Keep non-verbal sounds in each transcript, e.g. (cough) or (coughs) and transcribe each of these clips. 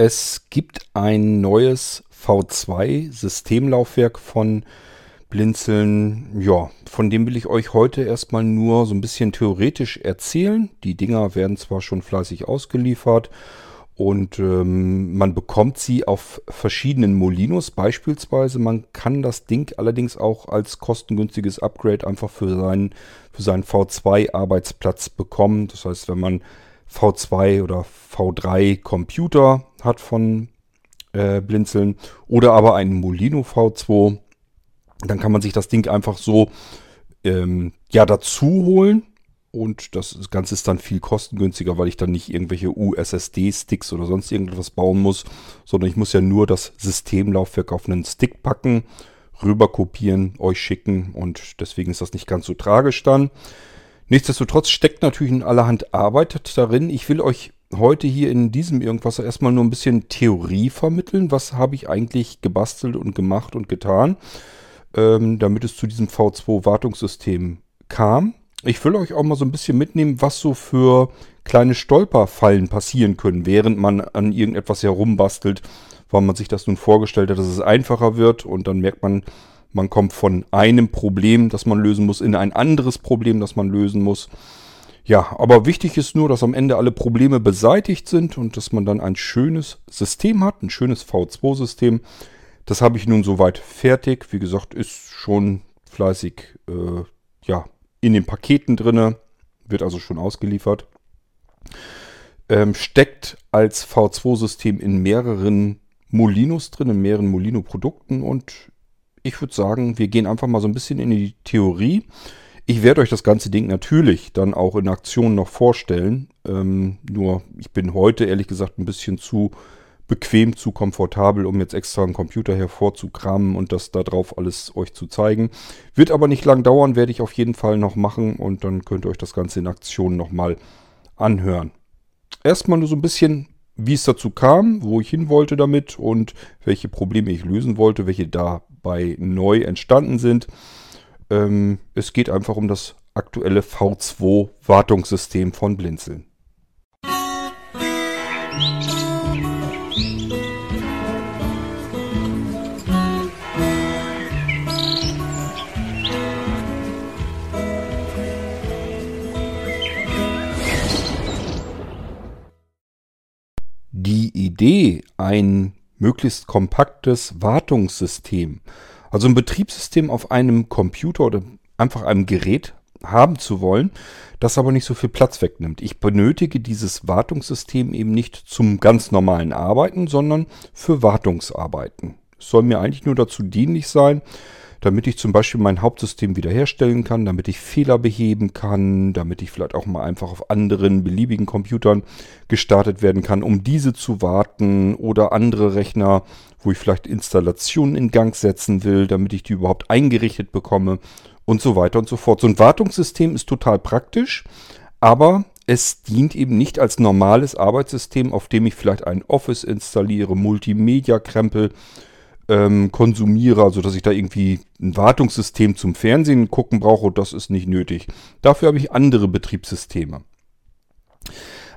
Es gibt ein neues V2-Systemlaufwerk von Blinzeln. Ja, von dem will ich euch heute erstmal nur so ein bisschen theoretisch erzählen. Die Dinger werden zwar schon fleißig ausgeliefert und ähm, man bekommt sie auf verschiedenen Molinos beispielsweise. Man kann das Ding allerdings auch als kostengünstiges Upgrade einfach für seinen, für seinen V2-Arbeitsplatz bekommen. Das heißt, wenn man V2 oder V3 Computer hat von äh, Blinzeln oder aber einen Molino V2, dann kann man sich das Ding einfach so ähm, ja dazu holen und das Ganze ist dann viel kostengünstiger, weil ich dann nicht irgendwelche USSD-Sticks oder sonst irgendwas bauen muss, sondern ich muss ja nur das Systemlaufwerk auf einen Stick packen, rüber kopieren, euch schicken und deswegen ist das nicht ganz so tragisch dann. Nichtsdestotrotz steckt natürlich in allerhand Arbeit darin. Ich will euch heute hier in diesem Irgendwas erstmal nur ein bisschen Theorie vermitteln. Was habe ich eigentlich gebastelt und gemacht und getan, ähm, damit es zu diesem V2-Wartungssystem kam. Ich will euch auch mal so ein bisschen mitnehmen, was so für kleine Stolperfallen passieren können, während man an irgendetwas herumbastelt, weil man sich das nun vorgestellt hat, dass es einfacher wird und dann merkt man, man kommt von einem Problem, das man lösen muss, in ein anderes Problem, das man lösen muss. Ja, aber wichtig ist nur, dass am Ende alle Probleme beseitigt sind und dass man dann ein schönes System hat, ein schönes V2-System. Das habe ich nun soweit fertig. Wie gesagt, ist schon fleißig äh, ja, in den Paketen drinne, wird also schon ausgeliefert. Ähm, steckt als V2-System in mehreren Molinos drin, in mehreren Molino-Produkten und ich würde sagen, wir gehen einfach mal so ein bisschen in die Theorie. Ich werde euch das ganze Ding natürlich dann auch in Aktion noch vorstellen. Ähm, nur ich bin heute ehrlich gesagt ein bisschen zu bequem, zu komfortabel, um jetzt extra einen Computer hervorzukramen und das da drauf alles euch zu zeigen. Wird aber nicht lang dauern, werde ich auf jeden Fall noch machen und dann könnt ihr euch das Ganze in Aktion nochmal anhören. Erstmal nur so ein bisschen wie es dazu kam, wo ich hin wollte damit und welche Probleme ich lösen wollte, welche dabei neu entstanden sind. Ähm, es geht einfach um das aktuelle V2-Wartungssystem von Blinzeln. Idee, ein möglichst kompaktes Wartungssystem, also ein Betriebssystem auf einem Computer oder einfach einem Gerät haben zu wollen, das aber nicht so viel Platz wegnimmt. Ich benötige dieses Wartungssystem eben nicht zum ganz normalen Arbeiten, sondern für Wartungsarbeiten. Es soll mir eigentlich nur dazu dienlich sein, damit ich zum Beispiel mein Hauptsystem wiederherstellen kann, damit ich Fehler beheben kann, damit ich vielleicht auch mal einfach auf anderen beliebigen Computern gestartet werden kann, um diese zu warten oder andere Rechner, wo ich vielleicht Installationen in Gang setzen will, damit ich die überhaupt eingerichtet bekomme und so weiter und so fort. So ein Wartungssystem ist total praktisch, aber es dient eben nicht als normales Arbeitssystem, auf dem ich vielleicht ein Office installiere, Multimedia-Krempel ähm, konsumiere, also dass ich da irgendwie ein Wartungssystem zum Fernsehen gucken brauche, das ist nicht nötig. Dafür habe ich andere Betriebssysteme.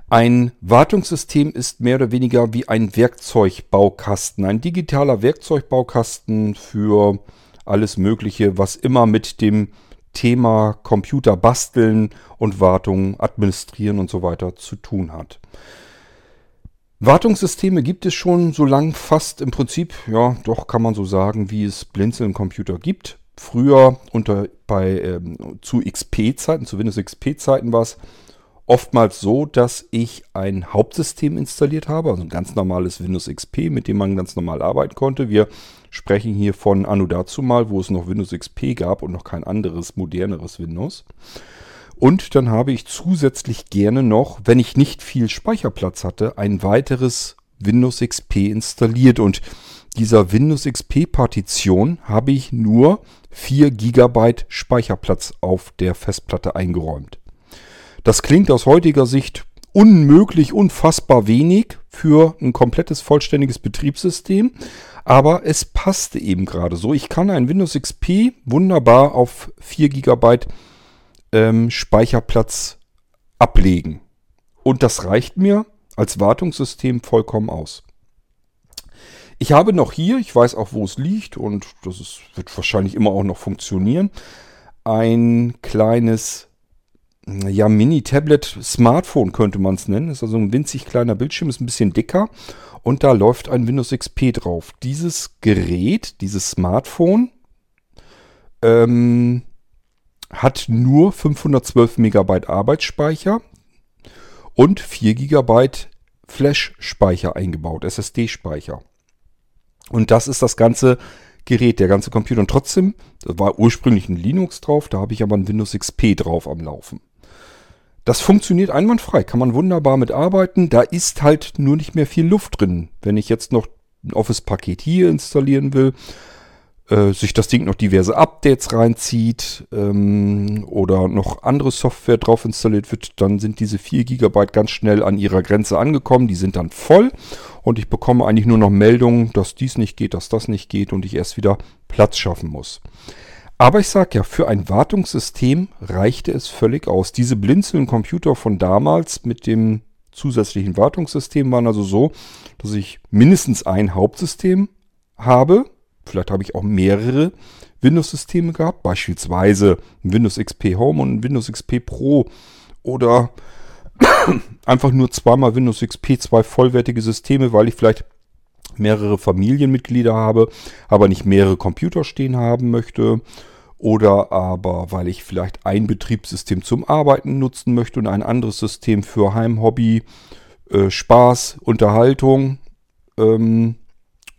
Ein Wartungssystem ist mehr oder weniger wie ein Werkzeugbaukasten, ein digitaler Werkzeugbaukasten für alles Mögliche, was immer mit dem Thema Computer basteln und Wartung, administrieren und so weiter zu tun hat. Wartungssysteme gibt es schon so lang fast im Prinzip, ja, doch kann man so sagen, wie es Blinzeln-Computer gibt. Früher unter bei ähm, zu XP-Zeiten, zu Windows XP-Zeiten war es oftmals so, dass ich ein Hauptsystem installiert habe, also ein ganz normales Windows XP, mit dem man ganz normal arbeiten konnte. Wir sprechen hier von Anno dazu mal, wo es noch Windows XP gab und noch kein anderes, moderneres Windows. Und dann habe ich zusätzlich gerne noch, wenn ich nicht viel Speicherplatz hatte, ein weiteres Windows XP installiert. Und dieser Windows XP Partition habe ich nur 4 GB Speicherplatz auf der Festplatte eingeräumt. Das klingt aus heutiger Sicht unmöglich, unfassbar wenig für ein komplettes vollständiges Betriebssystem, aber es passte eben gerade so. Ich kann ein Windows XP wunderbar auf 4 GB ähm, Speicherplatz ablegen. Und das reicht mir als Wartungssystem vollkommen aus. Ich habe noch hier, ich weiß auch, wo es liegt und das ist, wird wahrscheinlich immer auch noch funktionieren, ein kleines ja, Mini-Tablet-Smartphone könnte man es nennen. Ist also ein winzig kleiner Bildschirm, ist ein bisschen dicker und da läuft ein Windows XP drauf. Dieses Gerät, dieses Smartphone, ähm, hat nur 512 Megabyte Arbeitsspeicher und 4 Gigabyte Flash-Speicher eingebaut, SSD-Speicher. Und das ist das ganze Gerät, der ganze Computer. Und trotzdem, da war ursprünglich ein Linux drauf, da habe ich aber ein Windows XP drauf am Laufen. Das funktioniert einwandfrei, kann man wunderbar mitarbeiten. Da ist halt nur nicht mehr viel Luft drin. Wenn ich jetzt noch ein Office-Paket hier installieren will, äh, sich das Ding noch diverse Updates reinzieht ähm, oder noch andere Software drauf installiert wird, dann sind diese 4 GB ganz schnell an ihrer Grenze angekommen. Die sind dann voll und ich bekomme eigentlich nur noch Meldungen, dass dies nicht geht, dass das nicht geht und ich erst wieder Platz schaffen muss. Aber ich sage ja, für ein Wartungssystem reichte es völlig aus. Diese blinzelnden Computer von damals mit dem zusätzlichen Wartungssystem waren also so, dass ich mindestens ein Hauptsystem habe, Vielleicht habe ich auch mehrere Windows-Systeme gehabt, beispielsweise Windows XP Home und Windows XP Pro oder (coughs) einfach nur zweimal Windows XP, zwei vollwertige Systeme, weil ich vielleicht mehrere Familienmitglieder habe, aber nicht mehrere Computer stehen haben möchte. Oder aber weil ich vielleicht ein Betriebssystem zum Arbeiten nutzen möchte und ein anderes System für Heimhobby, äh, Spaß, Unterhaltung. Ähm,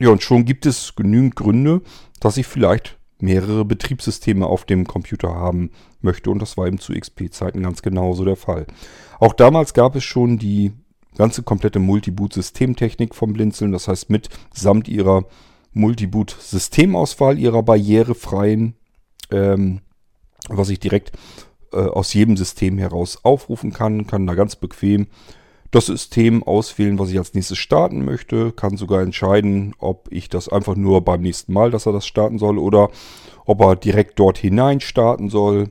ja, und schon gibt es genügend Gründe, dass ich vielleicht mehrere Betriebssysteme auf dem Computer haben möchte. Und das war eben zu XP-Zeiten ganz genauso der Fall. Auch damals gab es schon die ganze komplette Multiboot-Systemtechnik vom Blinzeln. Das heißt, mit samt ihrer Multiboot-Systemauswahl, ihrer barrierefreien, ähm, was ich direkt äh, aus jedem System heraus aufrufen kann, kann da ganz bequem das System auswählen, was ich als nächstes starten möchte, kann sogar entscheiden, ob ich das einfach nur beim nächsten Mal, dass er das starten soll oder ob er direkt dort hinein starten soll.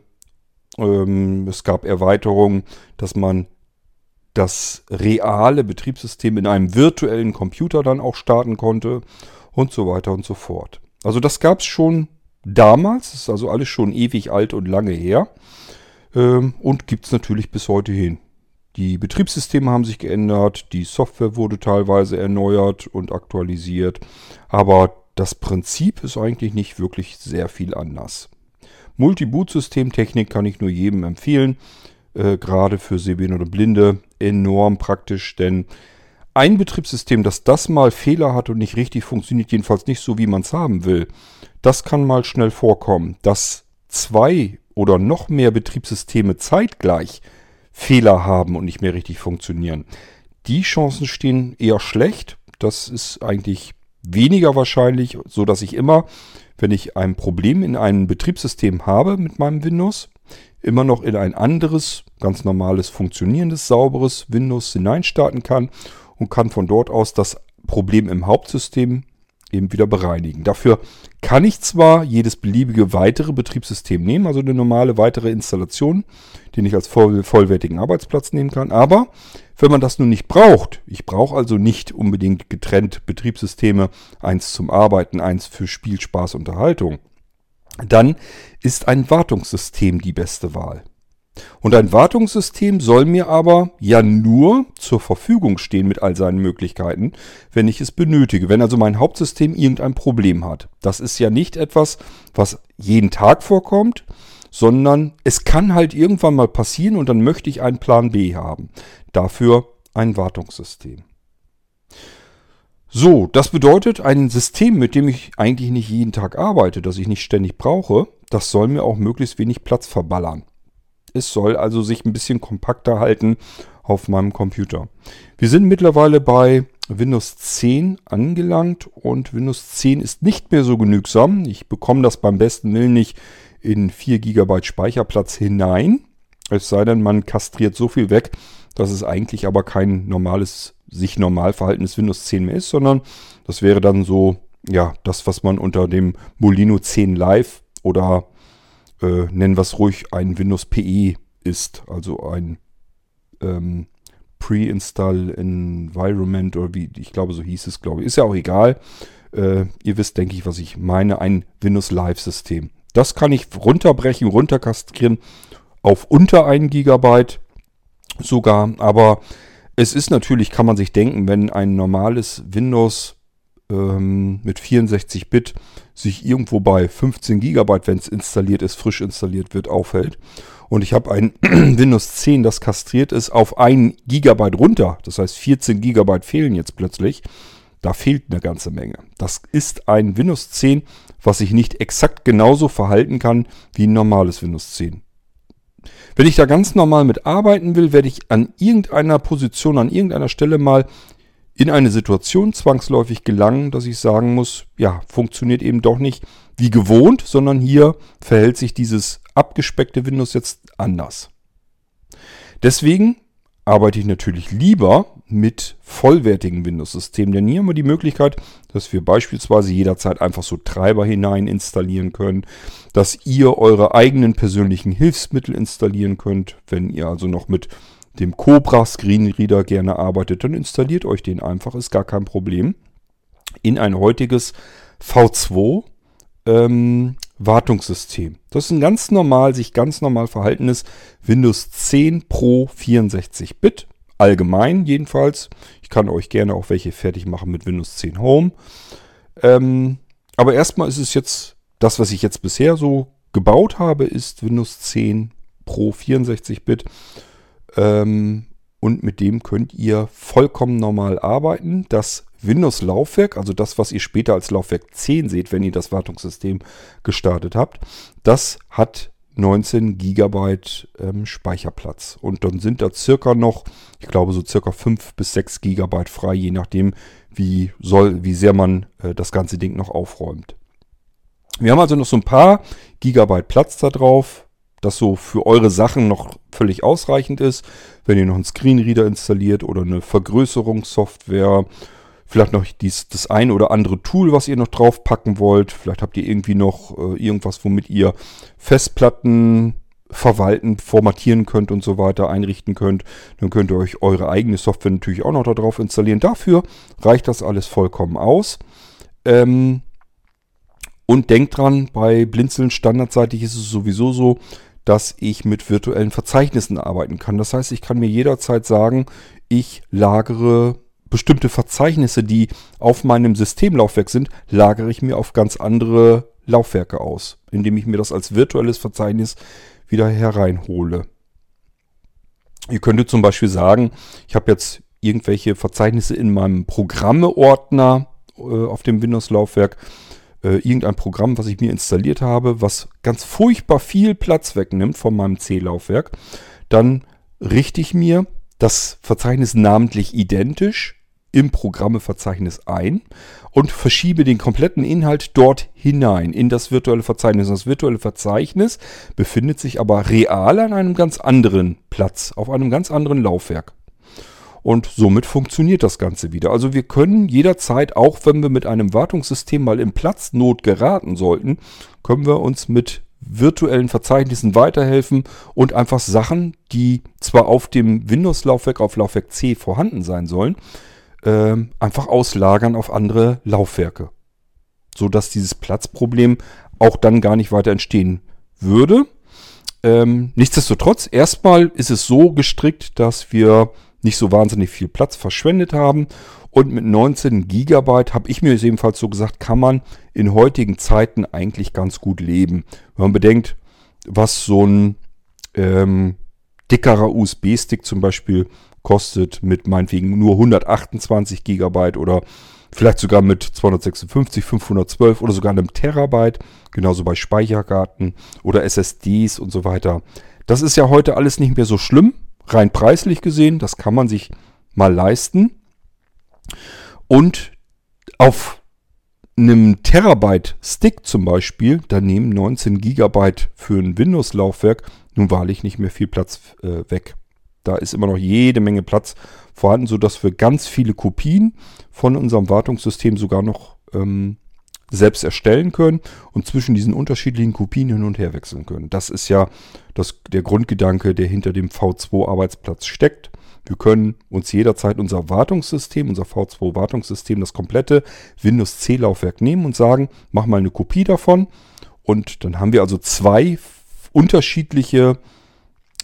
Ähm, es gab Erweiterungen, dass man das reale Betriebssystem in einem virtuellen Computer dann auch starten konnte und so weiter und so fort. Also das gab es schon damals, ist also alles schon ewig alt und lange her ähm, und gibt es natürlich bis heute hin. Die Betriebssysteme haben sich geändert, die Software wurde teilweise erneuert und aktualisiert, aber das Prinzip ist eigentlich nicht wirklich sehr viel anders. Multi-Boot-Systemtechnik kann ich nur jedem empfehlen, äh, gerade für Sehbehinderte oder Blinde, enorm praktisch, denn ein Betriebssystem, das das mal Fehler hat und nicht richtig funktioniert, jedenfalls nicht so, wie man es haben will, das kann mal schnell vorkommen. Dass zwei oder noch mehr Betriebssysteme zeitgleich Fehler haben und nicht mehr richtig funktionieren. Die Chancen stehen eher schlecht. Das ist eigentlich weniger wahrscheinlich, so dass ich immer, wenn ich ein Problem in einem Betriebssystem habe mit meinem Windows, immer noch in ein anderes, ganz normales, funktionierendes, sauberes Windows hineinstarten kann und kann von dort aus das Problem im Hauptsystem eben wieder bereinigen. Dafür kann ich zwar jedes beliebige weitere Betriebssystem nehmen, also eine normale weitere Installation, den ich als voll, vollwertigen Arbeitsplatz nehmen kann, aber wenn man das nun nicht braucht, ich brauche also nicht unbedingt getrennt Betriebssysteme, eins zum Arbeiten, eins für Spiel, Spaß, Unterhaltung, dann ist ein Wartungssystem die beste Wahl. Und ein Wartungssystem soll mir aber ja nur zur Verfügung stehen mit all seinen Möglichkeiten, wenn ich es benötige. Wenn also mein Hauptsystem irgendein Problem hat. Das ist ja nicht etwas, was jeden Tag vorkommt, sondern es kann halt irgendwann mal passieren und dann möchte ich einen Plan B haben. Dafür ein Wartungssystem. So, das bedeutet, ein System, mit dem ich eigentlich nicht jeden Tag arbeite, das ich nicht ständig brauche, das soll mir auch möglichst wenig Platz verballern. Es soll also sich ein bisschen kompakter halten auf meinem Computer. Wir sind mittlerweile bei Windows 10 angelangt und Windows 10 ist nicht mehr so genügsam. Ich bekomme das beim besten Willen nicht in 4 GB Speicherplatz hinein. Es sei denn, man kastriert so viel weg, dass es eigentlich aber kein normales, sich normal verhaltenes Windows 10 mehr ist, sondern das wäre dann so, ja, das, was man unter dem Molino 10 Live oder äh, nennen wir es ruhig, ein Windows PE ist, also ein ähm, Pre-Install Environment oder wie, ich glaube, so hieß es, glaube ich. Ist ja auch egal. Äh, ihr wisst, denke ich, was ich meine. Ein Windows Live System. Das kann ich runterbrechen, runterkastrieren auf unter 1 GB sogar. Aber es ist natürlich, kann man sich denken, wenn ein normales Windows ähm, mit 64 Bit sich irgendwo bei 15 GB, wenn es installiert ist, frisch installiert wird, aufhält. Und ich habe ein (clears throat) Windows 10, das kastriert ist, auf 1 GB runter. Das heißt, 14 GB fehlen jetzt plötzlich. Da fehlt eine ganze Menge. Das ist ein Windows 10, was sich nicht exakt genauso verhalten kann wie ein normales Windows 10. Wenn ich da ganz normal mit arbeiten will, werde ich an irgendeiner Position, an irgendeiner Stelle mal in eine Situation zwangsläufig gelangen, dass ich sagen muss, ja, funktioniert eben doch nicht wie gewohnt, sondern hier verhält sich dieses abgespeckte Windows jetzt anders. Deswegen arbeite ich natürlich lieber mit vollwertigen Windows-Systemen. Denn hier haben wir die Möglichkeit, dass wir beispielsweise jederzeit einfach so Treiber hinein installieren können, dass ihr eure eigenen persönlichen Hilfsmittel installieren könnt. Wenn ihr also noch mit dem Cobra Screenreader gerne arbeitet, dann installiert euch den einfach, ist gar kein Problem. In ein heutiges V2 ähm, Wartungssystem. Das ist ein ganz normal, sich ganz normal verhaltenes Windows 10 Pro 64 Bit. Allgemein jedenfalls. Ich kann euch gerne auch welche fertig machen mit Windows 10 Home. Ähm, aber erstmal ist es jetzt, das was ich jetzt bisher so gebaut habe, ist Windows 10 Pro 64 Bit. Ähm, und mit dem könnt ihr vollkommen normal arbeiten. Das Windows-Laufwerk, also das, was ihr später als Laufwerk 10 seht, wenn ihr das Wartungssystem gestartet habt, das hat 19 GB ähm, Speicherplatz. Und dann sind da circa noch, ich glaube so circa 5 bis 6 GB frei, je nachdem, wie, soll, wie sehr man äh, das ganze Ding noch aufräumt. Wir haben also noch so ein paar Gigabyte Platz da drauf, das so für eure Sachen noch völlig ausreichend ist. Wenn ihr noch einen Screenreader installiert oder eine Vergrößerungssoftware Vielleicht noch dies, das ein oder andere Tool, was ihr noch draufpacken wollt. Vielleicht habt ihr irgendwie noch äh, irgendwas, womit ihr Festplatten verwalten, formatieren könnt und so weiter, einrichten könnt. Dann könnt ihr euch eure eigene Software natürlich auch noch darauf installieren. Dafür reicht das alles vollkommen aus. Ähm, und denkt dran, bei Blinzeln standardseitig ist es sowieso so, dass ich mit virtuellen Verzeichnissen arbeiten kann. Das heißt, ich kann mir jederzeit sagen, ich lagere bestimmte Verzeichnisse, die auf meinem Systemlaufwerk sind, lagere ich mir auf ganz andere Laufwerke aus, indem ich mir das als virtuelles Verzeichnis wieder hereinhole. Ihr könntet zum Beispiel sagen, ich habe jetzt irgendwelche Verzeichnisse in meinem Programmeordner äh, auf dem Windows-Laufwerk, äh, irgendein Programm, was ich mir installiert habe, was ganz furchtbar viel Platz wegnimmt von meinem C-Laufwerk, dann richte ich mir das Verzeichnis namentlich identisch im Programmeverzeichnis ein und verschiebe den kompletten Inhalt dort hinein in das virtuelle Verzeichnis. Das virtuelle Verzeichnis befindet sich aber real an einem ganz anderen Platz, auf einem ganz anderen Laufwerk. Und somit funktioniert das Ganze wieder. Also wir können jederzeit, auch wenn wir mit einem Wartungssystem mal in Platznot geraten sollten, können wir uns mit virtuellen Verzeichnissen weiterhelfen und einfach Sachen, die zwar auf dem Windows-Laufwerk, auf Laufwerk C vorhanden sein sollen, äh, einfach auslagern auf andere Laufwerke. So dass dieses Platzproblem auch dann gar nicht weiter entstehen würde. Ähm, nichtsdestotrotz, erstmal ist es so gestrickt, dass wir nicht so wahnsinnig viel Platz verschwendet haben. Und mit 19 Gigabyte, habe ich mir ebenfalls so gesagt, kann man in heutigen Zeiten eigentlich ganz gut leben. Wenn man bedenkt, was so ein ähm, dickerer USB-Stick zum Beispiel kostet mit meinetwegen nur 128 Gigabyte oder vielleicht sogar mit 256, 512 oder sogar einem Terabyte, genauso bei Speicherkarten oder SSDs und so weiter. Das ist ja heute alles nicht mehr so schlimm, rein preislich gesehen, das kann man sich mal leisten. Und auf einem Terabyte Stick zum Beispiel, da nehmen 19 Gigabyte für ein Windows-Laufwerk nun wahrlich nicht mehr viel Platz äh, weg. Da ist immer noch jede Menge Platz vorhanden, sodass wir ganz viele Kopien von unserem Wartungssystem sogar noch ähm, selbst erstellen können und zwischen diesen unterschiedlichen Kopien hin und her wechseln können. Das ist ja das, der Grundgedanke, der hinter dem V2-Arbeitsplatz steckt. Wir können uns jederzeit unser Wartungssystem, unser V2-Wartungssystem, das komplette Windows C-Laufwerk nehmen und sagen, mach mal eine Kopie davon. Und dann haben wir also zwei unterschiedliche,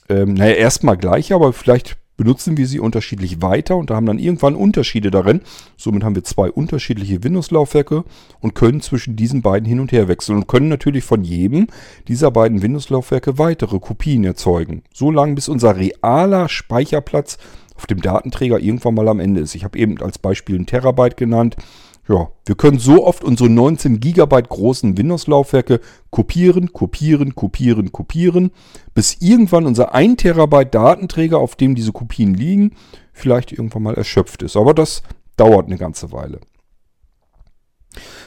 ähm, naja, erstmal gleich, aber vielleicht benutzen wir sie unterschiedlich weiter und da haben dann irgendwann Unterschiede darin. Somit haben wir zwei unterschiedliche Windows-Laufwerke und können zwischen diesen beiden hin und her wechseln und können natürlich von jedem dieser beiden Windows-Laufwerke weitere Kopien erzeugen. So lange bis unser realer Speicherplatz auf dem Datenträger irgendwann mal am Ende ist. Ich habe eben als Beispiel ein Terabyte genannt. Ja, wir können so oft unsere 19 GB großen Windows-Laufwerke kopieren, kopieren, kopieren, kopieren, bis irgendwann unser 1 Terabyte Datenträger, auf dem diese Kopien liegen, vielleicht irgendwann mal erschöpft ist. Aber das dauert eine ganze Weile.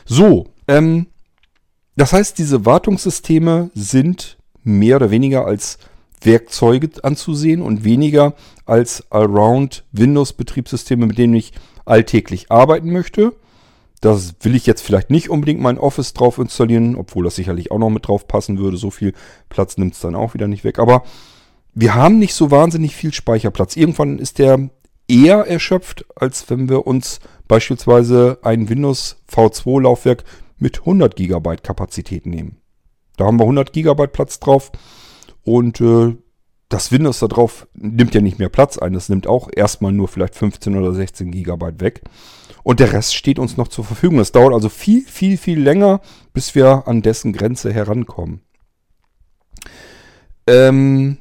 So, ähm, das heißt, diese Wartungssysteme sind mehr oder weniger als Werkzeuge anzusehen und weniger als Around Windows Betriebssysteme, mit denen ich alltäglich arbeiten möchte. Das will ich jetzt vielleicht nicht unbedingt mein Office drauf installieren, obwohl das sicherlich auch noch mit drauf passen würde. So viel Platz nimmt es dann auch wieder nicht weg. Aber wir haben nicht so wahnsinnig viel Speicherplatz. Irgendwann ist der eher erschöpft, als wenn wir uns beispielsweise ein Windows V2 Laufwerk mit 100 GB Kapazität nehmen. Da haben wir 100 GB Platz drauf und äh, das Windows da drauf nimmt ja nicht mehr Platz ein. Das nimmt auch erstmal nur vielleicht 15 oder 16 GB weg. Und der Rest steht uns noch zur Verfügung. Es dauert also viel, viel, viel länger, bis wir an dessen Grenze herankommen. Ähm,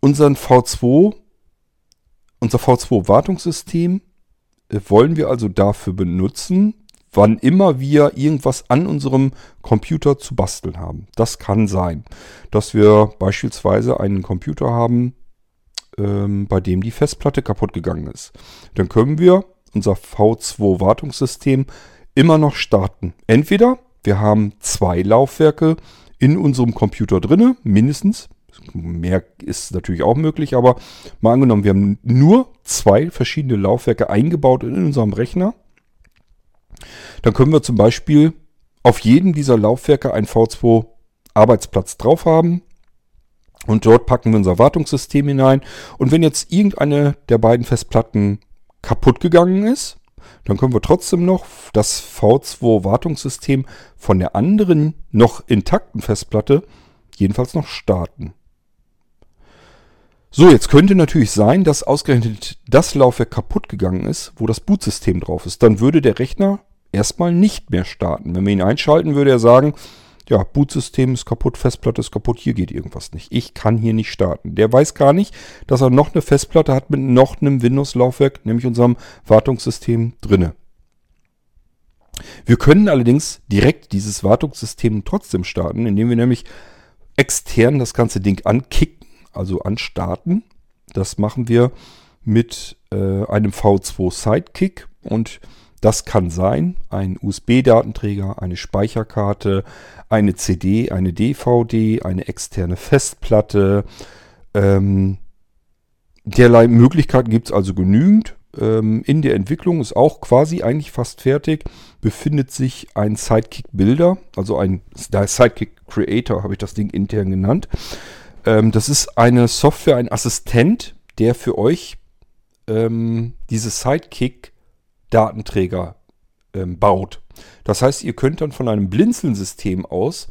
unseren V2, unser V2-Wartungssystem äh, wollen wir also dafür benutzen, wann immer wir irgendwas an unserem Computer zu basteln haben. Das kann sein, dass wir beispielsweise einen Computer haben, ähm, bei dem die Festplatte kaputt gegangen ist. Dann können wir unser V2-Wartungssystem immer noch starten. Entweder wir haben zwei Laufwerke in unserem Computer drinne, mindestens. Mehr ist natürlich auch möglich, aber mal angenommen, wir haben nur zwei verschiedene Laufwerke eingebaut in unserem Rechner. Dann können wir zum Beispiel auf jedem dieser Laufwerke einen V2 Arbeitsplatz drauf haben. Und dort packen wir unser Wartungssystem hinein. Und wenn jetzt irgendeine der beiden Festplatten kaputt gegangen ist, dann können wir trotzdem noch das V2-Wartungssystem von der anderen noch intakten Festplatte jedenfalls noch starten. So, jetzt könnte natürlich sein, dass ausgerechnet das Laufwerk kaputt gegangen ist, wo das Bootsystem drauf ist. Dann würde der Rechner erstmal nicht mehr starten. Wenn wir ihn einschalten, würde er sagen, ja, Bootsystem ist kaputt, Festplatte ist kaputt, hier geht irgendwas nicht. Ich kann hier nicht starten. Der weiß gar nicht, dass er noch eine Festplatte hat mit noch einem Windows-Laufwerk, nämlich unserem Wartungssystem drinne. Wir können allerdings direkt dieses Wartungssystem trotzdem starten, indem wir nämlich extern das ganze Ding ankicken, also anstarten. Das machen wir mit äh, einem V2 Sidekick und das kann sein ein USB-Datenträger, eine Speicherkarte, eine CD, eine DVD, eine externe Festplatte. Ähm, derlei Möglichkeiten gibt es also genügend. Ähm, in der Entwicklung ist auch quasi eigentlich fast fertig. Befindet sich ein Sidekick Builder, also ein Sidekick Creator habe ich das Ding intern genannt. Ähm, das ist eine Software, ein Assistent, der für euch ähm, diese Sidekick Datenträger ähm, baut. Das heißt, ihr könnt dann von einem Blinzeln-System aus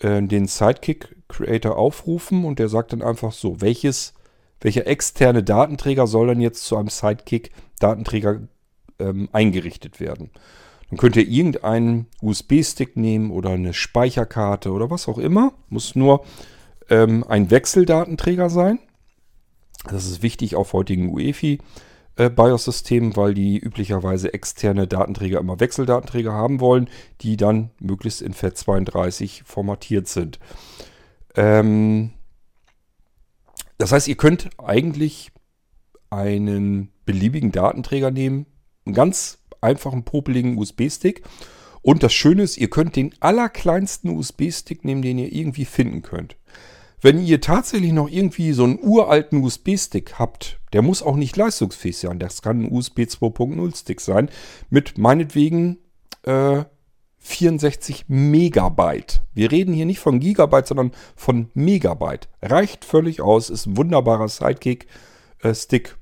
äh, den Sidekick Creator aufrufen und der sagt dann einfach so, welches, welcher externe Datenträger soll dann jetzt zu einem Sidekick Datenträger ähm, eingerichtet werden. Dann könnt ihr irgendeinen USB-Stick nehmen oder eine Speicherkarte oder was auch immer. Muss nur ähm, ein Wechseldatenträger sein. Das ist wichtig auf heutigen UEFI äh, BIOS-System, weil die üblicherweise externe Datenträger immer Wechseldatenträger haben wollen, die dann möglichst in FAT32 formatiert sind. Ähm, das heißt, ihr könnt eigentlich einen beliebigen Datenträger nehmen, einen ganz einfachen, popeligen USB-Stick. Und das Schöne ist, ihr könnt den allerkleinsten USB-Stick nehmen, den ihr irgendwie finden könnt. Wenn ihr tatsächlich noch irgendwie so einen uralten USB-Stick habt, der muss auch nicht leistungsfähig sein. Das kann ein USB 2.0 Stick sein mit meinetwegen äh, 64 Megabyte. Wir reden hier nicht von Gigabyte, sondern von Megabyte. Reicht völlig aus, ist ein wunderbarer Sidekick. äh,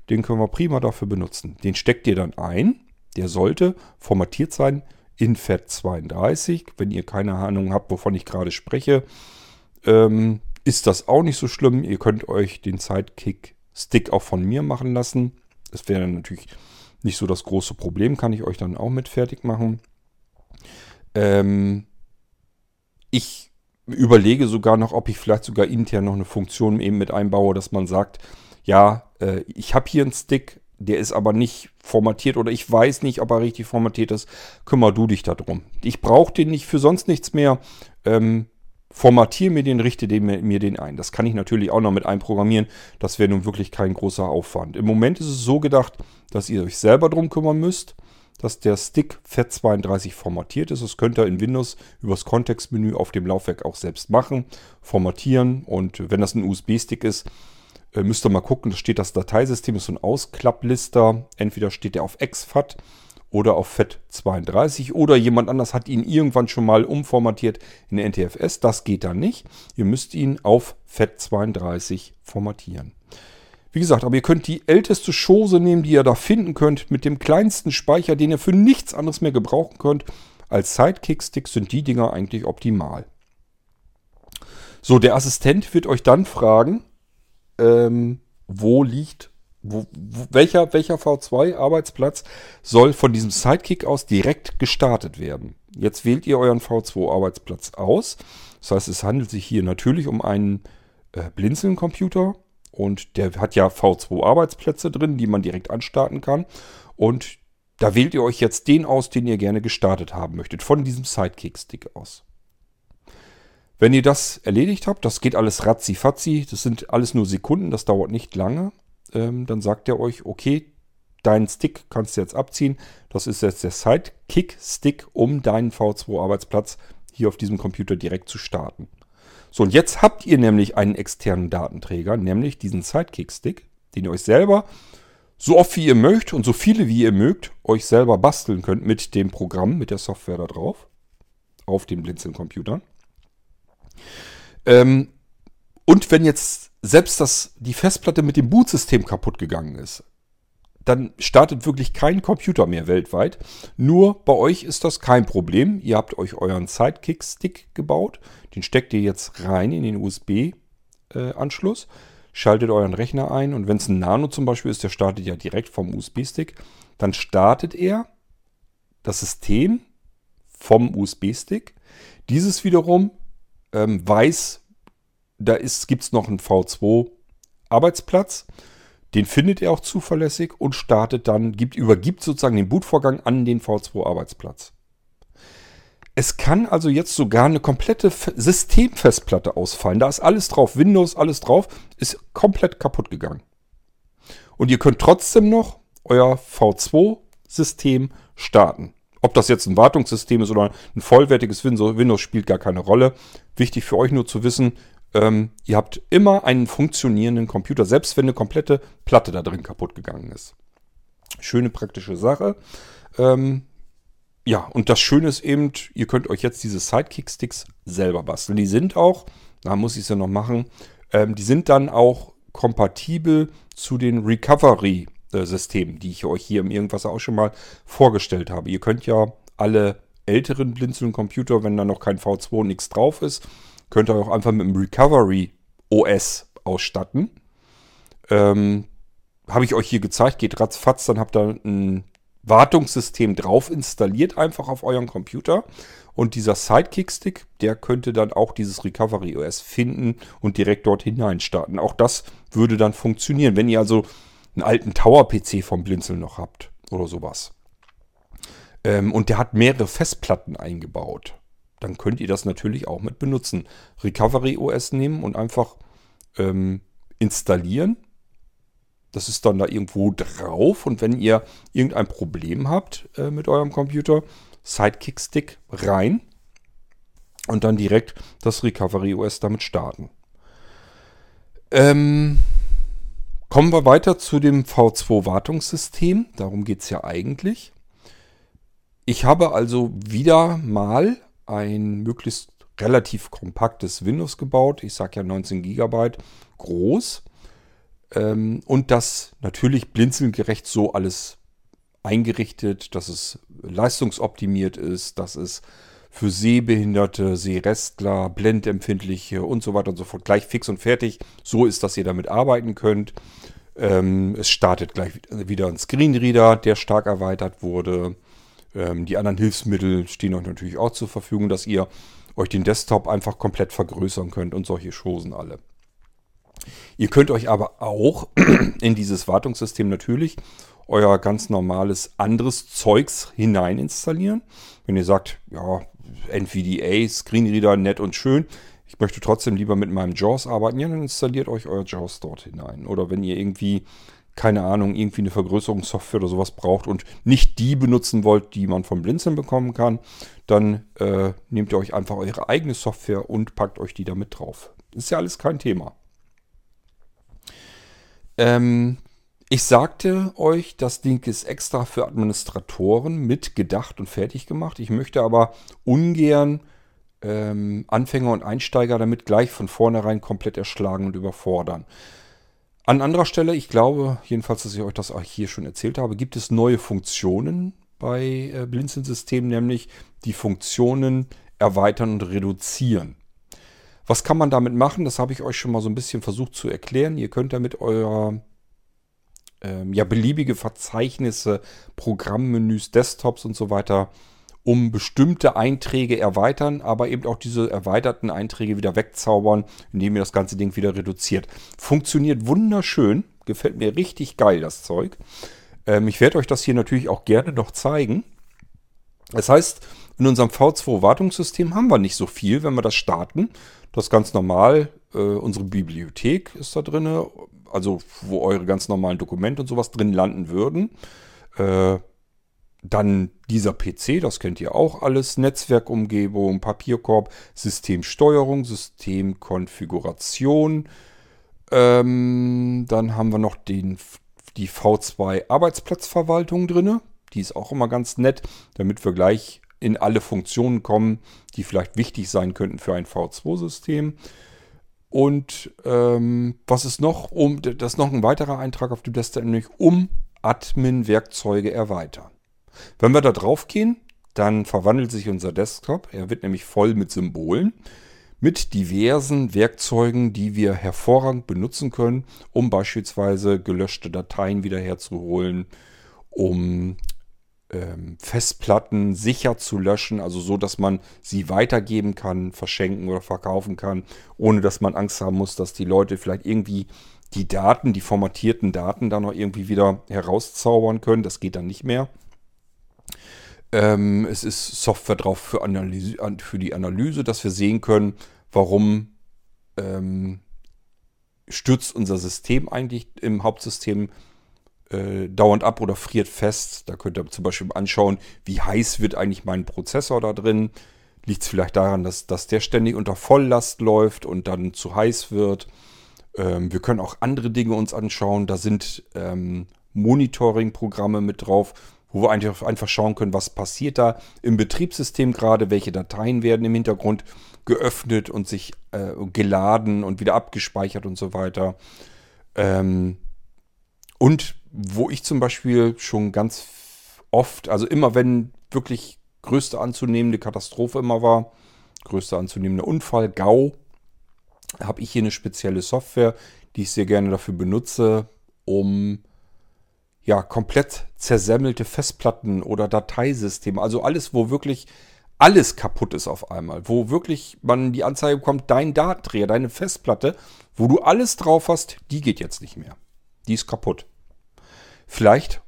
den können wir prima dafür benutzen. Den steckt ihr dann ein. Der sollte formatiert sein in FAT32. Wenn ihr keine Ahnung habt, wovon ich gerade spreche, ähm, ist das auch nicht so schlimm. Ihr könnt euch den Sidekick-Stick auch von mir machen lassen. Das wäre natürlich nicht so das große Problem, kann ich euch dann auch mit fertig machen. Ähm, ich überlege sogar noch, ob ich vielleicht sogar intern noch eine Funktion eben mit einbaue, dass man sagt, ja, äh, ich habe hier einen Stick, der ist aber nicht formatiert oder ich weiß nicht, ob er richtig formatiert ist. Kümmer du dich darum. Ich brauche den nicht für sonst nichts mehr. Ähm, formatiere mir den, richte den, mir den ein. Das kann ich natürlich auch noch mit einprogrammieren. Das wäre nun wirklich kein großer Aufwand. Im Moment ist es so gedacht, dass ihr euch selber darum kümmern müsst, dass der Stick FAT32 formatiert ist. Das könnt ihr in Windows übers Kontextmenü auf dem Laufwerk auch selbst machen, formatieren und wenn das ein USB-Stick ist, äh, müsst ihr mal gucken, da steht das Dateisystem, ist so ein Ausklapplister. Entweder steht der auf exFAT oder auf FAT32 oder jemand anders hat ihn irgendwann schon mal umformatiert in NTFS. Das geht dann nicht. Ihr müsst ihn auf FAT32 formatieren. Wie gesagt, aber ihr könnt die älteste Chose nehmen, die ihr da finden könnt, mit dem kleinsten Speicher, den ihr für nichts anderes mehr gebrauchen könnt. Als Sidekick-Stick sind die Dinger eigentlich optimal. So, der Assistent wird euch dann fragen, ähm, wo liegt, wo, welcher, welcher V2-Arbeitsplatz soll von diesem Sidekick aus direkt gestartet werden. Jetzt wählt ihr euren V2-Arbeitsplatz aus. Das heißt, es handelt sich hier natürlich um einen äh, Blinzeln-Computer und der hat ja V2-Arbeitsplätze drin, die man direkt anstarten kann. Und da wählt ihr euch jetzt den aus, den ihr gerne gestartet haben möchtet, von diesem Sidekick-Stick aus. Wenn ihr das erledigt habt, das geht alles ratzi-fatzi, das sind alles nur Sekunden, das dauert nicht lange, ähm, dann sagt er euch, okay, deinen Stick kannst du jetzt abziehen. Das ist jetzt der Sidekick-Stick, um deinen V2-Arbeitsplatz hier auf diesem Computer direkt zu starten. So, und jetzt habt ihr nämlich einen externen Datenträger, nämlich diesen Sidekick-Stick, den ihr euch selber so oft wie ihr mögt und so viele wie ihr mögt, euch selber basteln könnt mit dem Programm, mit der Software da drauf, auf den Blinzeln-Computern. Ähm, und wenn jetzt selbst das, die Festplatte mit dem Bootsystem kaputt gegangen ist, dann startet wirklich kein Computer mehr weltweit. Nur bei euch ist das kein Problem. Ihr habt euch euren Sidekick-Stick gebaut. Den steckt ihr jetzt rein in den USB-Anschluss. Schaltet euren Rechner ein und wenn es ein Nano zum Beispiel ist, der startet ja direkt vom USB-Stick, dann startet er das System vom USB-Stick. Dieses wiederum ähm, weiß, da gibt es noch einen V2-Arbeitsplatz. Den findet er auch zuverlässig und startet dann, gibt, übergibt sozusagen den Bootvorgang an den V2-Arbeitsplatz. Es kann also jetzt sogar eine komplette Systemfestplatte ausfallen. Da ist alles drauf, Windows, alles drauf, ist komplett kaputt gegangen. Und ihr könnt trotzdem noch euer V2-System starten. Ob das jetzt ein Wartungssystem ist oder ein vollwertiges Windows, spielt gar keine Rolle. Wichtig für euch nur zu wissen, ähm, ihr habt immer einen funktionierenden Computer, selbst wenn eine komplette Platte da drin kaputt gegangen ist. Schöne praktische Sache. Ähm, ja, und das Schöne ist eben, ihr könnt euch jetzt diese Sidekick-Sticks selber basteln. Die sind auch, da muss ich es ja noch machen, ähm, die sind dann auch kompatibel zu den Recovery System, die ich euch hier im Irgendwas auch schon mal vorgestellt habe. Ihr könnt ja alle älteren Blinzeln-Computer, wenn da noch kein V2 und nichts drauf ist, könnt ihr auch einfach mit dem Recovery OS ausstatten. Ähm, habe ich euch hier gezeigt, geht ratzfatz, dann habt ihr ein Wartungssystem drauf installiert, einfach auf euren Computer. Und dieser Sidekick-Stick, der könnte dann auch dieses Recovery OS finden und direkt dort hinein starten. Auch das würde dann funktionieren. Wenn ihr also einen alten Tower-PC vom Blinzeln noch habt oder sowas. Ähm, und der hat mehrere Festplatten eingebaut. Dann könnt ihr das natürlich auch mit benutzen. Recovery OS nehmen und einfach ähm, installieren. Das ist dann da irgendwo drauf. Und wenn ihr irgendein Problem habt äh, mit eurem Computer, Sidekick-Stick rein und dann direkt das Recovery OS damit starten. Ähm, Kommen wir weiter zu dem V2-Wartungssystem. Darum geht es ja eigentlich. Ich habe also wieder mal ein möglichst relativ kompaktes Windows gebaut. Ich sage ja 19 GB groß. Ähm, und das natürlich blinzelgerecht so alles eingerichtet, dass es leistungsoptimiert ist, dass es für Sehbehinderte, Sehrestler, Blendempfindliche und so weiter und so fort gleich fix und fertig so ist, dass ihr damit arbeiten könnt. Ähm, es startet gleich wieder ein Screenreader, der stark erweitert wurde. Ähm, die anderen Hilfsmittel stehen euch natürlich auch zur Verfügung, dass ihr euch den Desktop einfach komplett vergrößern könnt und solche Chosen alle. Ihr könnt euch aber auch (clears throat) in dieses Wartungssystem natürlich euer ganz normales anderes Zeugs hinein installieren. Wenn ihr sagt, ja, NVDA, Screenreader, nett und schön, ich möchte trotzdem lieber mit meinem JAWS arbeiten, ja, dann installiert euch euer JAWS dort hinein. Oder wenn ihr irgendwie, keine Ahnung, irgendwie eine Vergrößerungssoftware oder sowas braucht und nicht die benutzen wollt, die man vom Blinzeln bekommen kann, dann äh, nehmt ihr euch einfach eure eigene Software und packt euch die damit drauf. Ist ja alles kein Thema. Ähm, ich sagte euch, das Ding ist extra für Administratoren mitgedacht und fertig gemacht. Ich möchte aber ungern ähm, Anfänger und Einsteiger damit gleich von vornherein komplett erschlagen und überfordern. An anderer Stelle, ich glaube jedenfalls, dass ich euch das auch hier schon erzählt habe, gibt es neue Funktionen bei äh, Blinzeln-Systemen, nämlich die Funktionen erweitern und reduzieren. Was kann man damit machen? Das habe ich euch schon mal so ein bisschen versucht zu erklären. Ihr könnt damit euer ähm, ja, beliebige Verzeichnisse, Programmmenüs, Desktops und so weiter um bestimmte Einträge erweitern, aber eben auch diese erweiterten Einträge wieder wegzaubern, indem ihr das ganze Ding wieder reduziert. Funktioniert wunderschön, gefällt mir richtig geil, das Zeug. Ähm, ich werde euch das hier natürlich auch gerne noch zeigen. Das heißt, in unserem V2-Wartungssystem haben wir nicht so viel, wenn wir das starten. Das ist ganz normal. Äh, unsere Bibliothek ist da drin, also wo eure ganz normalen Dokumente und sowas drin landen würden. Äh, dann dieser PC, das kennt ihr auch alles. Netzwerkumgebung, Papierkorb, Systemsteuerung, Systemkonfiguration. Ähm, dann haben wir noch den, die V2 Arbeitsplatzverwaltung drin. Die ist auch immer ganz nett, damit wir gleich in alle Funktionen kommen, die vielleicht wichtig sein könnten für ein V2-System. Und ähm, was ist noch? Um, das ist noch ein weiterer Eintrag auf dem Desktop, nämlich um Admin-Werkzeuge erweitern. Wenn wir da drauf gehen, dann verwandelt sich unser Desktop. Er wird nämlich voll mit Symbolen, mit diversen Werkzeugen, die wir hervorragend benutzen können, um beispielsweise gelöschte Dateien wiederherzuholen, um ähm, Festplatten sicher zu löschen, also so, dass man sie weitergeben kann, verschenken oder verkaufen kann, ohne dass man Angst haben muss, dass die Leute vielleicht irgendwie die Daten, die formatierten Daten dann noch irgendwie wieder herauszaubern können. Das geht dann nicht mehr. Ähm, es ist Software drauf für, Analyse, für die Analyse, dass wir sehen können, warum ähm, stürzt unser System eigentlich im Hauptsystem äh, dauernd ab oder friert fest. Da könnt ihr zum Beispiel anschauen, wie heiß wird eigentlich mein Prozessor da drin. Liegt es vielleicht daran, dass, dass der ständig unter Volllast läuft und dann zu heiß wird. Ähm, wir können auch andere Dinge uns anschauen. Da sind ähm, Monitoring-Programme mit drauf, wo wir einfach, einfach schauen können, was passiert da im Betriebssystem gerade, welche Dateien werden im Hintergrund geöffnet und sich äh, geladen und wieder abgespeichert und so weiter. Ähm, und wo ich zum Beispiel schon ganz oft, also immer wenn wirklich größte anzunehmende Katastrophe immer war, größter anzunehmender Unfall, GAU, habe ich hier eine spezielle Software, die ich sehr gerne dafür benutze, um ja komplett zersemmelte Festplatten oder Dateisysteme, also alles, wo wirklich alles kaputt ist auf einmal, wo wirklich man die Anzeige bekommt, dein Datendreher, deine Festplatte, wo du alles drauf hast, die geht jetzt nicht mehr. Die ist kaputt. Vielleicht,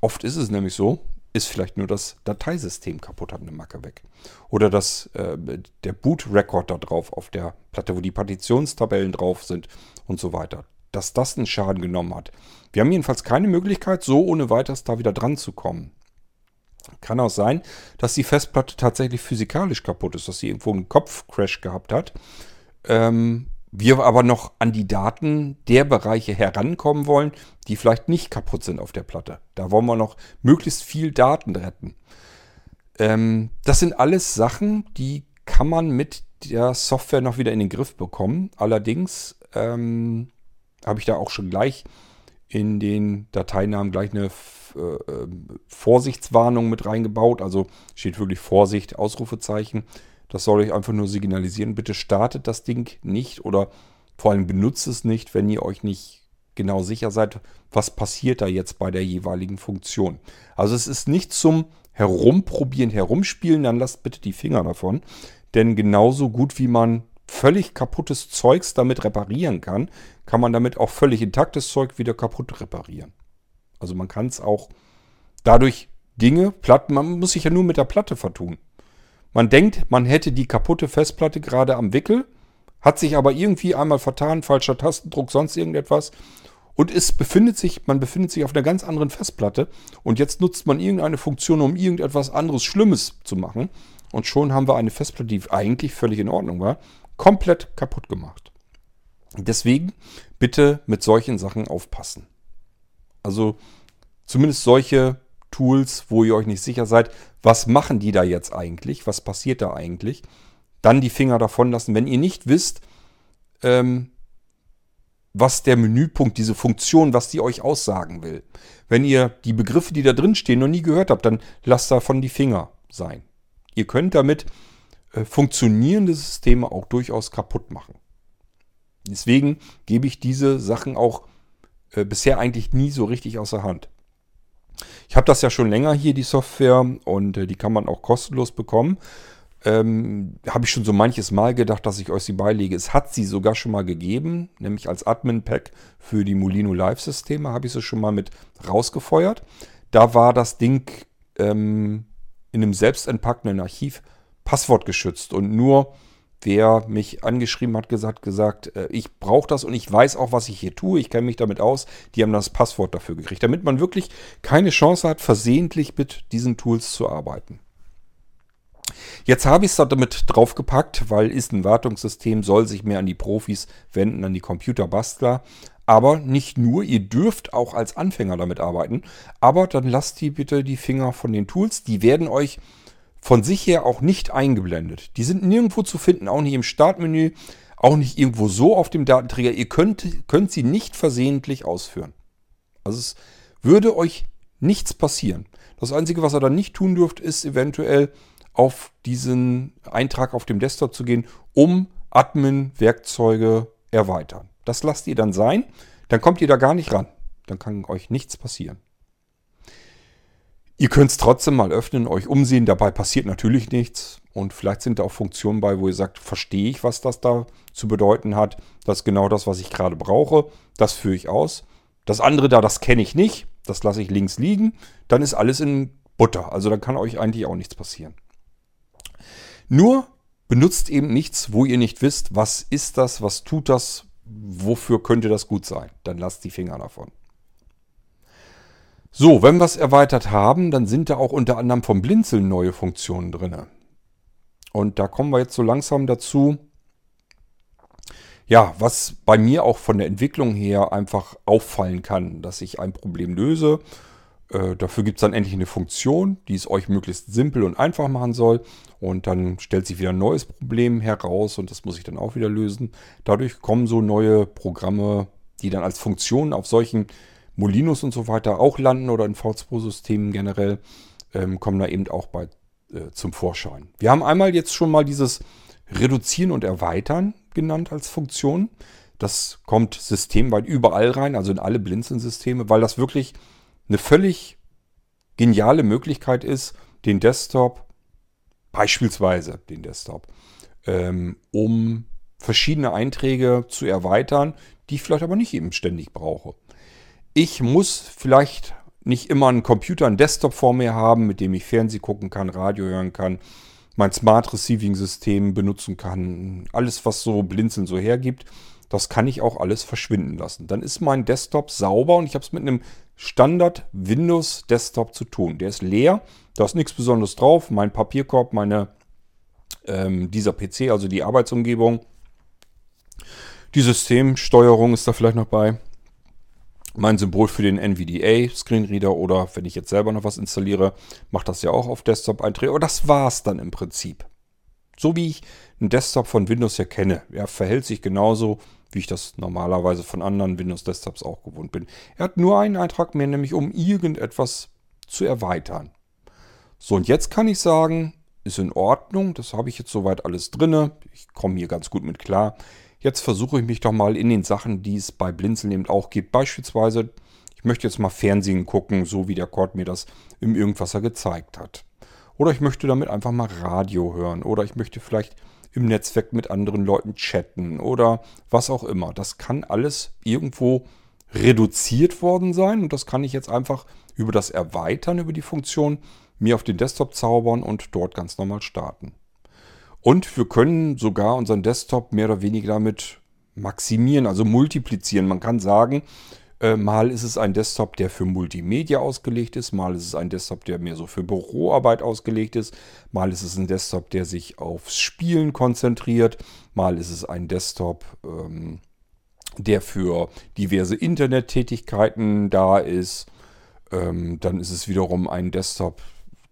oft ist es nämlich so, ist vielleicht nur das Dateisystem kaputt, hat eine Macke weg. Oder das, äh, der Boot-Record da drauf auf der Platte, wo die Partitionstabellen drauf sind und so weiter. Dass das einen Schaden genommen hat. Wir haben jedenfalls keine Möglichkeit, so ohne weiteres da wieder dran zu kommen. Kann auch sein, dass die Festplatte tatsächlich physikalisch kaputt ist, dass sie irgendwo einen Kopfcrash gehabt hat. Ähm, wir aber noch an die Daten der Bereiche herankommen wollen, die vielleicht nicht kaputt sind auf der Platte. Da wollen wir noch möglichst viel Daten retten. Ähm, das sind alles Sachen, die kann man mit der Software noch wieder in den Griff bekommen. Allerdings ähm, habe ich da auch schon gleich in den Dateinamen gleich eine äh, Vorsichtswarnung mit reingebaut. Also steht wirklich Vorsicht, Ausrufezeichen. Das soll euch einfach nur signalisieren. Bitte startet das Ding nicht oder vor allem benutzt es nicht, wenn ihr euch nicht genau sicher seid, was passiert da jetzt bei der jeweiligen Funktion. Also es ist nicht zum Herumprobieren, Herumspielen, dann lasst bitte die Finger davon. Denn genauso gut wie man völlig kaputtes Zeugs damit reparieren kann, kann man damit auch völlig intaktes Zeug wieder kaputt reparieren. Also man kann es auch dadurch Dinge, Platten, man muss sich ja nur mit der Platte vertun. Man denkt, man hätte die kaputte Festplatte gerade am Wickel, hat sich aber irgendwie einmal vertan, falscher Tastendruck, sonst irgendetwas. Und es befindet sich, man befindet sich auf einer ganz anderen Festplatte und jetzt nutzt man irgendeine Funktion, um irgendetwas anderes Schlimmes zu machen. Und schon haben wir eine Festplatte, die eigentlich völlig in Ordnung war, komplett kaputt gemacht. Deswegen bitte mit solchen Sachen aufpassen. Also zumindest solche Tools, wo ihr euch nicht sicher seid, was machen die da jetzt eigentlich, was passiert da eigentlich, dann die Finger davon lassen. Wenn ihr nicht wisst, ähm, was der Menüpunkt, diese Funktion, was die euch aussagen will. Wenn ihr die Begriffe, die da drin stehen, noch nie gehört habt, dann lasst davon die Finger sein. Ihr könnt damit funktionierende Systeme auch durchaus kaputt machen. Deswegen gebe ich diese Sachen auch äh, bisher eigentlich nie so richtig außer Hand. Ich habe das ja schon länger hier, die Software, und äh, die kann man auch kostenlos bekommen. Ähm, habe ich schon so manches Mal gedacht, dass ich euch sie beilege. Es hat sie sogar schon mal gegeben, nämlich als Admin-Pack für die Molino Live-Systeme habe ich sie schon mal mit rausgefeuert. Da war das Ding ähm, in einem selbstentpackenden Archiv passwortgeschützt und nur wer mich angeschrieben hat, gesagt, gesagt, äh, ich brauche das und ich weiß auch, was ich hier tue, ich kenne mich damit aus, die haben das Passwort dafür gekriegt, damit man wirklich keine Chance hat, versehentlich mit diesen Tools zu arbeiten. Jetzt habe ich es damit draufgepackt, weil ist ein Wartungssystem, soll sich mehr an die Profis wenden, an die Computerbastler. Aber nicht nur, ihr dürft auch als Anfänger damit arbeiten. Aber dann lasst die bitte die Finger von den Tools. Die werden euch von sich her auch nicht eingeblendet. Die sind nirgendwo zu finden, auch nicht im Startmenü, auch nicht irgendwo so auf dem Datenträger. Ihr könnt, könnt sie nicht versehentlich ausführen. Also es würde euch nichts passieren. Das Einzige, was ihr dann nicht tun dürft, ist eventuell auf diesen Eintrag auf dem Desktop zu gehen, um Admin-Werkzeuge erweitern. Das lasst ihr dann sein, dann kommt ihr da gar nicht ran. Dann kann euch nichts passieren. Ihr könnt es trotzdem mal öffnen, euch umsehen. Dabei passiert natürlich nichts. Und vielleicht sind da auch Funktionen bei, wo ihr sagt, verstehe ich, was das da zu bedeuten hat. Das ist genau das, was ich gerade brauche. Das führe ich aus. Das andere da, das kenne ich nicht. Das lasse ich links liegen. Dann ist alles in Butter. Also dann kann euch eigentlich auch nichts passieren. Nur benutzt eben nichts, wo ihr nicht wisst, was ist das, was tut das, wofür könnte das gut sein. Dann lasst die Finger davon. So, wenn wir es erweitert haben, dann sind da auch unter anderem vom Blinzeln neue Funktionen drin. Und da kommen wir jetzt so langsam dazu, ja, was bei mir auch von der Entwicklung her einfach auffallen kann, dass ich ein Problem löse. Äh, dafür gibt es dann endlich eine Funktion, die es euch möglichst simpel und einfach machen soll. Und dann stellt sich wieder ein neues Problem heraus und das muss ich dann auch wieder lösen. Dadurch kommen so neue Programme, die dann als Funktion auf solchen Molinos und so weiter auch landen oder in V2-Systemen generell, ähm, kommen da eben auch bei, äh, zum Vorschein. Wir haben einmal jetzt schon mal dieses Reduzieren und Erweitern genannt als Funktion. Das kommt systemweit überall rein, also in alle Blinzeln-Systeme, weil das wirklich eine völlig geniale Möglichkeit ist, den Desktop, beispielsweise den Desktop, ähm, um verschiedene Einträge zu erweitern, die ich vielleicht aber nicht eben ständig brauche. Ich muss vielleicht nicht immer einen Computer, einen Desktop vor mir haben, mit dem ich Fernsehen gucken kann, Radio hören kann, mein Smart Receiving System benutzen kann, alles was so Blinzeln so hergibt, das kann ich auch alles verschwinden lassen. Dann ist mein Desktop sauber und ich habe es mit einem Standard Windows Desktop zu tun. Der ist leer, da ist nichts Besonderes drauf. Mein Papierkorb, meine ähm, dieser PC, also die Arbeitsumgebung. Die Systemsteuerung ist da vielleicht noch bei mein Symbol für den NVDA Screenreader oder wenn ich jetzt selber noch was installiere, macht das ja auch auf Desktop-Einträge. Aber das war es dann im Prinzip. So wie ich einen Desktop von Windows ja kenne. Er verhält sich genauso wie ich das normalerweise von anderen Windows-Desktops auch gewohnt bin. Er hat nur einen Eintrag mehr, nämlich um irgendetwas zu erweitern. So, und jetzt kann ich sagen, ist in Ordnung, das habe ich jetzt soweit alles drin. Ich komme hier ganz gut mit klar. Jetzt versuche ich mich doch mal in den Sachen, die es bei Blinzeln eben auch gibt. Beispielsweise, ich möchte jetzt mal Fernsehen gucken, so wie der Cord mir das im Irgendwasser gezeigt hat. Oder ich möchte damit einfach mal Radio hören. Oder ich möchte vielleicht im Netzwerk mit anderen Leuten chatten oder was auch immer. Das kann alles irgendwo reduziert worden sein und das kann ich jetzt einfach über das Erweitern über die Funktion mir auf den Desktop zaubern und dort ganz normal starten. Und wir können sogar unseren Desktop mehr oder weniger damit maximieren, also multiplizieren. Man kann sagen, äh, mal ist es ein Desktop, der für Multimedia ausgelegt ist, mal ist es ein Desktop, der mehr so für Büroarbeit ausgelegt ist, mal ist es ein Desktop, der sich aufs Spielen konzentriert, mal ist es ein Desktop, ähm, der für diverse Internettätigkeiten da ist. Ähm, dann ist es wiederum ein Desktop,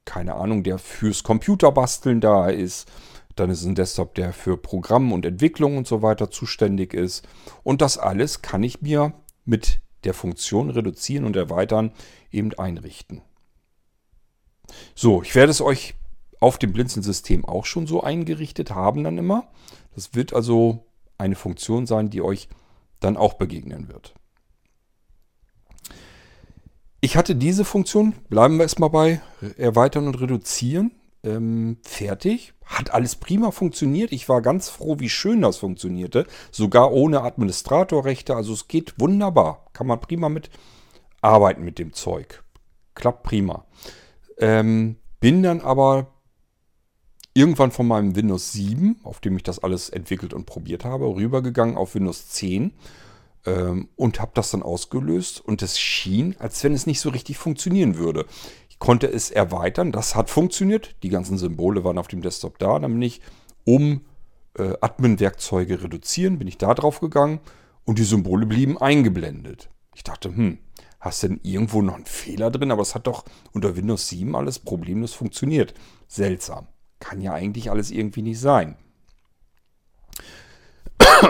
keine Ahnung, der fürs Computerbasteln da ist. Dann ist es ein Desktop, der für Programm und Entwicklung und so weiter zuständig ist. Und das alles kann ich mir mit der Funktion reduzieren und erweitern eben einrichten. So, ich werde es euch auf dem Blinzeln-System auch schon so eingerichtet haben dann immer. Das wird also eine Funktion sein, die euch dann auch begegnen wird. Ich hatte diese Funktion, bleiben wir erstmal bei Erweitern und Reduzieren, ähm, fertig. Hat alles prima funktioniert. Ich war ganz froh, wie schön das funktionierte. Sogar ohne Administratorrechte. Also es geht wunderbar. Kann man prima mit arbeiten mit dem Zeug. Klappt prima. Ähm, bin dann aber irgendwann von meinem Windows 7, auf dem ich das alles entwickelt und probiert habe, rübergegangen auf Windows 10 ähm, und habe das dann ausgelöst und es schien, als wenn es nicht so richtig funktionieren würde konnte es erweitern. Das hat funktioniert. Die ganzen Symbole waren auf dem Desktop da. Dann bin ich um äh, Admin-Werkzeuge reduzieren, bin ich da drauf gegangen und die Symbole blieben eingeblendet. Ich dachte, hm, hast denn irgendwo noch einen Fehler drin? Aber es hat doch unter Windows 7 alles problemlos funktioniert. Seltsam. Kann ja eigentlich alles irgendwie nicht sein.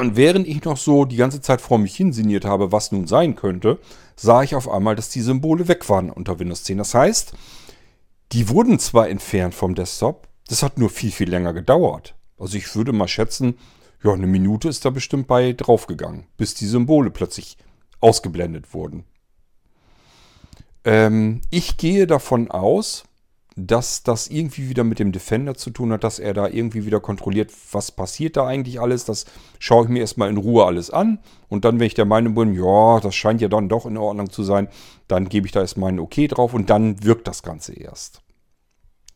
Und während ich noch so die ganze Zeit vor mich hinsiniert habe, was nun sein könnte, sah ich auf einmal, dass die Symbole weg waren unter Windows 10. Das heißt, die wurden zwar entfernt vom Desktop, das hat nur viel, viel länger gedauert. Also ich würde mal schätzen, ja, eine Minute ist da bestimmt bei draufgegangen, bis die Symbole plötzlich ausgeblendet wurden. Ähm, ich gehe davon aus, dass das irgendwie wieder mit dem Defender zu tun hat, dass er da irgendwie wieder kontrolliert, was passiert da eigentlich alles. Das schaue ich mir erstmal in Ruhe alles an. Und dann, wenn ich der Meinung bin, ja, das scheint ja dann doch in Ordnung zu sein, dann gebe ich da erstmal ein Okay drauf und dann wirkt das Ganze erst.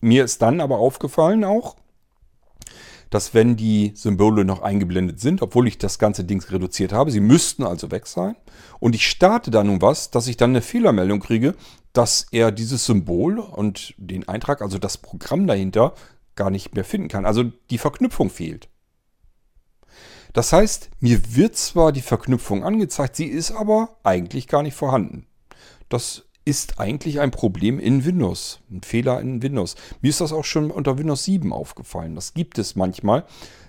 Mir ist dann aber aufgefallen auch, dass wenn die Symbole noch eingeblendet sind, obwohl ich das ganze Ding reduziert habe, sie müssten also weg sein, und ich starte da nun was, dass ich dann eine Fehlermeldung kriege, dass er dieses Symbol und den Eintrag, also das Programm dahinter, gar nicht mehr finden kann. Also die Verknüpfung fehlt. Das heißt, mir wird zwar die Verknüpfung angezeigt, sie ist aber eigentlich gar nicht vorhanden. Das ist eigentlich ein Problem in Windows, ein Fehler in Windows. Mir ist das auch schon unter Windows 7 aufgefallen. Das gibt es manchmal,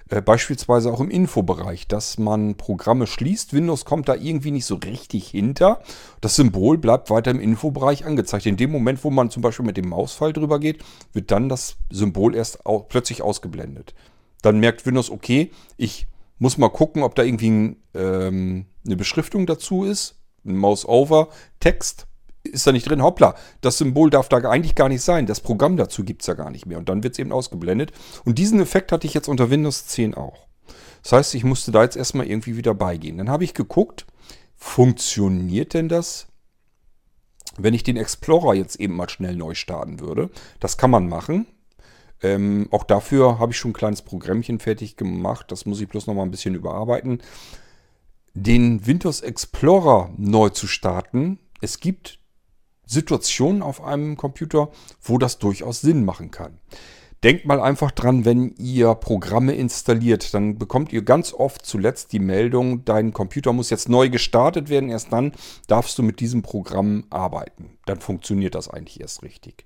äh, beispielsweise auch im Infobereich, dass man Programme schließt. Windows kommt da irgendwie nicht so richtig hinter. Das Symbol bleibt weiter im Infobereich angezeigt. In dem Moment, wo man zum Beispiel mit dem Mausfall drüber geht, wird dann das Symbol erst au plötzlich ausgeblendet. Dann merkt Windows, okay, ich muss mal gucken, ob da irgendwie ähm, eine Beschriftung dazu ist. Ein Mouse-Over, Text, ist da nicht drin. Hoppla, das Symbol darf da eigentlich gar nicht sein. Das Programm dazu gibt es ja gar nicht mehr. Und dann wird es eben ausgeblendet. Und diesen Effekt hatte ich jetzt unter Windows 10 auch. Das heißt, ich musste da jetzt erstmal irgendwie wieder beigehen. Dann habe ich geguckt, funktioniert denn das, wenn ich den Explorer jetzt eben mal schnell neu starten würde? Das kann man machen. Ähm, auch dafür habe ich schon ein kleines Programmchen fertig gemacht. Das muss ich bloß noch mal ein bisschen überarbeiten. Den Windows Explorer neu zu starten. Es gibt Situationen auf einem Computer, wo das durchaus Sinn machen kann. Denkt mal einfach dran, wenn ihr Programme installiert, dann bekommt ihr ganz oft zuletzt die Meldung, dein Computer muss jetzt neu gestartet werden, erst dann darfst du mit diesem Programm arbeiten. Dann funktioniert das eigentlich erst richtig.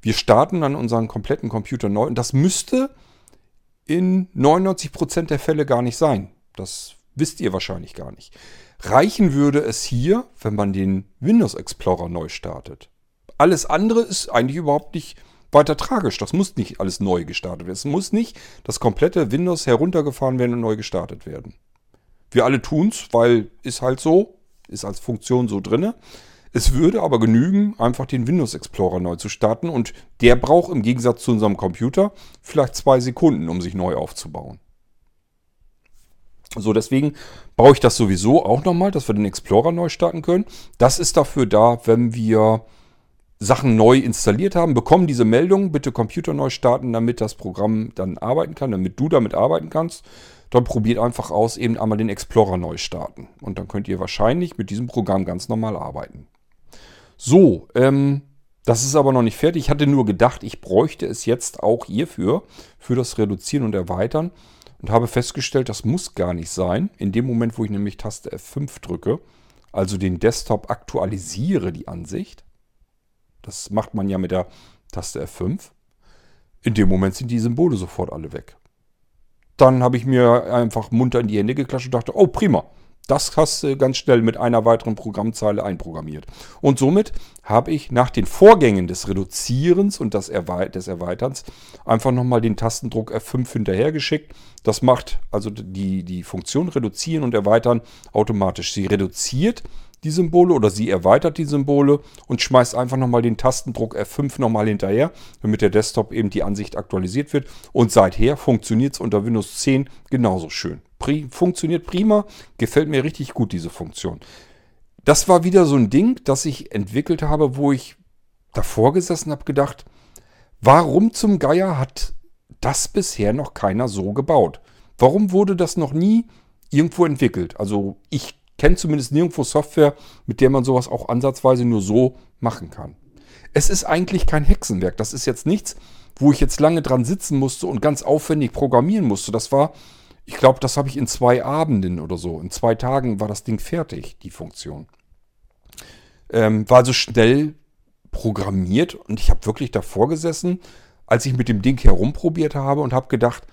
Wir starten dann unseren kompletten Computer neu und das müsste in 99% der Fälle gar nicht sein. Das Wisst ihr wahrscheinlich gar nicht. Reichen würde es hier, wenn man den Windows Explorer neu startet. Alles andere ist eigentlich überhaupt nicht weiter tragisch. Das muss nicht alles neu gestartet werden. Es muss nicht das komplette Windows heruntergefahren werden und neu gestartet werden. Wir alle tun es, weil ist halt so, ist als Funktion so drinne. Es würde aber genügen, einfach den Windows Explorer neu zu starten und der braucht im Gegensatz zu unserem Computer vielleicht zwei Sekunden, um sich neu aufzubauen. So, deswegen brauche ich das sowieso auch nochmal, dass wir den Explorer neu starten können. Das ist dafür da, wenn wir Sachen neu installiert haben, bekommen diese Meldung, bitte Computer neu starten, damit das Programm dann arbeiten kann, damit du damit arbeiten kannst. Dann probiert einfach aus, eben einmal den Explorer neu starten. Und dann könnt ihr wahrscheinlich mit diesem Programm ganz normal arbeiten. So, ähm, das ist aber noch nicht fertig. Ich hatte nur gedacht, ich bräuchte es jetzt auch hierfür, für das Reduzieren und Erweitern. Und habe festgestellt, das muss gar nicht sein. In dem Moment, wo ich nämlich Taste F5 drücke, also den Desktop aktualisiere, die Ansicht, das macht man ja mit der Taste F5. In dem Moment sind die Symbole sofort alle weg. Dann habe ich mir einfach munter in die Hände geklatscht und dachte, oh prima, das hast du ganz schnell mit einer weiteren Programmzeile einprogrammiert. Und somit habe ich nach den Vorgängen des Reduzierens und des, Erweiterns einfach nochmal den Tastendruck F5 hinterhergeschickt. Das macht also die, die Funktion reduzieren und erweitern automatisch. Sie reduziert die Symbole oder sie erweitert die Symbole und schmeißt einfach nochmal den Tastendruck F5 nochmal hinterher, damit der Desktop eben die Ansicht aktualisiert wird. Und seither funktioniert es unter Windows 10 genauso schön. Pri funktioniert prima, gefällt mir richtig gut diese Funktion. Das war wieder so ein Ding, das ich entwickelt habe, wo ich davor gesessen habe, gedacht, warum zum Geier hat das bisher noch keiner so gebaut? Warum wurde das noch nie irgendwo entwickelt? Also ich kenne zumindest nirgendwo Software, mit der man sowas auch ansatzweise nur so machen kann. Es ist eigentlich kein Hexenwerk. Das ist jetzt nichts, wo ich jetzt lange dran sitzen musste und ganz aufwendig programmieren musste. Das war, ich glaube, das habe ich in zwei Abenden oder so. In zwei Tagen war das Ding fertig, die Funktion. Ähm, war also schnell programmiert und ich habe wirklich davor gesessen, als ich mit dem Ding herumprobiert habe und habe gedacht,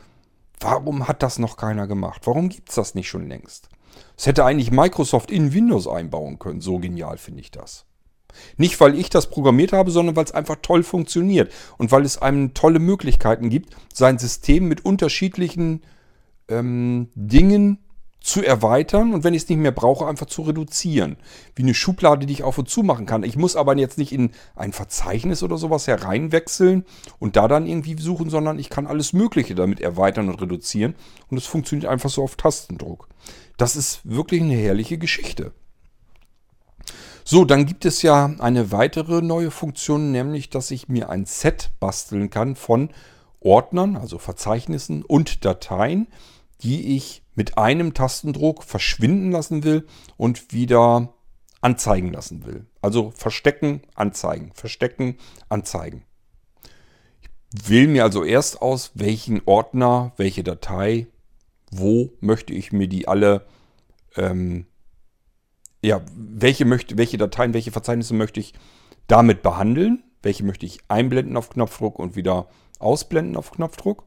warum hat das noch keiner gemacht? Warum gibt es das nicht schon längst? Das hätte eigentlich Microsoft in Windows einbauen können. So genial finde ich das. Nicht, weil ich das programmiert habe, sondern weil es einfach toll funktioniert und weil es einem tolle Möglichkeiten gibt, sein System mit unterschiedlichen ähm, Dingen zu erweitern und wenn ich es nicht mehr brauche, einfach zu reduzieren. Wie eine Schublade, die ich auf und zu machen kann. Ich muss aber jetzt nicht in ein Verzeichnis oder sowas hereinwechseln und da dann irgendwie suchen, sondern ich kann alles Mögliche damit erweitern und reduzieren und es funktioniert einfach so auf Tastendruck. Das ist wirklich eine herrliche Geschichte. So, dann gibt es ja eine weitere neue Funktion, nämlich dass ich mir ein Set basteln kann von Ordnern, also Verzeichnissen und Dateien, die ich mit einem Tastendruck verschwinden lassen will und wieder anzeigen lassen will. Also verstecken, anzeigen, verstecken, anzeigen. Ich wähle mir also erst aus, welchen Ordner, welche Datei wo möchte ich mir die alle, ähm, ja, welche, möchte, welche Dateien, welche Verzeichnisse möchte ich damit behandeln, welche möchte ich einblenden auf Knopfdruck und wieder ausblenden auf Knopfdruck.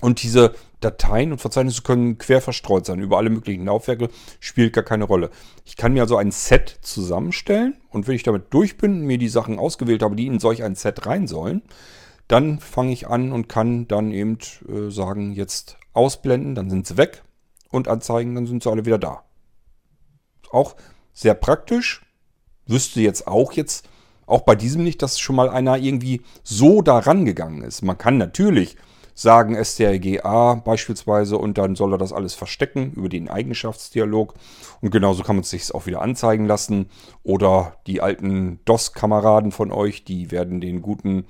Und diese Dateien und Verzeichnisse können quer verstreut sein über alle möglichen Laufwerke, spielt gar keine Rolle. Ich kann mir also ein Set zusammenstellen und wenn ich damit durch bin, mir die Sachen ausgewählt habe, die in solch ein Set rein sollen, dann fange ich an und kann dann eben äh, sagen, jetzt ausblenden, dann sind sie weg und anzeigen, dann sind sie alle wieder da. Auch sehr praktisch. Wüsste jetzt auch jetzt, auch bei diesem nicht, dass schon mal einer irgendwie so daran gegangen ist. Man kann natürlich sagen strga beispielsweise und dann soll er das alles verstecken über den Eigenschaftsdialog und genauso kann man es sich auch wieder anzeigen lassen oder die alten DOS-Kameraden von euch, die werden den guten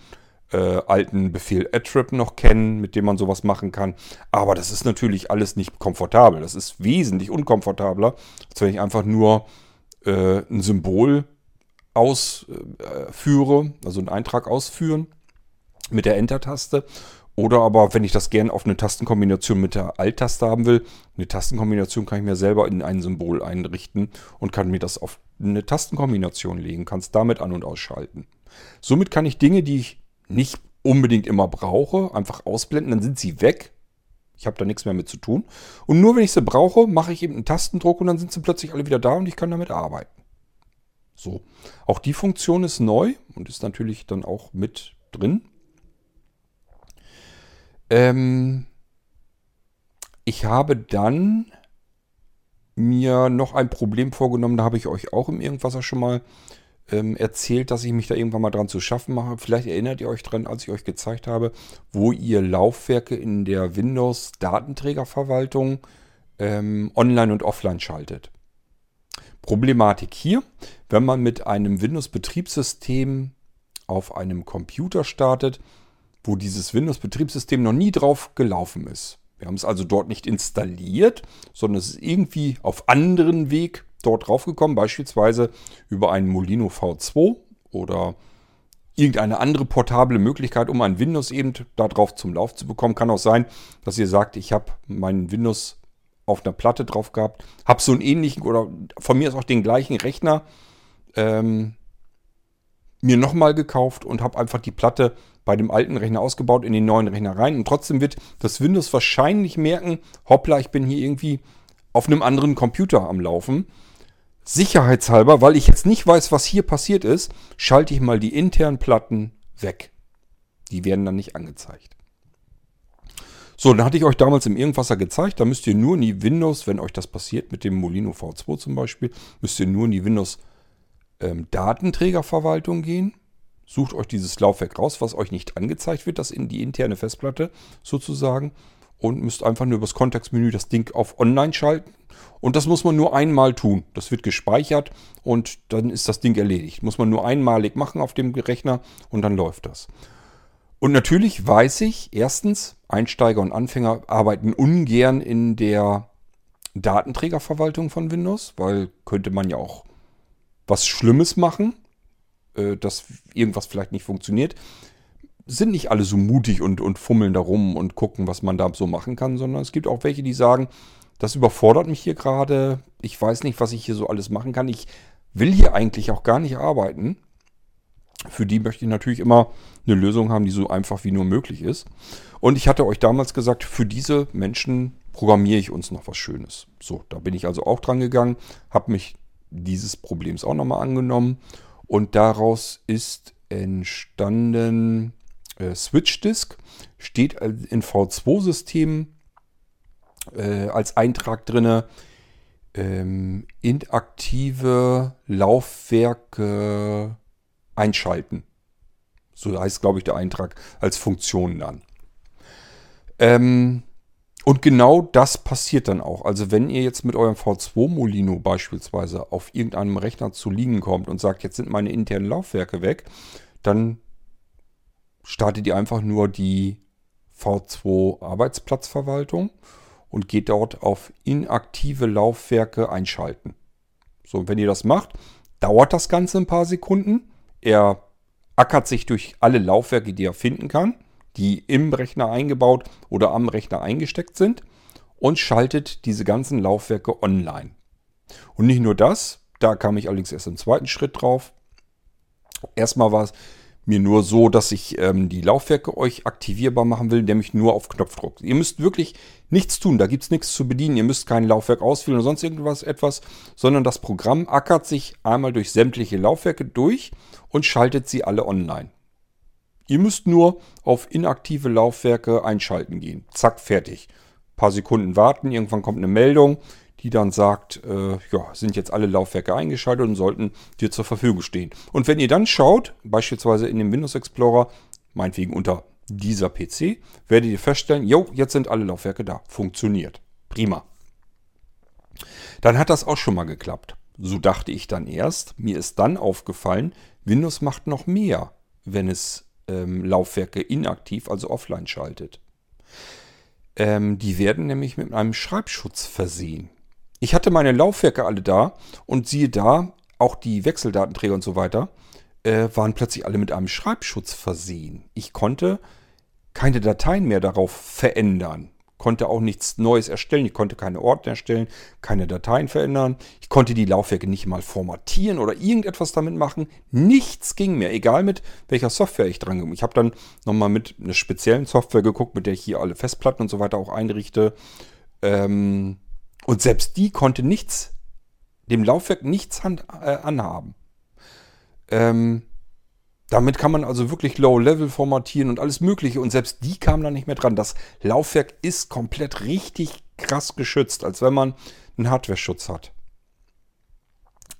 äh, alten Befehl attrib noch kennen, mit dem man sowas machen kann. Aber das ist natürlich alles nicht komfortabel. Das ist wesentlich unkomfortabler, als wenn ich einfach nur äh, ein Symbol ausführe, also einen Eintrag ausführen mit der Enter-Taste. Oder aber, wenn ich das gerne auf eine Tastenkombination mit der Alt-Taste haben will, eine Tastenkombination kann ich mir selber in ein Symbol einrichten und kann mir das auf eine Tastenkombination legen, kann es damit an- und ausschalten. Somit kann ich Dinge, die ich nicht unbedingt immer brauche, einfach ausblenden, dann sind sie weg. Ich habe da nichts mehr mit zu tun. Und nur wenn ich sie brauche, mache ich eben einen Tastendruck und dann sind sie plötzlich alle wieder da und ich kann damit arbeiten. So. Auch die Funktion ist neu und ist natürlich dann auch mit drin. Ähm ich habe dann mir noch ein Problem vorgenommen, da habe ich euch auch im Irgendwasser schon mal ähm, erzählt, dass ich mich da irgendwann mal dran zu schaffen mache. Vielleicht erinnert ihr euch dran, als ich euch gezeigt habe, wo ihr Laufwerke in der Windows-Datenträgerverwaltung ähm, online und offline schaltet. Problematik hier, wenn man mit einem Windows-Betriebssystem auf einem Computer startet, wo dieses Windows-Betriebssystem noch nie drauf gelaufen ist. Wir haben es also dort nicht installiert, sondern es ist irgendwie auf anderen Weg dort draufgekommen, beispielsweise über einen Molino V2 oder irgendeine andere portable Möglichkeit, um ein Windows eben darauf zum Lauf zu bekommen. Kann auch sein, dass ihr sagt, ich habe meinen Windows auf einer Platte drauf gehabt, habe so einen ähnlichen oder von mir ist auch den gleichen Rechner ähm, mir nochmal gekauft und habe einfach die Platte bei dem alten Rechner ausgebaut in den neuen Rechner rein. Und trotzdem wird das Windows wahrscheinlich merken, hoppla, ich bin hier irgendwie auf einem anderen Computer am Laufen. Sicherheitshalber, weil ich jetzt nicht weiß, was hier passiert ist, schalte ich mal die internen Platten weg. Die werden dann nicht angezeigt. So, dann hatte ich euch damals im Irgendwasser gezeigt, da müsst ihr nur in die Windows, wenn euch das passiert mit dem Molino V2 zum Beispiel, müsst ihr nur in die Windows ähm, Datenträgerverwaltung gehen. Sucht euch dieses Laufwerk raus, was euch nicht angezeigt wird, das in die interne Festplatte sozusagen. Und müsst einfach nur übers Kontextmenü das Ding auf Online schalten und das muss man nur einmal tun. Das wird gespeichert und dann ist das Ding erledigt. Muss man nur einmalig machen auf dem Rechner und dann läuft das. Und natürlich weiß ich, erstens, Einsteiger und Anfänger arbeiten ungern in der Datenträgerverwaltung von Windows, weil könnte man ja auch was Schlimmes machen, äh, dass irgendwas vielleicht nicht funktioniert. Sind nicht alle so mutig und, und fummeln da rum und gucken, was man da so machen kann, sondern es gibt auch welche, die sagen, das überfordert mich hier gerade. Ich weiß nicht, was ich hier so alles machen kann. Ich will hier eigentlich auch gar nicht arbeiten. Für die möchte ich natürlich immer eine Lösung haben, die so einfach wie nur möglich ist. Und ich hatte euch damals gesagt, für diese Menschen programmiere ich uns noch was Schönes. So, da bin ich also auch dran gegangen, habe mich dieses Problems auch nochmal angenommen und daraus ist entstanden äh, Switch Disk, steht in V2-Systemen äh, als Eintrag drin ähm, inaktive Laufwerke einschalten. So heißt, glaube ich, der Eintrag als Funktion dann. Ähm, und genau das passiert dann auch. Also wenn ihr jetzt mit eurem V2 Molino beispielsweise auf irgendeinem Rechner zu liegen kommt und sagt, jetzt sind meine internen Laufwerke weg, dann startet ihr einfach nur die V2 Arbeitsplatzverwaltung und geht dort auf inaktive Laufwerke einschalten. So, wenn ihr das macht, dauert das Ganze ein paar Sekunden. Er ackert sich durch alle Laufwerke, die er finden kann, die im Rechner eingebaut oder am Rechner eingesteckt sind und schaltet diese ganzen Laufwerke online. Und nicht nur das, da kam ich allerdings erst im zweiten Schritt drauf. Erstmal war es mir nur so, dass ich ähm, die Laufwerke euch aktivierbar machen will, nämlich nur auf Knopfdruck. Ihr müsst wirklich nichts tun, da gibt es nichts zu bedienen. Ihr müsst kein Laufwerk auswählen oder sonst irgendwas etwas, sondern das Programm ackert sich einmal durch sämtliche Laufwerke durch und schaltet sie alle online. Ihr müsst nur auf inaktive Laufwerke einschalten gehen. Zack, fertig. Ein paar Sekunden warten, irgendwann kommt eine Meldung die dann sagt, äh, ja, sind jetzt alle Laufwerke eingeschaltet und sollten dir zur Verfügung stehen. Und wenn ihr dann schaut, beispielsweise in dem Windows Explorer, meinetwegen unter dieser PC, werdet ihr feststellen, jo, jetzt sind alle Laufwerke da. Funktioniert. Prima. Dann hat das auch schon mal geklappt. So dachte ich dann erst. Mir ist dann aufgefallen, Windows macht noch mehr, wenn es ähm, Laufwerke inaktiv, also offline schaltet. Ähm, die werden nämlich mit einem Schreibschutz versehen. Ich hatte meine Laufwerke alle da und siehe da, auch die Wechseldatenträger und so weiter, äh, waren plötzlich alle mit einem Schreibschutz versehen. Ich konnte keine Dateien mehr darauf verändern. Konnte auch nichts Neues erstellen. Ich konnte keine Ordner erstellen, keine Dateien verändern. Ich konnte die Laufwerke nicht mal formatieren oder irgendetwas damit machen. Nichts ging mehr, egal mit welcher Software ich dran ging. Ich habe dann nochmal mit einer speziellen Software geguckt, mit der ich hier alle Festplatten und so weiter auch einrichte. Ähm, und selbst die konnte nichts, dem Laufwerk nichts äh, anhaben. Ähm, damit kann man also wirklich Low-Level formatieren und alles Mögliche. Und selbst die kamen da nicht mehr dran. Das Laufwerk ist komplett richtig krass geschützt, als wenn man einen Hardware-Schutz hat.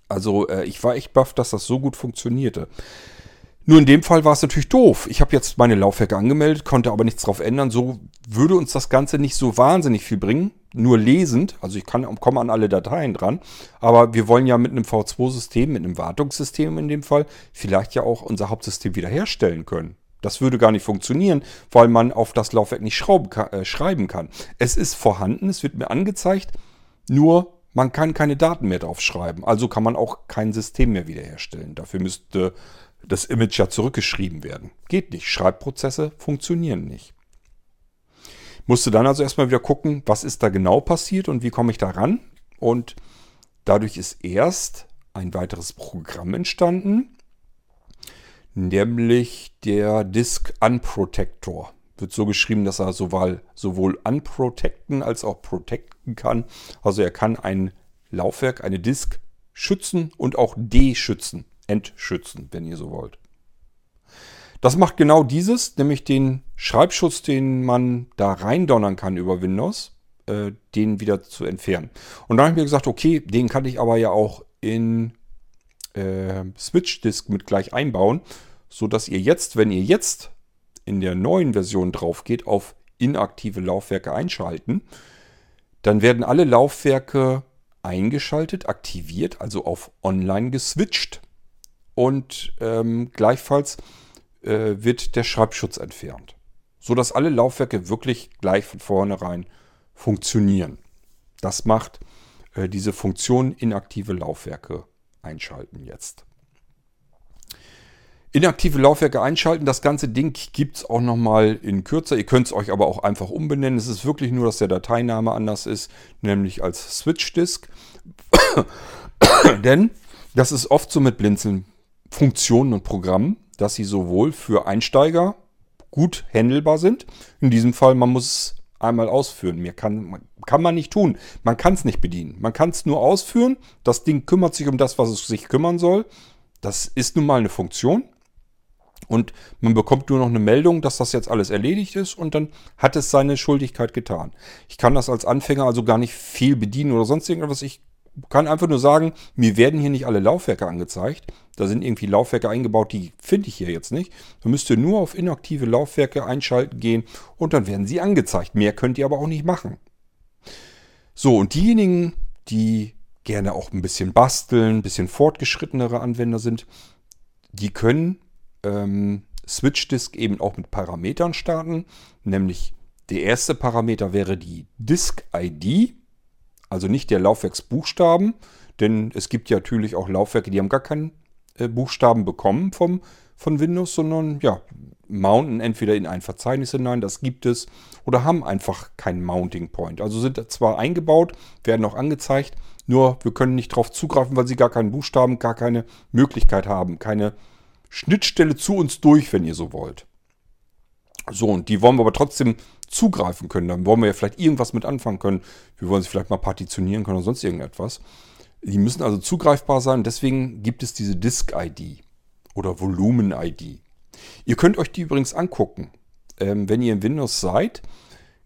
Also äh, ich war echt baff, dass das so gut funktionierte. Nur in dem Fall war es natürlich doof. Ich habe jetzt meine Laufwerke angemeldet, konnte aber nichts drauf ändern. So würde uns das Ganze nicht so wahnsinnig viel bringen. Nur lesend, also ich kann, komme an alle Dateien dran. Aber wir wollen ja mit einem V2-System, mit einem Wartungssystem in dem Fall, vielleicht ja auch unser Hauptsystem wiederherstellen können. Das würde gar nicht funktionieren, weil man auf das Laufwerk nicht kann, äh, schreiben kann. Es ist vorhanden, es wird mir angezeigt, nur man kann keine Daten mehr drauf schreiben. Also kann man auch kein System mehr wiederherstellen. Dafür müsste das Image ja zurückgeschrieben werden. Geht nicht. Schreibprozesse funktionieren nicht. Musste dann also erstmal wieder gucken, was ist da genau passiert und wie komme ich da ran. Und dadurch ist erst ein weiteres Programm entstanden, nämlich der Disk Unprotector. Wird so geschrieben, dass er sowohl, sowohl unprotecten als auch protecten kann. Also er kann ein Laufwerk, eine Disk schützen und auch deschützen entschützen, wenn ihr so wollt. Das macht genau dieses, nämlich den Schreibschutz, den man da reindonnern kann über Windows, äh, den wieder zu entfernen. Und dann habe ich mir gesagt, okay, den kann ich aber ja auch in äh, Switch Disk mit gleich einbauen, sodass ihr jetzt, wenn ihr jetzt in der neuen Version drauf geht, auf inaktive Laufwerke einschalten, dann werden alle Laufwerke eingeschaltet, aktiviert, also auf online geswitcht und ähm, gleichfalls äh, wird der Schreibschutz entfernt, sodass alle Laufwerke wirklich gleich von vornherein funktionieren. Das macht äh, diese Funktion inaktive Laufwerke einschalten jetzt. Inaktive Laufwerke einschalten, das ganze Ding gibt es auch nochmal in kürzer. Ihr könnt es euch aber auch einfach umbenennen. Es ist wirklich nur, dass der Dateiname anders ist, nämlich als Switch Disk. (coughs) Denn das ist oft so mit Blinzeln Funktionen und Programmen, dass sie sowohl für Einsteiger gut handelbar sind. In diesem Fall, man muss es einmal ausführen. Mehr kann, kann man nicht tun. Man kann es nicht bedienen. Man kann es nur ausführen. Das Ding kümmert sich um das, was es sich kümmern soll. Das ist nun mal eine Funktion. Und man bekommt nur noch eine Meldung, dass das jetzt alles erledigt ist und dann hat es seine Schuldigkeit getan. Ich kann das als Anfänger also gar nicht viel bedienen oder sonst irgendwas. Ich kann einfach nur sagen, mir werden hier nicht alle Laufwerke angezeigt. Da sind irgendwie Laufwerke eingebaut, die finde ich hier jetzt nicht. Da müsst ihr nur auf inaktive Laufwerke einschalten gehen und dann werden sie angezeigt. Mehr könnt ihr aber auch nicht machen. So, und diejenigen, die gerne auch ein bisschen basteln, ein bisschen fortgeschrittenere Anwender sind, die können ähm, Switch-Disk eben auch mit Parametern starten. Nämlich der erste Parameter wäre die Disk-ID. Also nicht der Laufwerksbuchstaben, denn es gibt ja natürlich auch Laufwerke, die haben gar keinen äh, Buchstaben bekommen vom, von Windows, sondern ja, mounten entweder in ein Verzeichnis hinein, das gibt es, oder haben einfach keinen Mounting Point. Also sind zwar eingebaut, werden auch angezeigt, nur wir können nicht darauf zugreifen, weil sie gar keinen Buchstaben, gar keine Möglichkeit haben, keine Schnittstelle zu uns durch, wenn ihr so wollt. So, und die wollen wir aber trotzdem zugreifen können. Dann wollen wir ja vielleicht irgendwas mit anfangen können. Wir wollen sie vielleicht mal partitionieren können oder sonst irgendetwas. Die müssen also zugreifbar sein. Deswegen gibt es diese Disk-ID oder Volumen-ID. Ihr könnt euch die übrigens angucken. Ähm, wenn ihr in Windows seid,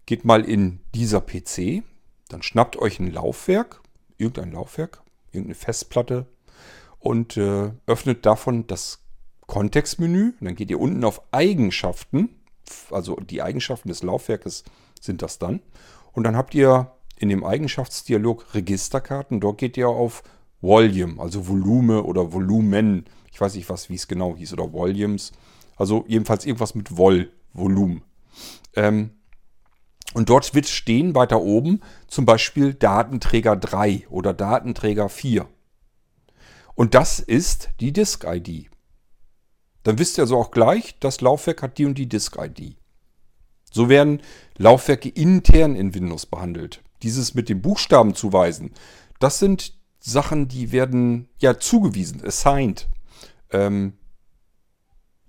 geht mal in dieser PC, dann schnappt euch ein Laufwerk, irgendein Laufwerk, irgendeine Festplatte und äh, öffnet davon das Kontextmenü. Dann geht ihr unten auf Eigenschaften also die Eigenschaften des Laufwerkes sind das dann. Und dann habt ihr in dem Eigenschaftsdialog Registerkarten. Dort geht ihr auf Volume, also Volume oder Volumen. Ich weiß nicht, was, wie es genau hieß, oder Volumes. Also jedenfalls irgendwas mit Vol, Volumen. Ähm, und dort wird stehen weiter oben zum Beispiel Datenträger 3 oder Datenträger 4. Und das ist die Disk-ID. Dann wisst ihr also auch gleich, das Laufwerk hat die und die Disk-ID. So werden Laufwerke intern in Windows behandelt. Dieses mit den Buchstaben zuweisen, das sind Sachen, die werden ja zugewiesen, assigned. Ähm,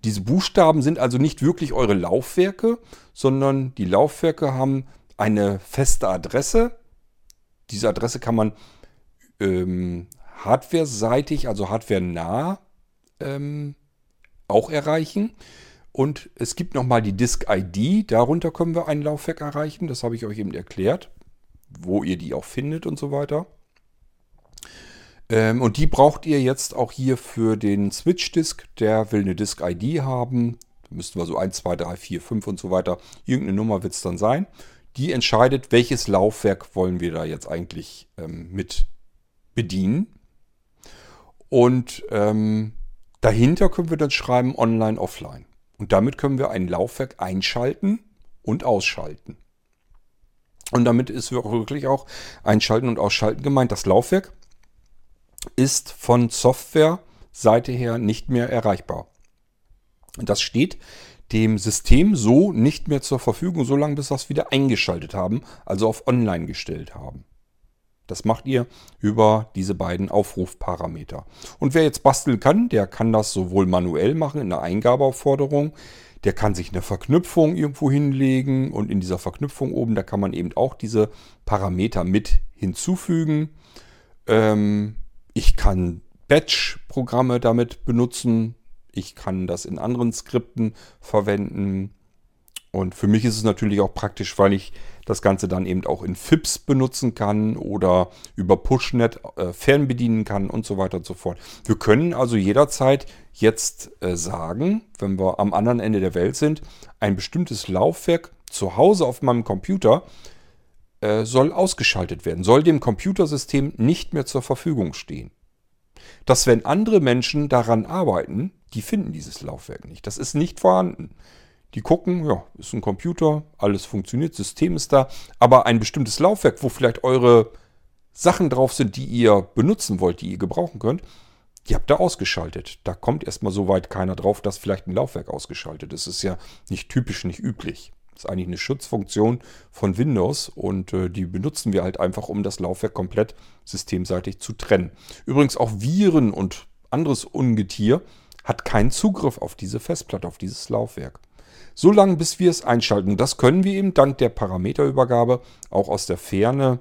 diese Buchstaben sind also nicht wirklich eure Laufwerke, sondern die Laufwerke haben eine feste Adresse. Diese Adresse kann man ähm, hardware-seitig, also hardware-nah ähm, auch erreichen. Und es gibt nochmal die Disk-ID. Darunter können wir ein Laufwerk erreichen. Das habe ich euch eben erklärt, wo ihr die auch findet und so weiter. Ähm, und die braucht ihr jetzt auch hier für den Switch-Disk. Der will eine Disk-ID haben. Da müssten wir so 1, 2, 3, 4, 5 und so weiter. Irgendeine Nummer wird es dann sein. Die entscheidet, welches Laufwerk wollen wir da jetzt eigentlich ähm, mit bedienen. Und ähm, dahinter können wir dann schreiben online, offline. Und damit können wir ein Laufwerk einschalten und ausschalten. Und damit ist wirklich auch Einschalten und Ausschalten gemeint. Das Laufwerk ist von Software-Seite her nicht mehr erreichbar. Das steht dem System so nicht mehr zur Verfügung, solange bis wir es wieder eingeschaltet haben, also auf Online gestellt haben. Das macht ihr über diese beiden Aufrufparameter. Und wer jetzt basteln kann, der kann das sowohl manuell machen in der Eingabeaufforderung, der kann sich eine Verknüpfung irgendwo hinlegen und in dieser Verknüpfung oben, da kann man eben auch diese Parameter mit hinzufügen. Ähm, ich kann Batch-Programme damit benutzen. Ich kann das in anderen Skripten verwenden. Und für mich ist es natürlich auch praktisch, weil ich das Ganze dann eben auch in FIPS benutzen kann oder über Pushnet äh, fernbedienen kann und so weiter und so fort. Wir können also jederzeit jetzt äh, sagen, wenn wir am anderen Ende der Welt sind, ein bestimmtes Laufwerk zu Hause auf meinem Computer äh, soll ausgeschaltet werden, soll dem Computersystem nicht mehr zur Verfügung stehen. Dass wenn andere Menschen daran arbeiten, die finden dieses Laufwerk nicht. Das ist nicht vorhanden. Die gucken, ja, ist ein Computer, alles funktioniert, System ist da, aber ein bestimmtes Laufwerk, wo vielleicht eure Sachen drauf sind, die ihr benutzen wollt, die ihr gebrauchen könnt, die habt ihr ausgeschaltet. Da kommt erstmal so weit keiner drauf, dass vielleicht ein Laufwerk ausgeschaltet ist. Das ist ja nicht typisch, nicht üblich. Das ist eigentlich eine Schutzfunktion von Windows und äh, die benutzen wir halt einfach, um das Laufwerk komplett systemseitig zu trennen. Übrigens auch Viren und anderes Ungetier hat keinen Zugriff auf diese Festplatte, auf dieses Laufwerk so lange bis wir es einschalten. Das können wir eben dank der Parameterübergabe auch aus der Ferne,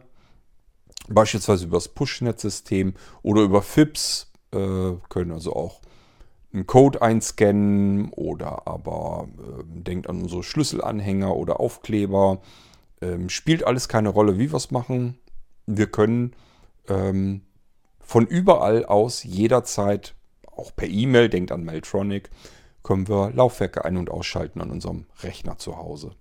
beispielsweise über das Pushnet-System oder über FIPS, äh, können also auch einen Code einscannen oder aber äh, denkt an unsere Schlüsselanhänger oder Aufkleber. Ähm, spielt alles keine Rolle, wie wir es machen. Wir können ähm, von überall aus jederzeit, auch per E-Mail, denkt an Mailtronic, können wir Laufwerke ein- und ausschalten an unserem Rechner zu Hause.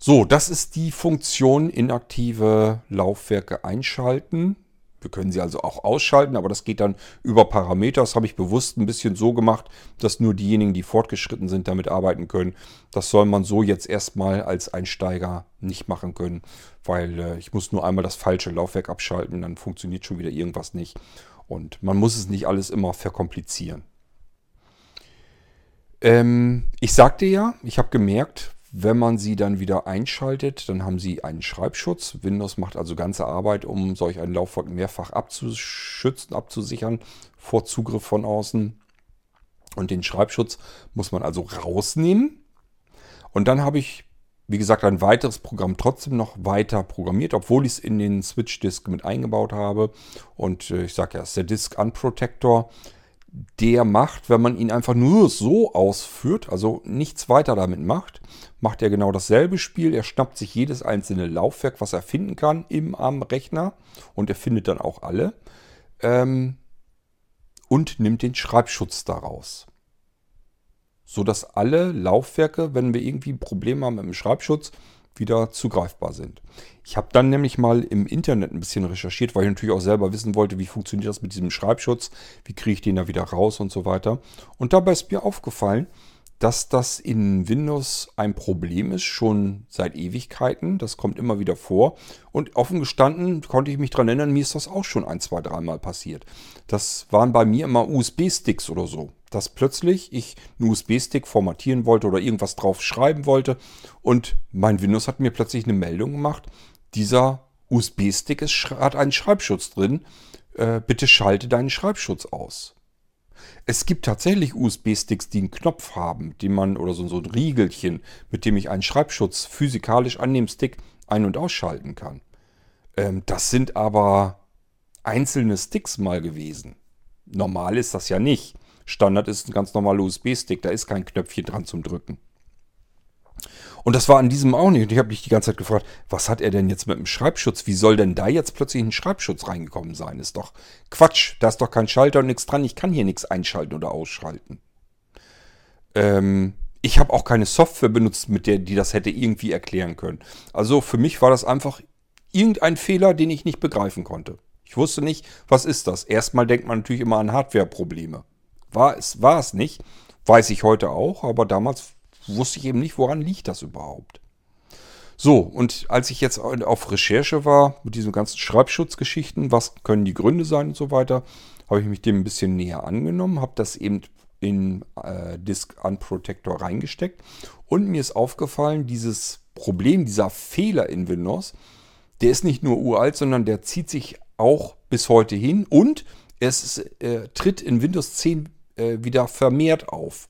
So, das ist die Funktion inaktive Laufwerke einschalten. Wir können sie also auch ausschalten, aber das geht dann über Parameter. Das habe ich bewusst ein bisschen so gemacht, dass nur diejenigen, die fortgeschritten sind, damit arbeiten können. Das soll man so jetzt erstmal als Einsteiger nicht machen können, weil äh, ich muss nur einmal das falsche Laufwerk abschalten, dann funktioniert schon wieder irgendwas nicht. Und man muss es nicht alles immer verkomplizieren. Ähm, ich sagte ja, ich habe gemerkt, wenn man sie dann wieder einschaltet, dann haben sie einen Schreibschutz. Windows macht also ganze Arbeit, um solch ein Laufwerk mehrfach abzuschützen, abzusichern vor Zugriff von außen. Und den Schreibschutz muss man also rausnehmen. Und dann habe ich, wie gesagt, ein weiteres Programm trotzdem noch weiter programmiert, obwohl ich es in den Switch-Disk mit eingebaut habe. Und äh, ich sage ja, es ist der Disk Unprotector der macht, wenn man ihn einfach nur so ausführt, also nichts weiter damit macht, macht er genau dasselbe Spiel. Er schnappt sich jedes einzelne Laufwerk, was er finden kann, im am Rechner und er findet dann auch alle ähm, und nimmt den Schreibschutz daraus. Sodass alle Laufwerke, wenn wir irgendwie Probleme haben mit dem Schreibschutz, wieder zugreifbar sind. Ich habe dann nämlich mal im Internet ein bisschen recherchiert, weil ich natürlich auch selber wissen wollte, wie funktioniert das mit diesem Schreibschutz, wie kriege ich den da wieder raus und so weiter. Und dabei ist mir aufgefallen, dass das in Windows ein Problem ist, schon seit Ewigkeiten. Das kommt immer wieder vor. Und offen gestanden konnte ich mich daran erinnern, mir ist das auch schon ein, zwei, dreimal passiert. Das waren bei mir immer USB-Sticks oder so. Dass plötzlich ich einen USB-Stick formatieren wollte oder irgendwas drauf schreiben wollte und mein Windows hat mir plötzlich eine Meldung gemacht, dieser USB-Stick hat einen Schreibschutz drin, äh, bitte schalte deinen Schreibschutz aus. Es gibt tatsächlich USB-Sticks, die einen Knopf haben, den man oder so, so ein Riegelchen, mit dem ich einen Schreibschutz physikalisch an dem Stick ein- und ausschalten kann. Ähm, das sind aber einzelne Sticks mal gewesen. Normal ist das ja nicht. Standard ist ein ganz normaler USB-Stick, da ist kein Knöpfchen dran zum Drücken. Und das war an diesem auch nicht. Und ich habe mich die ganze Zeit gefragt, was hat er denn jetzt mit dem Schreibschutz? Wie soll denn da jetzt plötzlich ein Schreibschutz reingekommen sein? Ist doch Quatsch. Da ist doch kein Schalter und nichts dran. Ich kann hier nichts einschalten oder ausschalten. Ähm, ich habe auch keine Software benutzt, mit der die das hätte irgendwie erklären können. Also für mich war das einfach irgendein Fehler, den ich nicht begreifen konnte. Ich wusste nicht, was ist das? Erstmal denkt man natürlich immer an Hardware-Probleme. War es, war es nicht. Weiß ich heute auch, aber damals wusste ich eben nicht, woran liegt das überhaupt. So, und als ich jetzt auf Recherche war mit diesen ganzen Schreibschutzgeschichten, was können die Gründe sein und so weiter, habe ich mich dem ein bisschen näher angenommen, habe das eben in äh, Disk Unprotector reingesteckt und mir ist aufgefallen, dieses Problem, dieser Fehler in Windows, der ist nicht nur uralt, sondern der zieht sich auch bis heute hin und es äh, tritt in Windows 10 äh, wieder vermehrt auf.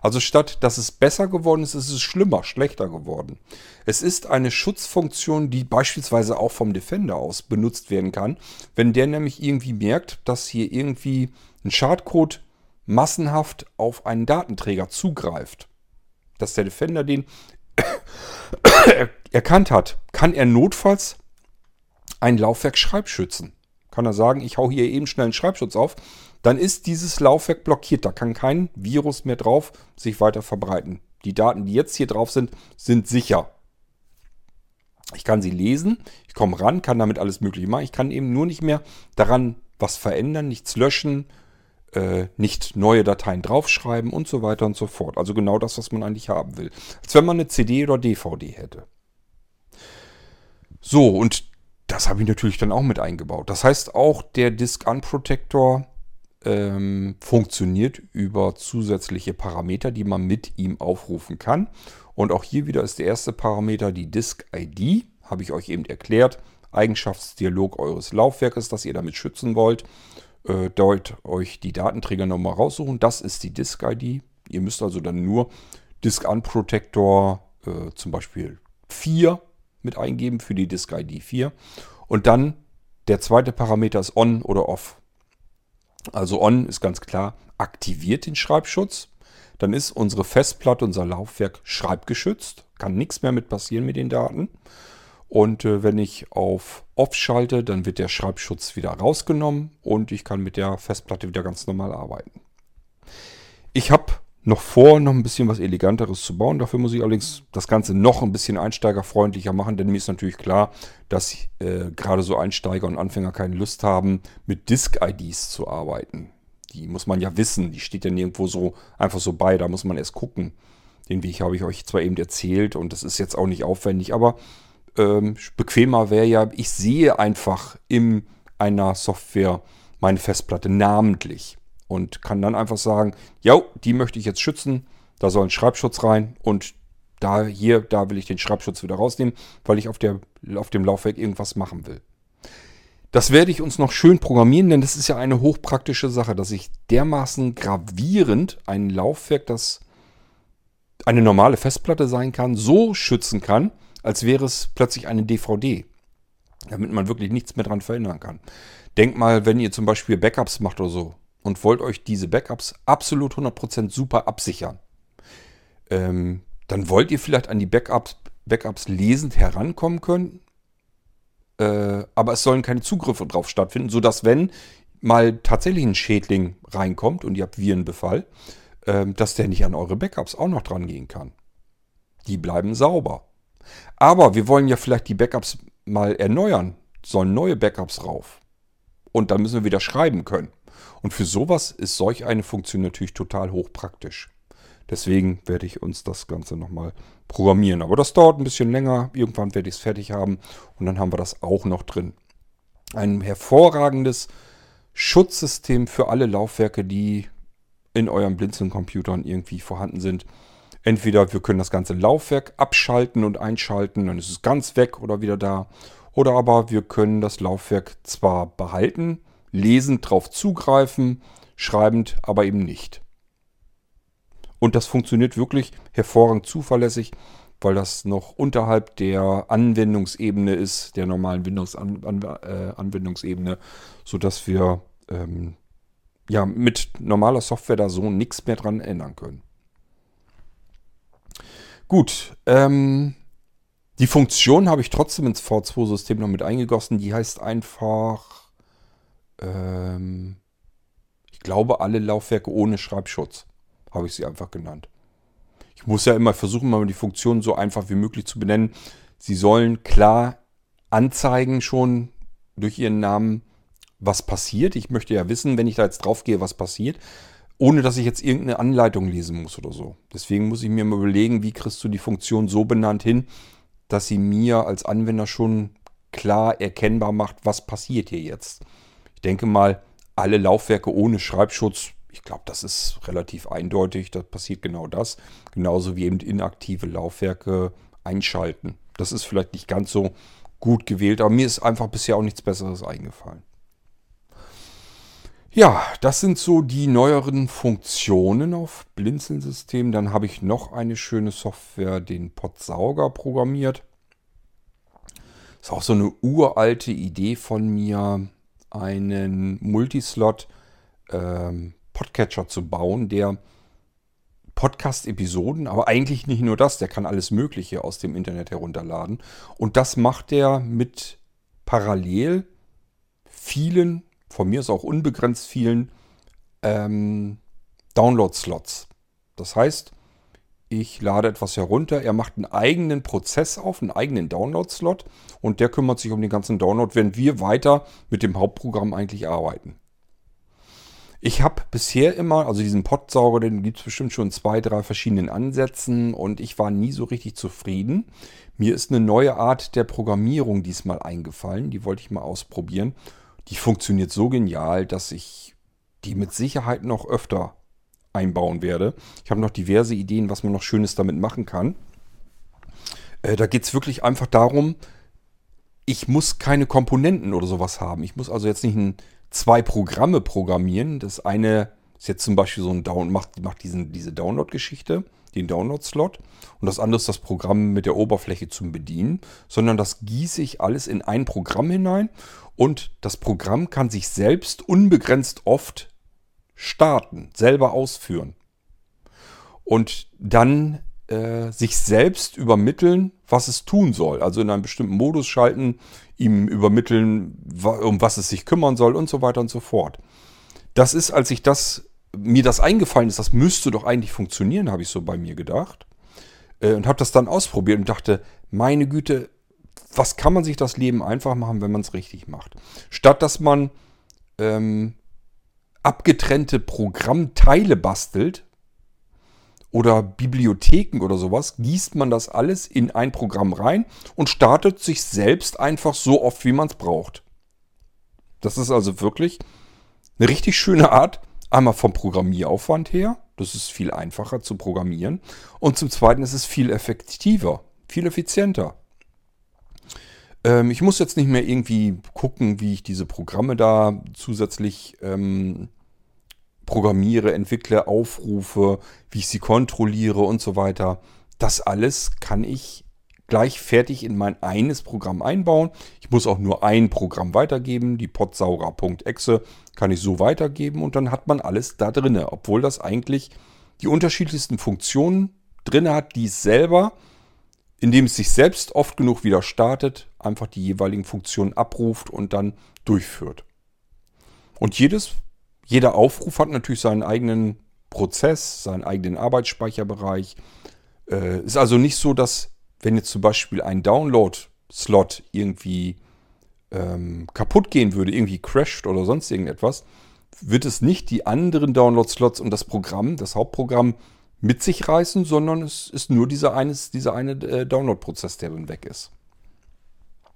Also statt dass es besser geworden ist, ist es schlimmer, schlechter geworden. Es ist eine Schutzfunktion, die beispielsweise auch vom Defender aus benutzt werden kann, wenn der nämlich irgendwie merkt, dass hier irgendwie ein Schadcode massenhaft auf einen Datenträger zugreift. Dass der Defender den (coughs) erkannt hat, kann er notfalls ein Laufwerk Schreibschützen. Kann er sagen, ich hau hier eben schnell einen Schreibschutz auf, dann ist dieses Laufwerk blockiert. Da kann kein Virus mehr drauf sich weiter verbreiten. Die Daten, die jetzt hier drauf sind, sind sicher. Ich kann sie lesen, ich komme ran, kann damit alles Mögliche machen. Ich kann eben nur nicht mehr daran was verändern, nichts löschen, äh, nicht neue Dateien draufschreiben und so weiter und so fort. Also genau das, was man eigentlich haben will. Als wenn man eine CD oder DVD hätte. So, und das habe ich natürlich dann auch mit eingebaut. Das heißt, auch der Disk Unprotector ähm, funktioniert über zusätzliche Parameter, die man mit ihm aufrufen kann. Und auch hier wieder ist der erste Parameter die Disk-ID, habe ich euch eben erklärt. Eigenschaftsdialog eures Laufwerkes, das ihr damit schützen wollt. Äh, dort euch die Datenträger nochmal raussuchen. Das ist die Disk-ID. Ihr müsst also dann nur Disk Unprotector äh, zum Beispiel 4 mit eingeben für die Disk-ID 4. Und dann der zweite Parameter ist On oder Off. Also On ist ganz klar, aktiviert den Schreibschutz. Dann ist unsere Festplatte, unser Laufwerk schreibgeschützt. Kann nichts mehr mit passieren mit den Daten. Und äh, wenn ich auf Off schalte, dann wird der Schreibschutz wieder rausgenommen und ich kann mit der Festplatte wieder ganz normal arbeiten. Ich habe noch vor, noch ein bisschen was Eleganteres zu bauen. Dafür muss ich allerdings das Ganze noch ein bisschen einsteigerfreundlicher machen, denn mir ist natürlich klar, dass äh, gerade so Einsteiger und Anfänger keine Lust haben, mit Disk-IDs zu arbeiten. Die muss man ja wissen, die steht ja nirgendwo so einfach so bei, da muss man erst gucken. Den Weg habe ich euch zwar eben erzählt und das ist jetzt auch nicht aufwendig, aber ähm, bequemer wäre ja, ich sehe einfach in einer Software meine Festplatte namentlich und kann dann einfach sagen, ja, die möchte ich jetzt schützen, da soll ein Schreibschutz rein und da hier, da will ich den Schreibschutz wieder rausnehmen, weil ich auf, der, auf dem Laufwerk irgendwas machen will. Das werde ich uns noch schön programmieren, denn das ist ja eine hochpraktische Sache, dass ich dermaßen gravierend ein Laufwerk, das eine normale Festplatte sein kann, so schützen kann, als wäre es plötzlich eine DVD. Damit man wirklich nichts mehr dran verändern kann. Denkt mal, wenn ihr zum Beispiel Backups macht oder so, und wollt euch diese Backups absolut 100% super absichern, ähm, dann wollt ihr vielleicht an die Backups, Backups lesend herankommen können, äh, aber es sollen keine Zugriffe drauf stattfinden, sodass wenn mal tatsächlich ein Schädling reinkommt und ihr habt Virenbefall, äh, dass der nicht an eure Backups auch noch dran gehen kann. Die bleiben sauber. Aber wir wollen ja vielleicht die Backups mal erneuern, sollen neue Backups rauf. Und dann müssen wir wieder schreiben können. Und für sowas ist solch eine Funktion natürlich total hochpraktisch. Deswegen werde ich uns das Ganze nochmal programmieren. Aber das dauert ein bisschen länger. Irgendwann werde ich es fertig haben und dann haben wir das auch noch drin. Ein hervorragendes Schutzsystem für alle Laufwerke, die in euren Blinzeln-Computern irgendwie vorhanden sind. Entweder wir können das ganze Laufwerk abschalten und einschalten, dann ist es ganz weg oder wieder da. Oder aber wir können das Laufwerk zwar behalten, lesend drauf zugreifen, schreibend aber eben nicht. Und das funktioniert wirklich hervorragend zuverlässig, weil das noch unterhalb der Anwendungsebene ist, der normalen Windows-Anwendungsebene, äh, sodass wir ähm, ja mit normaler Software da so nichts mehr dran ändern können. Gut, ähm, die Funktion habe ich trotzdem ins V2-System noch mit eingegossen. Die heißt einfach, ähm, ich glaube, alle Laufwerke ohne Schreibschutz. Habe ich sie einfach genannt. Ich muss ja immer versuchen, mal die Funktionen so einfach wie möglich zu benennen. Sie sollen klar anzeigen schon durch ihren Namen, was passiert. Ich möchte ja wissen, wenn ich da jetzt drauf gehe, was passiert, ohne dass ich jetzt irgendeine Anleitung lesen muss oder so. Deswegen muss ich mir mal überlegen, wie kriegst du die Funktion so benannt hin, dass sie mir als Anwender schon klar erkennbar macht, was passiert hier jetzt. Ich denke mal, alle Laufwerke ohne Schreibschutz, ich glaube, das ist relativ eindeutig, da passiert genau das. Genauso wie eben inaktive Laufwerke einschalten. Das ist vielleicht nicht ganz so gut gewählt, aber mir ist einfach bisher auch nichts Besseres eingefallen. Ja, das sind so die neueren Funktionen auf Blinzeln-System. Dann habe ich noch eine schöne Software, den Podsauger, programmiert. Ist auch so eine uralte Idee von mir, einen Multislot ähm, Podcatcher zu bauen, der Podcast-Episoden, aber eigentlich nicht nur das, der kann alles Mögliche aus dem Internet herunterladen. Und das macht er mit parallel vielen von mir ist auch unbegrenzt vielen ähm, Download-Slots. Das heißt, ich lade etwas herunter, er macht einen eigenen Prozess auf, einen eigenen Download-Slot und der kümmert sich um den ganzen Download, wenn wir weiter mit dem Hauptprogramm eigentlich arbeiten. Ich habe bisher immer, also diesen Podsauger, den gibt es bestimmt schon zwei, drei verschiedenen Ansätzen und ich war nie so richtig zufrieden. Mir ist eine neue Art der Programmierung diesmal eingefallen, die wollte ich mal ausprobieren die funktioniert so genial, dass ich die mit Sicherheit noch öfter einbauen werde. Ich habe noch diverse Ideen, was man noch Schönes damit machen kann. Äh, da geht es wirklich einfach darum, ich muss keine Komponenten oder sowas haben. Ich muss also jetzt nicht ein, zwei Programme programmieren. Das eine ist jetzt zum Beispiel so ein Down, macht, macht diesen, diese Download-Geschichte, den Download-Slot. Und das andere ist das Programm mit der Oberfläche zum Bedienen. Sondern das gieße ich alles in ein Programm hinein und das Programm kann sich selbst unbegrenzt oft starten, selber ausführen. Und dann äh, sich selbst übermitteln, was es tun soll. Also in einem bestimmten Modus schalten, ihm übermitteln, um was es sich kümmern soll und so weiter und so fort. Das ist, als ich das, mir das eingefallen ist, das müsste doch eigentlich funktionieren, habe ich so bei mir gedacht. Äh, und habe das dann ausprobiert und dachte, meine Güte, was kann man sich das Leben einfach machen, wenn man es richtig macht? Statt dass man ähm, abgetrennte Programmteile bastelt oder Bibliotheken oder sowas, gießt man das alles in ein Programm rein und startet sich selbst einfach so oft, wie man es braucht. Das ist also wirklich eine richtig schöne Art, einmal vom Programmieraufwand her, das ist viel einfacher zu programmieren und zum Zweiten ist es viel effektiver, viel effizienter. Ähm, ich muss jetzt nicht mehr irgendwie gucken, wie ich diese Programme da zusätzlich ähm, programmiere, entwickle, aufrufe, wie ich sie kontrolliere und so weiter. Das alles kann ich gleich fertig in mein eines Programm einbauen. Ich muss auch nur ein Programm weitergeben. Die podsauger.exe kann ich so weitergeben und dann hat man alles da drinne, obwohl das eigentlich die unterschiedlichsten Funktionen drinne hat, die es selber indem es sich selbst oft genug wieder startet, einfach die jeweiligen Funktionen abruft und dann durchführt. Und jedes, jeder Aufruf hat natürlich seinen eigenen Prozess, seinen eigenen Arbeitsspeicherbereich. Äh, ist also nicht so, dass wenn jetzt zum Beispiel ein Download-Slot irgendwie ähm, kaputt gehen würde, irgendwie crasht oder sonst irgendetwas, wird es nicht die anderen Download-Slots und das Programm, das Hauptprogramm mit sich reißen, sondern es ist nur dieser, eines, dieser eine äh, Download-Prozess, der dann weg ist.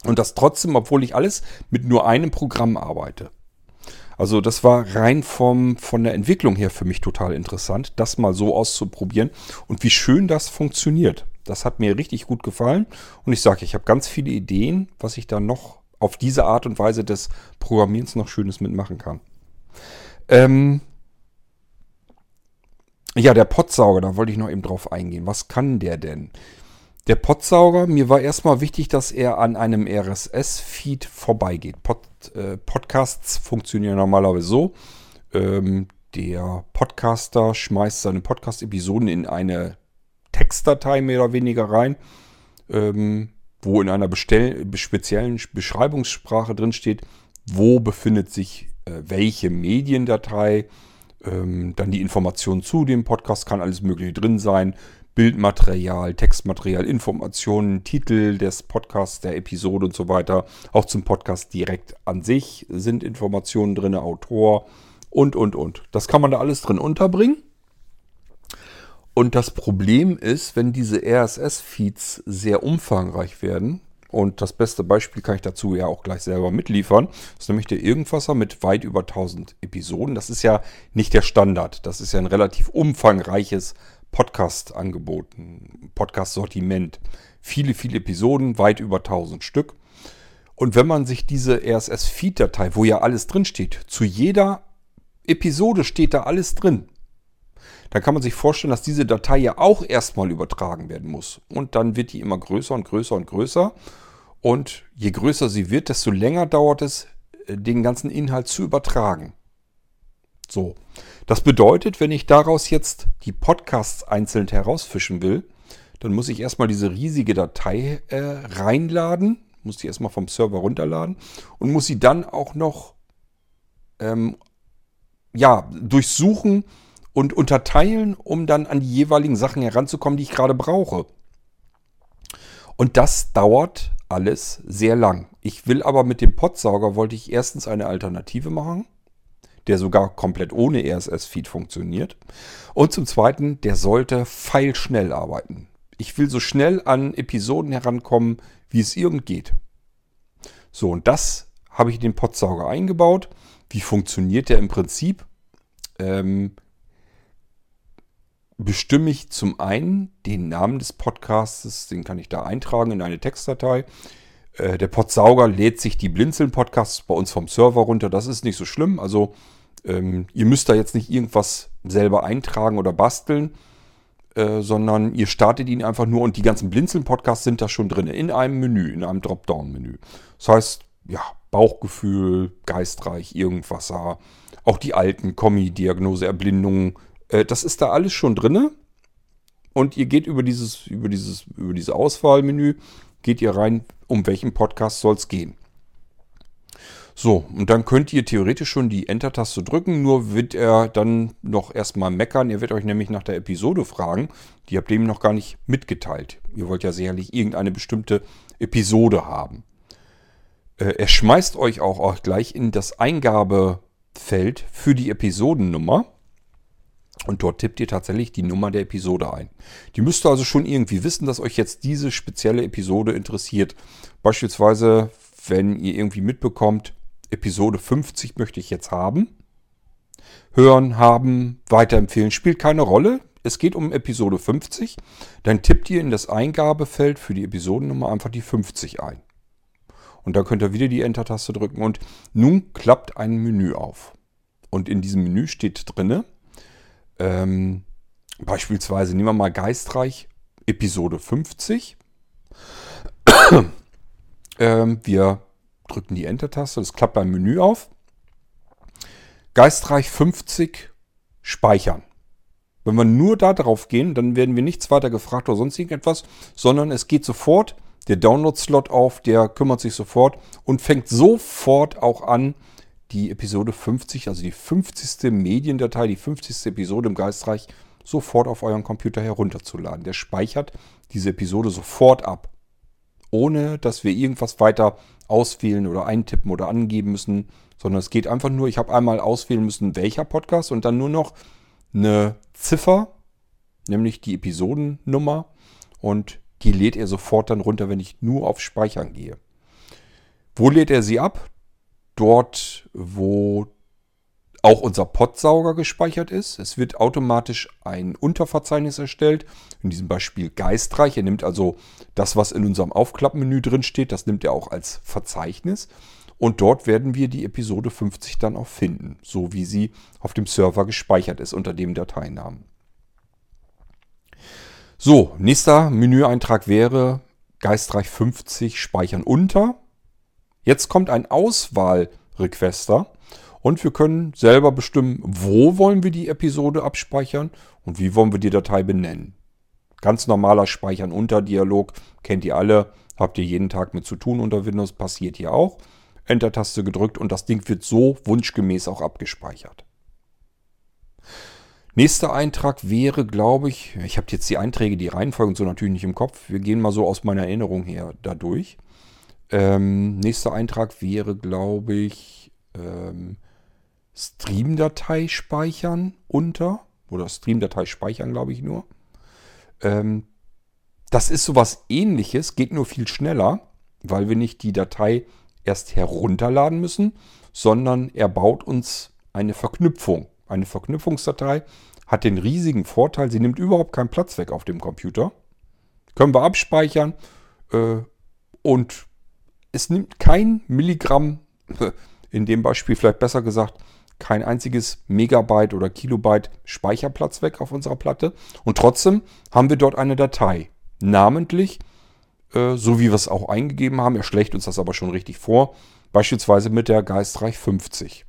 Und das trotzdem, obwohl ich alles mit nur einem Programm arbeite. Also das war rein vom, von der Entwicklung her für mich total interessant, das mal so auszuprobieren und wie schön das funktioniert. Das hat mir richtig gut gefallen und ich sage, ich habe ganz viele Ideen, was ich da noch auf diese Art und Weise des Programmierens noch Schönes mitmachen kann. Ähm ja, der Pottsauger, da wollte ich noch eben drauf eingehen. Was kann der denn? Der Podsauger, mir war erstmal wichtig, dass er an einem RSS-Feed vorbeigeht. Pod, äh, Podcasts funktionieren normalerweise so. Ähm, der Podcaster schmeißt seine Podcast-Episoden in eine Textdatei mehr oder weniger rein, ähm, wo in einer bestell speziellen Beschreibungssprache drin steht, wo befindet sich äh, welche Mediendatei, ähm, dann die Informationen zu dem Podcast kann alles Mögliche drin sein, Bildmaterial, Textmaterial, Informationen, Titel des Podcasts, der Episode und so weiter. Auch zum Podcast direkt an sich sind Informationen drin, Autor und, und, und. Das kann man da alles drin unterbringen. Und das Problem ist, wenn diese RSS-Feeds sehr umfangreich werden, und das beste Beispiel kann ich dazu ja auch gleich selber mitliefern, das ist nämlich der Irgendwasser mit weit über 1000 Episoden. Das ist ja nicht der Standard, das ist ja ein relativ umfangreiches Podcast-Angebot, Podcast-Sortiment. Viele, viele Episoden, weit über 1000 Stück. Und wenn man sich diese RSS-Feed-Datei, wo ja alles drin steht, zu jeder Episode steht da alles drin, dann kann man sich vorstellen, dass diese Datei ja auch erstmal übertragen werden muss. Und dann wird die immer größer und größer und größer. Und je größer sie wird, desto länger dauert es, äh, den ganzen Inhalt zu übertragen. So. Das bedeutet, wenn ich daraus jetzt die Podcasts einzeln herausfischen will, dann muss ich erstmal diese riesige Datei äh, reinladen, muss die erstmal vom Server runterladen und muss sie dann auch noch ähm, ja, durchsuchen und unterteilen, um dann an die jeweiligen Sachen heranzukommen, die ich gerade brauche. Und das dauert alles sehr lang. Ich will aber mit dem Podsauger wollte ich erstens eine Alternative machen der sogar komplett ohne RSS-Feed funktioniert. Und zum Zweiten, der sollte feilschnell arbeiten. Ich will so schnell an Episoden herankommen, wie es irgend geht. So, und das habe ich in den Podsauger eingebaut. Wie funktioniert der im Prinzip? Ähm, bestimme ich zum einen den Namen des Podcasts, den kann ich da eintragen in eine Textdatei. Äh, der Podsauger lädt sich die Blinzeln-Podcasts bei uns vom Server runter. Das ist nicht so schlimm. Also ähm, ihr müsst da jetzt nicht irgendwas selber eintragen oder basteln, äh, sondern ihr startet ihn einfach nur und die ganzen Blinzeln-Podcasts sind da schon drin, in einem Menü, in einem Dropdown-Menü. Das heißt, ja, Bauchgefühl, geistreich, irgendwas, auch die alten Kommi-Diagnose, Erblindungen, das ist da alles schon drin. Und ihr geht über dieses, über dieses, über diese Auswahlmenü, geht ihr rein, um welchen Podcast soll es gehen. So, und dann könnt ihr theoretisch schon die Enter-Taste drücken, nur wird er dann noch erstmal meckern. Er wird euch nämlich nach der Episode fragen. Die habt ihr ihm noch gar nicht mitgeteilt. Ihr wollt ja sicherlich irgendeine bestimmte Episode haben. Äh, er schmeißt euch auch, auch gleich in das Eingabefeld für die Episodennummer. Und dort tippt ihr tatsächlich die Nummer der Episode ein. Die müsst ihr also schon irgendwie wissen, dass euch jetzt diese spezielle Episode interessiert. Beispielsweise, wenn ihr irgendwie mitbekommt, Episode 50 möchte ich jetzt haben. Hören, haben, weiterempfehlen spielt keine Rolle. Es geht um Episode 50. Dann tippt ihr in das Eingabefeld für die Episodennummer einfach die 50 ein. Und dann könnt ihr wieder die Enter-Taste drücken und nun klappt ein Menü auf. Und in diesem Menü steht drinne, ähm, beispielsweise nehmen wir mal Geistreich, Episode 50. (coughs) ähm, wir drücken die Enter-Taste, das klappt beim Menü auf. Geistreich 50 speichern. Wenn wir nur da drauf gehen, dann werden wir nichts weiter gefragt oder sonst irgendetwas, sondern es geht sofort der Download-Slot auf, der kümmert sich sofort und fängt sofort auch an, die Episode 50, also die 50. Mediendatei, die 50. Episode im Geistreich, sofort auf euren Computer herunterzuladen. Der speichert diese Episode sofort ab ohne dass wir irgendwas weiter auswählen oder eintippen oder angeben müssen, sondern es geht einfach nur, ich habe einmal auswählen müssen, welcher Podcast und dann nur noch eine Ziffer, nämlich die Episodennummer und die lädt er sofort dann runter, wenn ich nur auf Speichern gehe. Wo lädt er sie ab? Dort, wo auch unser Podsauger gespeichert ist. Es wird automatisch ein Unterverzeichnis erstellt. In diesem Beispiel Geistreich. Er nimmt also das, was in unserem Aufklappmenü drin steht, das nimmt er auch als Verzeichnis. Und dort werden wir die Episode 50 dann auch finden, so wie sie auf dem Server gespeichert ist unter dem Dateinamen. So, nächster Menüeintrag wäre Geistreich 50 speichern unter. Jetzt kommt ein Auswahl-Requester und wir können selber bestimmen, wo wollen wir die Episode abspeichern und wie wollen wir die Datei benennen. Ganz normaler Speichern unter Dialog, kennt ihr alle, habt ihr jeden Tag mit zu tun unter Windows, passiert hier auch. Enter-Taste gedrückt und das Ding wird so wunschgemäß auch abgespeichert. Nächster Eintrag wäre, glaube ich, ich habe jetzt die Einträge, die Reihenfolge und so natürlich nicht im Kopf. Wir gehen mal so aus meiner Erinnerung her dadurch. Ähm, nächster Eintrag wäre, glaube ich, ähm, Stream-Datei speichern unter. Oder Stream-Datei speichern, glaube ich nur. Ähm, das ist sowas ähnliches, geht nur viel schneller, weil wir nicht die Datei erst herunterladen müssen, sondern er baut uns eine Verknüpfung. Eine Verknüpfungsdatei hat den riesigen Vorteil, sie nimmt überhaupt keinen Platz weg auf dem Computer. Können wir abspeichern äh, und es nimmt kein Milligramm, (laughs) in dem Beispiel vielleicht besser gesagt, kein einziges Megabyte oder Kilobyte Speicherplatz weg auf unserer Platte. Und trotzdem haben wir dort eine Datei. Namentlich äh, so wie wir es auch eingegeben haben. Er schlägt uns das aber schon richtig vor. Beispielsweise mit der Geistreich 50.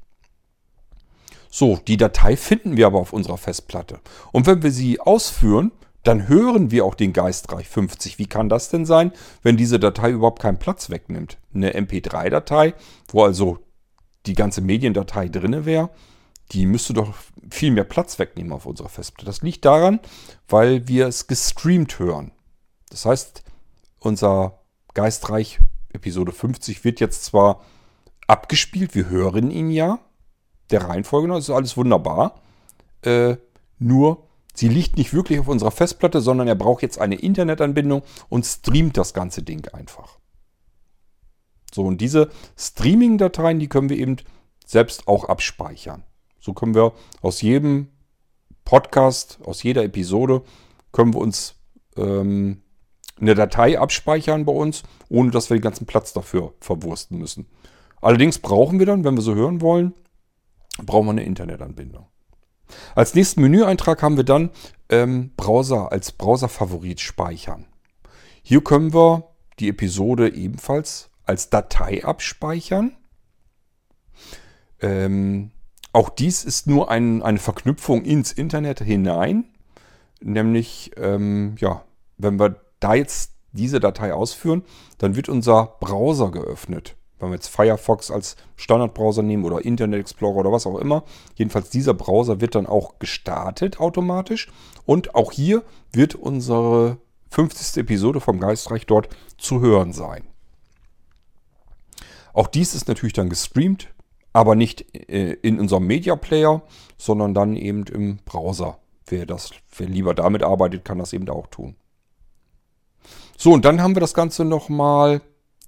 So, die Datei finden wir aber auf unserer Festplatte. Und wenn wir sie ausführen, dann hören wir auch den Geistreich 50. Wie kann das denn sein, wenn diese Datei überhaupt keinen Platz wegnimmt? Eine MP3-Datei, wo also die ganze Mediendatei drinne wäre, die müsste doch viel mehr Platz wegnehmen auf unserer Festplatte. Das liegt daran, weil wir es gestreamt hören. Das heißt, unser Geistreich Episode 50 wird jetzt zwar abgespielt, wir hören ihn ja, der Reihenfolge noch, ist alles wunderbar. Äh, nur, sie liegt nicht wirklich auf unserer Festplatte, sondern er braucht jetzt eine Internetanbindung und streamt das ganze Ding einfach. So, und diese Streaming-Dateien, die können wir eben selbst auch abspeichern. So können wir aus jedem Podcast, aus jeder Episode, können wir uns ähm, eine Datei abspeichern bei uns, ohne dass wir den ganzen Platz dafür verwursten müssen. Allerdings brauchen wir dann, wenn wir so hören wollen, brauchen wir eine Internetanbindung. Als nächsten Menüeintrag haben wir dann ähm, Browser als Browser-Favorit speichern. Hier können wir die Episode ebenfalls als Datei abspeichern. Ähm, auch dies ist nur ein, eine Verknüpfung ins Internet hinein. Nämlich, ähm, ja, wenn wir da jetzt diese Datei ausführen, dann wird unser Browser geöffnet. Wenn wir jetzt Firefox als Standardbrowser nehmen oder Internet Explorer oder was auch immer. Jedenfalls dieser Browser wird dann auch gestartet automatisch. Und auch hier wird unsere 50. Episode vom Geistreich dort zu hören sein. Auch dies ist natürlich dann gestreamt, aber nicht äh, in unserem Media Player, sondern dann eben im Browser. Wer, das, wer lieber damit arbeitet, kann das eben auch tun. So, und dann haben wir das Ganze nochmal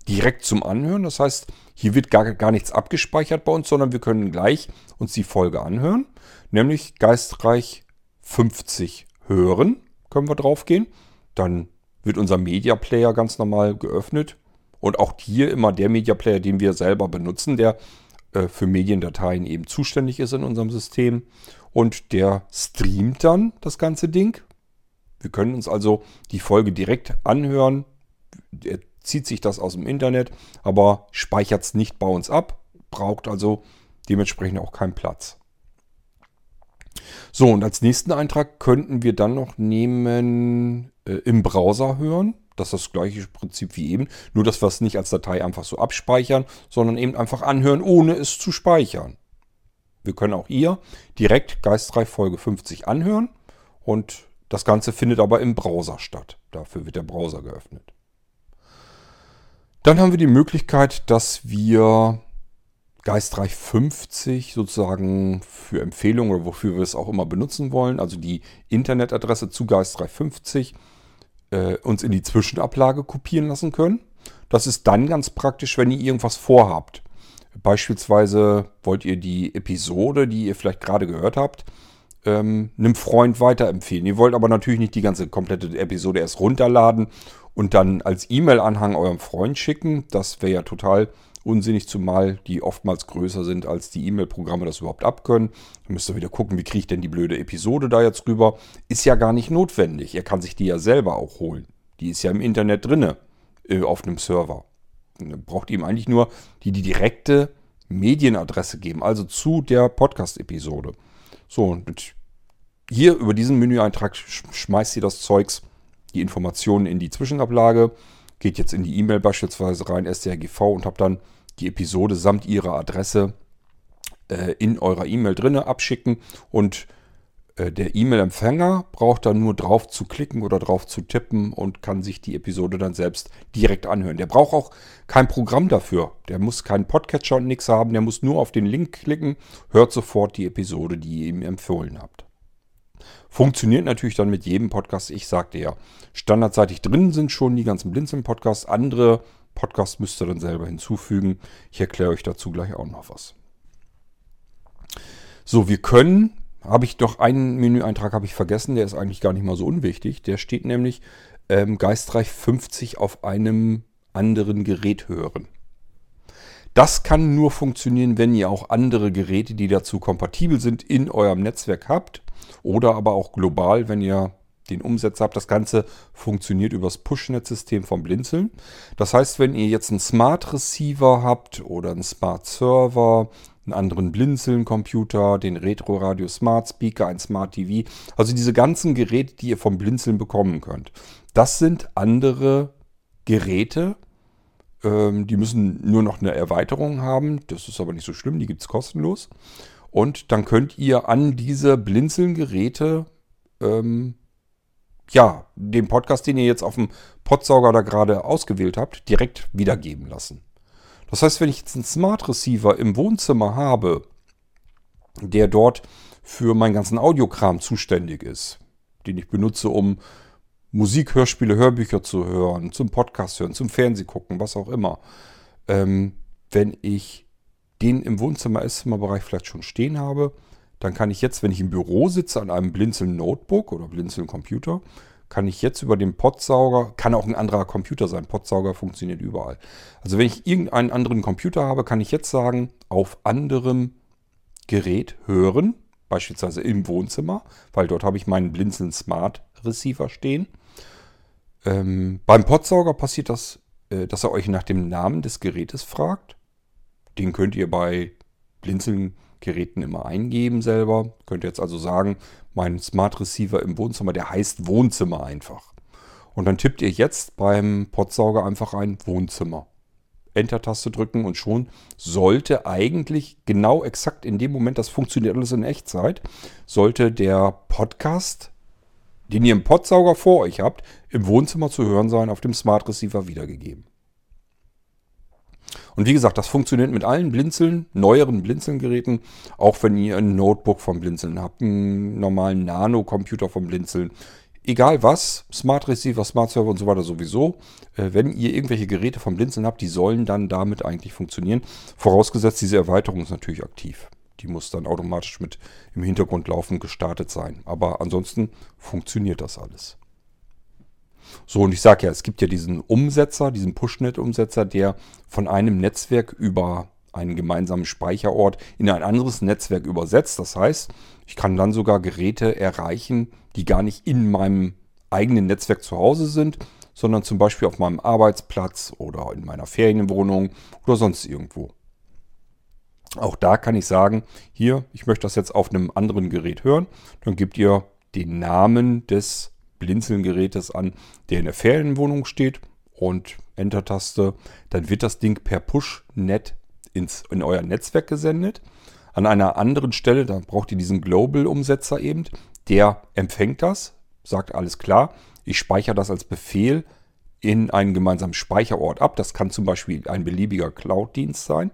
direkt zum Anhören. Das heißt, hier wird gar, gar nichts abgespeichert bei uns, sondern wir können gleich uns die Folge anhören. Nämlich Geistreich 50 hören, können wir draufgehen. Dann wird unser Media Player ganz normal geöffnet. Und auch hier immer der Media Player, den wir selber benutzen, der äh, für Mediendateien eben zuständig ist in unserem System. Und der streamt dann das ganze Ding wir können uns also die Folge direkt anhören. Er zieht sich das aus dem Internet, aber speichert es nicht bei uns ab, braucht also dementsprechend auch keinen Platz. So, und als nächsten Eintrag könnten wir dann noch nehmen äh, im Browser hören. Das ist das gleiche Prinzip wie eben, nur dass wir es nicht als Datei einfach so abspeichern, sondern eben einfach anhören, ohne es zu speichern. Wir können auch hier direkt Geistreich Folge 50 anhören und das Ganze findet aber im Browser statt. Dafür wird der Browser geöffnet. Dann haben wir die Möglichkeit, dass wir Geistreich 50 sozusagen für Empfehlungen oder wofür wir es auch immer benutzen wollen, also die Internetadresse zu Geistreich 50, äh, uns in die Zwischenablage kopieren lassen können. Das ist dann ganz praktisch, wenn ihr irgendwas vorhabt. Beispielsweise wollt ihr die Episode, die ihr vielleicht gerade gehört habt, ähm, einem Freund weiterempfehlen. Ihr wollt aber natürlich nicht die ganze komplette Episode erst runterladen und dann als E-Mail-Anhang eurem Freund schicken. Das wäre ja total unsinnig, zumal die oftmals größer sind, als die E-Mail-Programme das überhaupt abkönnen. Dann müsst ihr wieder gucken, wie kriege ich denn die blöde Episode da jetzt rüber. Ist ja gar nicht notwendig. Er kann sich die ja selber auch holen. Die ist ja im Internet drinne äh, auf einem Server. Braucht ihm eigentlich nur die, die direkte Medienadresse geben, also zu der Podcast-Episode. So, und hier über diesen Menüeintrag schmeißt ihr das Zeugs, die Informationen in die Zwischenablage, geht jetzt in die E-Mail beispielsweise rein, strgv und habt dann die Episode samt ihrer Adresse äh, in eurer E-Mail drinne abschicken und äh, der E-Mail-Empfänger braucht dann nur drauf zu klicken oder drauf zu tippen und kann sich die Episode dann selbst direkt anhören. Der braucht auch kein Programm dafür. Der muss keinen Podcatcher und nichts haben. Der muss nur auf den Link klicken, hört sofort die Episode, die ihr ihm empfohlen habt. Funktioniert natürlich dann mit jedem Podcast. Ich sagte ja, standardseitig drin sind schon die ganzen Blinzeln-Podcasts. Andere Podcasts müsst ihr dann selber hinzufügen. Ich erkläre euch dazu gleich auch noch was. So, wir können habe ich doch einen Menüeintrag habe ich vergessen, der ist eigentlich gar nicht mal so unwichtig. Der steht nämlich ähm, Geistreich 50 auf einem anderen Gerät hören. Das kann nur funktionieren, wenn ihr auch andere Geräte, die dazu kompatibel sind, in eurem Netzwerk habt. Oder aber auch global, wenn ihr den Umsetzer habt. Das Ganze funktioniert über das Pushnet-System vom Blinzeln. Das heißt, wenn ihr jetzt einen Smart Receiver habt oder einen Smart Server, einen anderen Blinzeln-Computer, den Retro Radio Smart Speaker, ein Smart TV. Also diese ganzen Geräte, die ihr vom Blinzeln bekommen könnt. Das sind andere Geräte. Ähm, die müssen nur noch eine Erweiterung haben. Das ist aber nicht so schlimm, die gibt es kostenlos. Und dann könnt ihr an diese Blinzeln-Geräte ähm, ja, den Podcast, den ihr jetzt auf dem Podsauger da gerade ausgewählt habt, direkt wiedergeben lassen. Das heißt, wenn ich jetzt einen Smart Receiver im Wohnzimmer habe, der dort für meinen ganzen Audiokram zuständig ist, den ich benutze, um Musik, Hörspiele, Hörbücher zu hören, zum Podcast hören, zum Fernseh gucken, was auch immer. Ähm, wenn ich den im Wohnzimmer, Esszimmerbereich vielleicht schon stehen habe, dann kann ich jetzt, wenn ich im Büro sitze, an einem Blinzeln Notebook oder Blinzeln Computer, kann ich jetzt über den Podsauger, kann auch ein anderer Computer sein, Podsauger funktioniert überall. Also wenn ich irgendeinen anderen Computer habe, kann ich jetzt sagen, auf anderem Gerät hören, beispielsweise im Wohnzimmer, weil dort habe ich meinen Blinzeln Smart Receiver stehen. Ähm, beim Podsauger passiert das, äh, dass er euch nach dem Namen des Gerätes fragt. Den könnt ihr bei Blinzeln Geräten immer eingeben selber. Könnt ihr jetzt also sagen, mein Smart Receiver im Wohnzimmer, der heißt Wohnzimmer einfach. Und dann tippt ihr jetzt beim Podsauger einfach ein Wohnzimmer. Enter-Taste drücken und schon sollte eigentlich genau exakt in dem Moment, das funktioniert alles in Echtzeit, sollte der Podcast, den ihr im Podsauger vor euch habt, im Wohnzimmer zu hören sein, auf dem Smart Receiver wiedergegeben. Und wie gesagt, das funktioniert mit allen Blinzeln, neueren Blinzeln-Geräten, auch wenn ihr ein Notebook vom Blinzeln habt, einen normalen Nano-Computer vom Blinzeln. Egal was, Smart Receiver, Smart Server und so weiter sowieso. Äh, wenn ihr irgendwelche Geräte vom Blinzeln habt, die sollen dann damit eigentlich funktionieren. Vorausgesetzt, diese Erweiterung ist natürlich aktiv. Die muss dann automatisch mit im Hintergrund laufend gestartet sein. Aber ansonsten funktioniert das alles. So, und ich sage ja, es gibt ja diesen Umsetzer, diesen Pushnet-Umsetzer, der von einem Netzwerk über einen gemeinsamen Speicherort in ein anderes Netzwerk übersetzt. Das heißt, ich kann dann sogar Geräte erreichen, die gar nicht in meinem eigenen Netzwerk zu Hause sind, sondern zum Beispiel auf meinem Arbeitsplatz oder in meiner Ferienwohnung oder sonst irgendwo. Auch da kann ich sagen, hier, ich möchte das jetzt auf einem anderen Gerät hören. Dann gebt ihr den Namen des Blinzeln-Gerätes an, der in der Ferienwohnung steht und Enter-Taste, dann wird das Ding per Push-Net in euer Netzwerk gesendet. An einer anderen Stelle, da braucht ihr diesen Global-Umsetzer eben, der empfängt das, sagt alles klar, ich speichere das als Befehl in einen gemeinsamen Speicherort ab. Das kann zum Beispiel ein beliebiger Cloud-Dienst sein.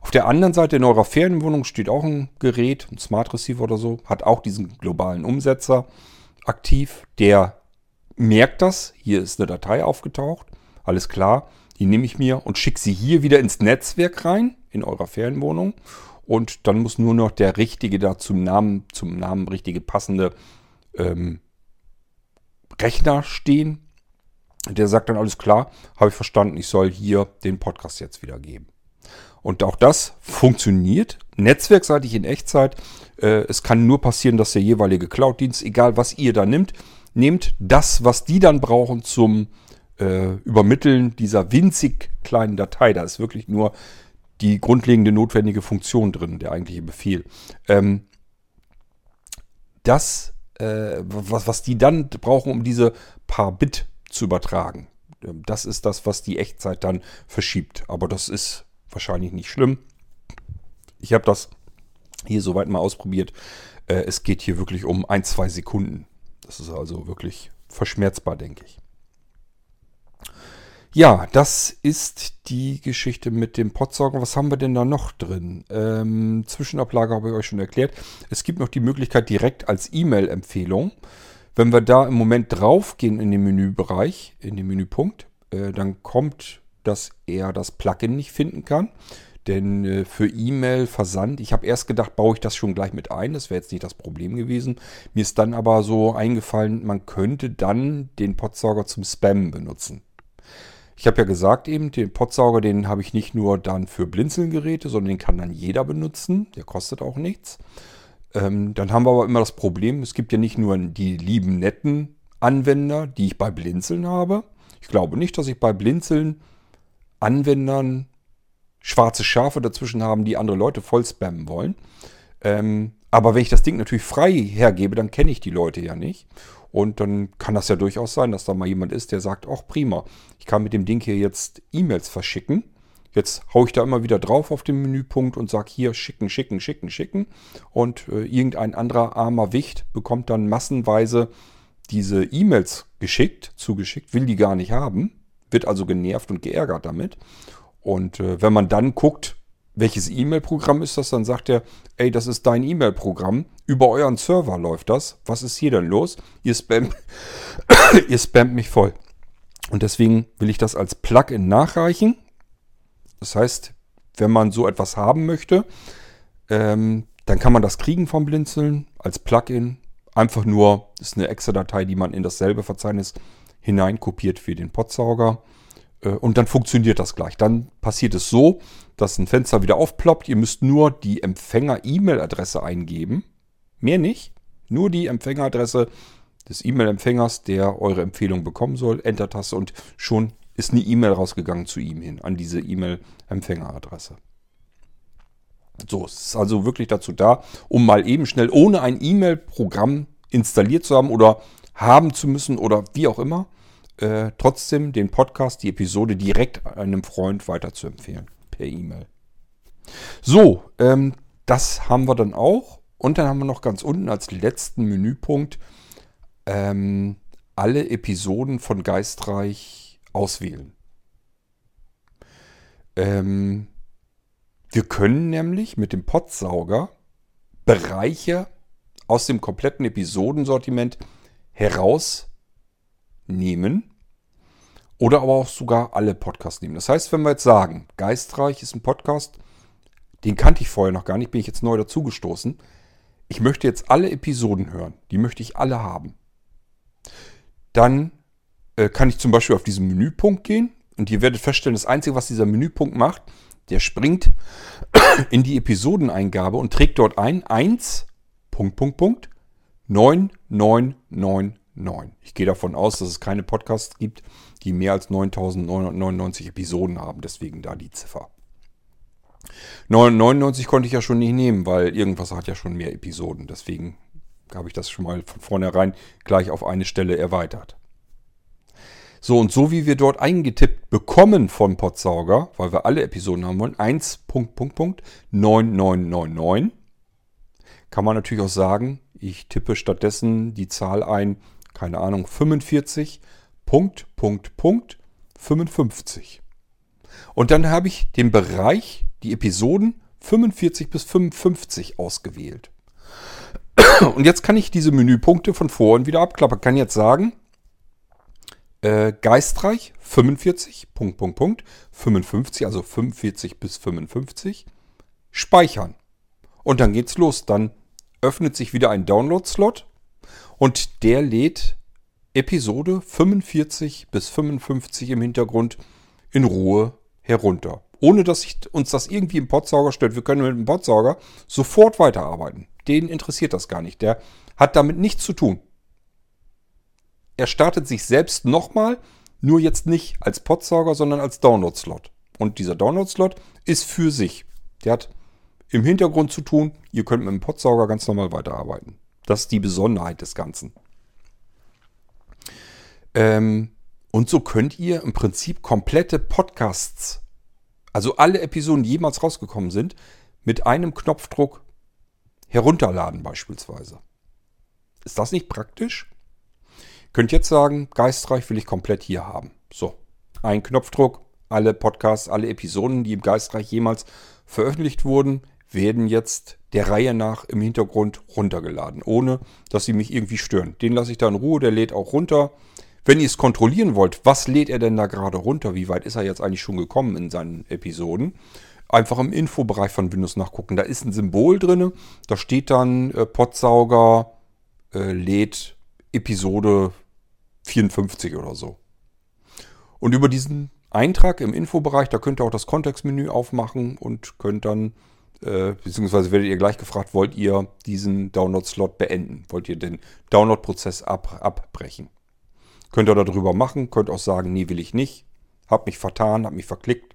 Auf der anderen Seite in eurer Ferienwohnung steht auch ein Gerät, ein Smart Receiver oder so, hat auch diesen globalen Umsetzer aktiv, der merkt das. Hier ist eine Datei aufgetaucht. Alles klar. Die nehme ich mir und schicke sie hier wieder ins Netzwerk rein. in eurer Ferienwohnung. Und dann muss nur noch der richtige da zum Namen, zum Namen richtige passende ähm, Rechner stehen. Der sagt dann alles klar, habe ich verstanden, ich soll hier den Podcast jetzt wieder geben. Und auch das funktioniert netzwerkseitig in Echtzeit. Äh, es kann nur passieren, dass der jeweilige Cloud-Dienst, egal was ihr da nimmt, nehmt das, was die dann brauchen zum äh, Übermitteln dieser winzig kleinen Datei. Da ist wirklich nur die grundlegende notwendige Funktion drin, der eigentliche Befehl. Ähm, das, äh, was, was die dann brauchen, um diese paar Bit zu übertragen, ähm, das ist das, was die Echtzeit dann verschiebt. Aber das ist wahrscheinlich nicht schlimm. Ich habe das hier soweit mal ausprobiert. Äh, es geht hier wirklich um ein, zwei Sekunden. Das ist also wirklich verschmerzbar, denke ich. Ja, das ist die Geschichte mit dem Potsauger. Was haben wir denn da noch drin? Ähm, Zwischenablage habe ich euch schon erklärt. Es gibt noch die Möglichkeit direkt als E-Mail-Empfehlung. Wenn wir da im Moment draufgehen in den Menübereich, in den Menüpunkt, äh, dann kommt, dass er das Plugin nicht finden kann. Denn äh, für E-Mail, Versand, ich habe erst gedacht, baue ich das schon gleich mit ein. Das wäre jetzt nicht das Problem gewesen. Mir ist dann aber so eingefallen, man könnte dann den Potsauger zum Spam benutzen. Ich habe ja gesagt eben, den Potsauger, den habe ich nicht nur dann für Blinzelgeräte, sondern den kann dann jeder benutzen. Der kostet auch nichts. Ähm, dann haben wir aber immer das Problem, es gibt ja nicht nur die lieben netten Anwender, die ich bei Blinzeln habe. Ich glaube nicht, dass ich bei Blinzeln Anwendern schwarze Schafe dazwischen haben, die andere Leute voll spammen wollen. Ähm, aber wenn ich das Ding natürlich frei hergebe, dann kenne ich die Leute ja nicht. Und dann kann das ja durchaus sein, dass da mal jemand ist, der sagt, ach prima, ich kann mit dem Ding hier jetzt E-Mails verschicken. Jetzt haue ich da immer wieder drauf auf den Menüpunkt und sage hier schicken, schicken, schicken, schicken. Und äh, irgendein anderer armer Wicht bekommt dann massenweise diese E-Mails geschickt, zugeschickt, will die gar nicht haben, wird also genervt und geärgert damit. Und äh, wenn man dann guckt, welches E-Mail-Programm ist das, dann sagt er, ey, das ist dein E-Mail-Programm, über euren Server läuft das, was ist hier denn los? Ihr spammt, (coughs) ihr spammt mich voll. Und deswegen will ich das als Plugin nachreichen. Das heißt, wenn man so etwas haben möchte, ähm, dann kann man das kriegen vom Blinzeln als Plugin. Einfach nur, ist eine Excel-Datei, die man in dasselbe Verzeichnis hineinkopiert wie den Podsauger. Äh, und dann funktioniert das gleich. Dann passiert es so, dass ein Fenster wieder aufploppt. Ihr müsst nur die Empfänger-E-Mail-Adresse eingeben. Mehr nicht. Nur die Empfängeradresse des E-Mail-Empfängers, der eure Empfehlung bekommen soll. Enter-Taste und schon ist eine E-Mail rausgegangen zu ihm hin, an diese E-Mail-Empfängeradresse. So, es ist also wirklich dazu da, um mal eben schnell ohne ein E-Mail-Programm installiert zu haben oder haben zu müssen oder wie auch immer, äh, trotzdem den Podcast, die Episode direkt einem Freund weiterzuempfehlen per E-Mail. So, ähm, das haben wir dann auch. Und dann haben wir noch ganz unten als letzten Menüpunkt ähm, alle Episoden von Geistreich auswählen. Ähm, wir können nämlich mit dem Potsauger Bereiche aus dem kompletten Episodensortiment herausnehmen oder aber auch sogar alle Podcasts nehmen. Das heißt, wenn wir jetzt sagen, Geistreich ist ein Podcast, den kannte ich vorher noch gar nicht, bin ich jetzt neu dazugestoßen. Ich möchte jetzt alle Episoden hören. Die möchte ich alle haben. Dann äh, kann ich zum Beispiel auf diesen Menüpunkt gehen und ihr werdet feststellen, das Einzige, was dieser Menüpunkt macht, der springt (coughs) in die Episodeneingabe und trägt dort ein 1, Punkt, Punkt, Punkt, 9999. Ich gehe davon aus, dass es keine Podcasts gibt, die mehr als 9999 Episoden haben. Deswegen da die Ziffer. 99 konnte ich ja schon nicht nehmen, weil irgendwas hat ja schon mehr Episoden. Deswegen habe ich das schon mal von vornherein gleich auf eine Stelle erweitert. So, und so wie wir dort eingetippt bekommen von Podsauger, weil wir alle Episoden haben wollen, 1.9999, kann man natürlich auch sagen, ich tippe stattdessen die Zahl ein, keine Ahnung, 45 Punkt, Punkt, Punkt 55. Und dann habe ich den Bereich, die Episoden 45 bis 55 ausgewählt. (clears throat) Und jetzt kann ich diese Menüpunkte von vorhin wieder abklappern. Kann jetzt sagen, Äh, geistreich 45, Punkt, Punkt, Punkt, 55, also 45 bis 55. Speichern. Und dann geht's los. Dann öffnet sich wieder ein Download-Slot und der lädt Episode 45 bis 55 im Hintergrund in Ruhe herunter. Ohne dass ich, uns das irgendwie im Podsauger stört. Wir können mit dem Podsauger sofort weiterarbeiten. Den interessiert das gar nicht. Der hat damit nichts zu tun. Er startet sich selbst nochmal, nur jetzt nicht als Podsauger, sondern als Download-Slot. Und dieser Download-Slot ist für sich. Der hat im Hintergrund zu tun. Ihr könnt mit dem Podsauger ganz normal weiterarbeiten. Das ist die Besonderheit des Ganzen. Ähm, und so könnt ihr im Prinzip komplette Podcasts, also alle Episoden, die jemals rausgekommen sind, mit einem Knopfdruck herunterladen beispielsweise. Ist das nicht praktisch? Könnt jetzt sagen, Geistreich will ich komplett hier haben. So, ein Knopfdruck, alle Podcasts, alle Episoden, die im Geistreich jemals veröffentlicht wurden, werden jetzt der Reihe nach im Hintergrund runtergeladen, ohne dass sie mich irgendwie stören. Den lasse ich da in Ruhe, der lädt auch runter. Wenn ihr es kontrollieren wollt, was lädt er denn da gerade runter? Wie weit ist er jetzt eigentlich schon gekommen in seinen Episoden? Einfach im Infobereich von Windows nachgucken. Da ist ein Symbol drin. Da steht dann äh, Podsauger äh, lädt Episode 54 oder so. Und über diesen Eintrag im Infobereich, da könnt ihr auch das Kontextmenü aufmachen und könnt dann äh, beziehungsweise werdet ihr gleich gefragt, wollt ihr diesen Download-Slot beenden? Wollt ihr den Download-Prozess ab, abbrechen? Könnt ihr darüber machen, könnt auch sagen, nee, will ich nicht. Hab mich vertan, hab mich verklickt.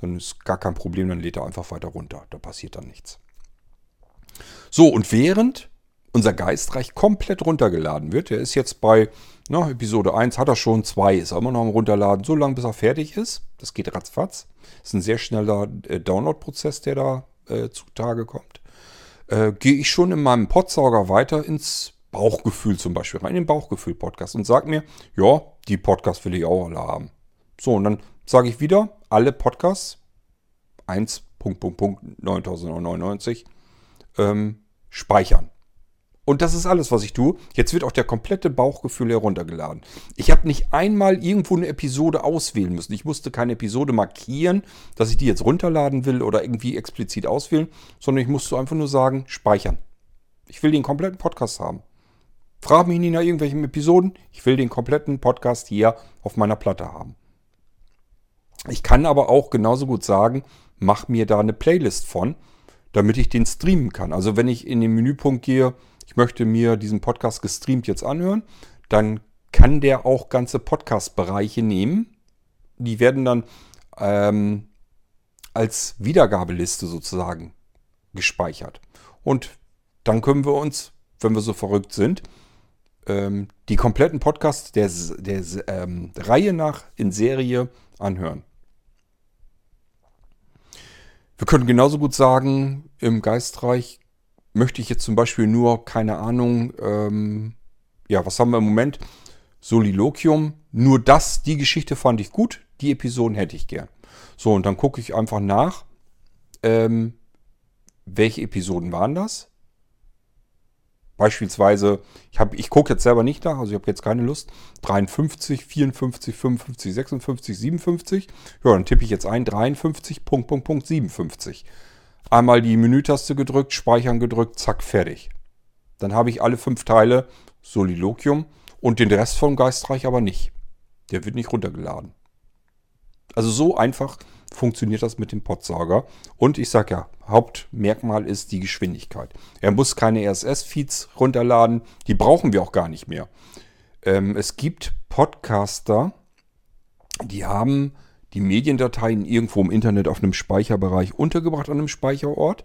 Dann ist gar kein Problem, dann lädt er einfach weiter runter. Da passiert dann nichts. So, und während unser Geistreich komplett runtergeladen wird, der ist jetzt bei na, Episode 1, hat er schon, 2 ist er immer noch am Runterladen, so lange bis er fertig ist. Das geht ratzfatz. Ist ein sehr schneller äh, Download-Prozess, der da äh, zutage kommt, äh, gehe ich schon in meinem Podsauger weiter ins Bauchgefühl zum Beispiel, rein in den Bauchgefühl-Podcast und sage mir, ja, die Podcasts will ich auch alle haben. So, und dann sage ich wieder, alle Podcasts, 1, Punkt, Punkt, Punkt, 9099, ähm, speichern. Und das ist alles, was ich tue. Jetzt wird auch der komplette Bauchgefühl heruntergeladen. Ich habe nicht einmal irgendwo eine Episode auswählen müssen. Ich musste keine Episode markieren, dass ich die jetzt runterladen will oder irgendwie explizit auswählen, sondern ich musste einfach nur sagen, speichern. Ich will den kompletten Podcast haben. Frag mich nicht nach irgendwelchen Episoden. Ich will den kompletten Podcast hier auf meiner Platte haben. Ich kann aber auch genauso gut sagen, mach mir da eine Playlist von, damit ich den streamen kann. Also wenn ich in den Menüpunkt gehe, ich möchte mir diesen Podcast gestreamt jetzt anhören, dann kann der auch ganze Podcast-Bereiche nehmen. Die werden dann ähm, als Wiedergabeliste sozusagen gespeichert. Und dann können wir uns, wenn wir so verrückt sind, ähm, die kompletten Podcasts der, der ähm, Reihe nach in Serie anhören. Wir können genauso gut sagen, im Geistreich möchte ich jetzt zum Beispiel nur, keine Ahnung, ähm, ja, was haben wir im Moment? Soliloquium. Nur das, die Geschichte fand ich gut, die Episoden hätte ich gern. So, und dann gucke ich einfach nach, ähm, welche Episoden waren das? Beispielsweise, ich, ich gucke jetzt selber nicht nach, also ich habe jetzt keine Lust. 53, 54, 55, 56, 57. Ja, dann tippe ich jetzt ein 53, Punkt, Punkt, Punkt, 57. Einmal die Menütaste gedrückt, Speichern gedrückt, zack, fertig. Dann habe ich alle fünf Teile Soliloquium und den Rest vom Geistreich aber nicht. Der wird nicht runtergeladen. Also so einfach funktioniert das mit dem Podsauger. Und ich sage ja, Hauptmerkmal ist die Geschwindigkeit. Er muss keine RSS-Feeds runterladen, die brauchen wir auch gar nicht mehr. Ähm, es gibt Podcaster, die haben die Mediendateien irgendwo im Internet auf einem Speicherbereich untergebracht an einem Speicherort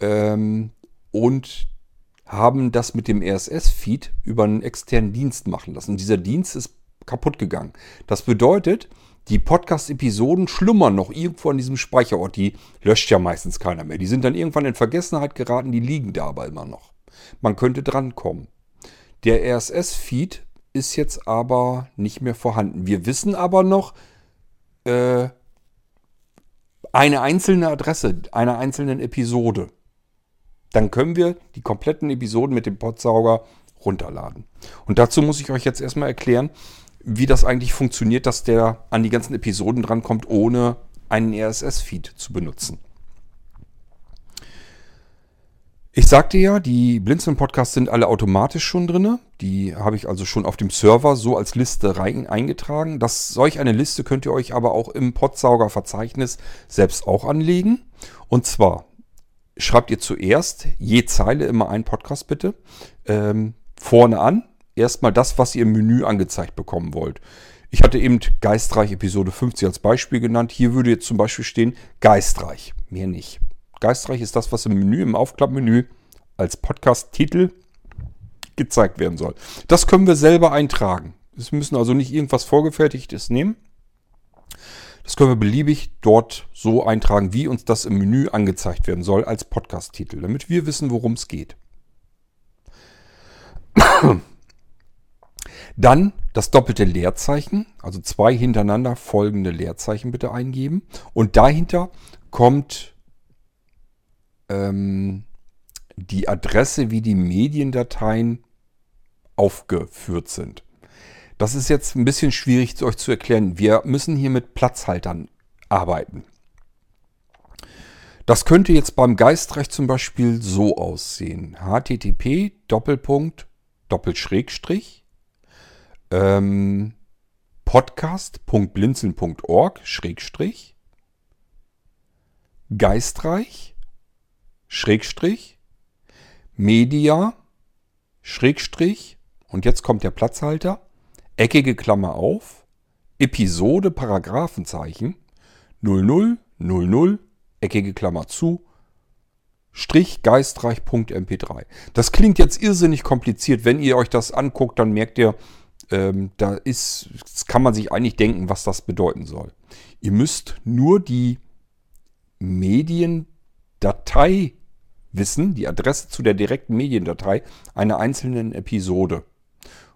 ähm, und haben das mit dem RSS-Feed über einen externen Dienst machen lassen. Und dieser Dienst ist kaputt gegangen. Das bedeutet, die Podcast-Episoden schlummern noch irgendwo an diesem Speicherort. Die löscht ja meistens keiner mehr. Die sind dann irgendwann in Vergessenheit geraten, die liegen da aber immer noch. Man könnte drankommen. Der RSS-Feed ist jetzt aber nicht mehr vorhanden. Wir wissen aber noch, äh, eine einzelne Adresse einer einzelnen Episode. Dann können wir die kompletten Episoden mit dem Podsauger runterladen. Und dazu muss ich euch jetzt erstmal erklären, wie das eigentlich funktioniert, dass der an die ganzen Episoden drankommt, ohne einen RSS-Feed zu benutzen. Ich sagte ja, die Blinzeln-Podcasts sind alle automatisch schon drin. Die habe ich also schon auf dem Server so als Liste rein eingetragen. Das, solch eine Liste könnt ihr euch aber auch im Podsauger-Verzeichnis selbst auch anlegen. Und zwar schreibt ihr zuerst je Zeile immer einen Podcast bitte. Ähm, vorne an. Erstmal das, was ihr im Menü angezeigt bekommen wollt. Ich hatte eben Geistreich Episode 50 als Beispiel genannt. Hier würde jetzt zum Beispiel stehen Geistreich. Mehr nicht. Geistreich ist das, was im Menü, im Aufklappmenü als Podcast-Titel gezeigt werden soll. Das können wir selber eintragen. Wir müssen also nicht irgendwas Vorgefertigtes nehmen. Das können wir beliebig dort so eintragen, wie uns das im Menü angezeigt werden soll als Podcast-Titel, damit wir wissen, worum es geht. Dann das doppelte Leerzeichen, also zwei hintereinander folgende Leerzeichen bitte eingeben. Und dahinter kommt ähm, die Adresse, wie die Mediendateien aufgeführt sind. Das ist jetzt ein bisschen schwierig euch zu erklären. Wir müssen hier mit Platzhaltern arbeiten. Das könnte jetzt beim Geistrecht zum Beispiel so aussehen. http Doppelpunkt Doppelschrägstrich ähm, podcast.blinzeln.org Schrägstrich Geistreich Schrägstrich Media Schrägstrich und jetzt kommt der Platzhalter eckige Klammer auf Episode Paragraphenzeichen 0000 eckige Klammer zu geistreich.mp3. Das klingt jetzt irrsinnig kompliziert. Wenn ihr euch das anguckt, dann merkt ihr, ähm, da ist, kann man sich eigentlich denken, was das bedeuten soll. Ihr müsst nur die Mediendatei wissen, die Adresse zu der direkten Mediendatei einer einzelnen Episode.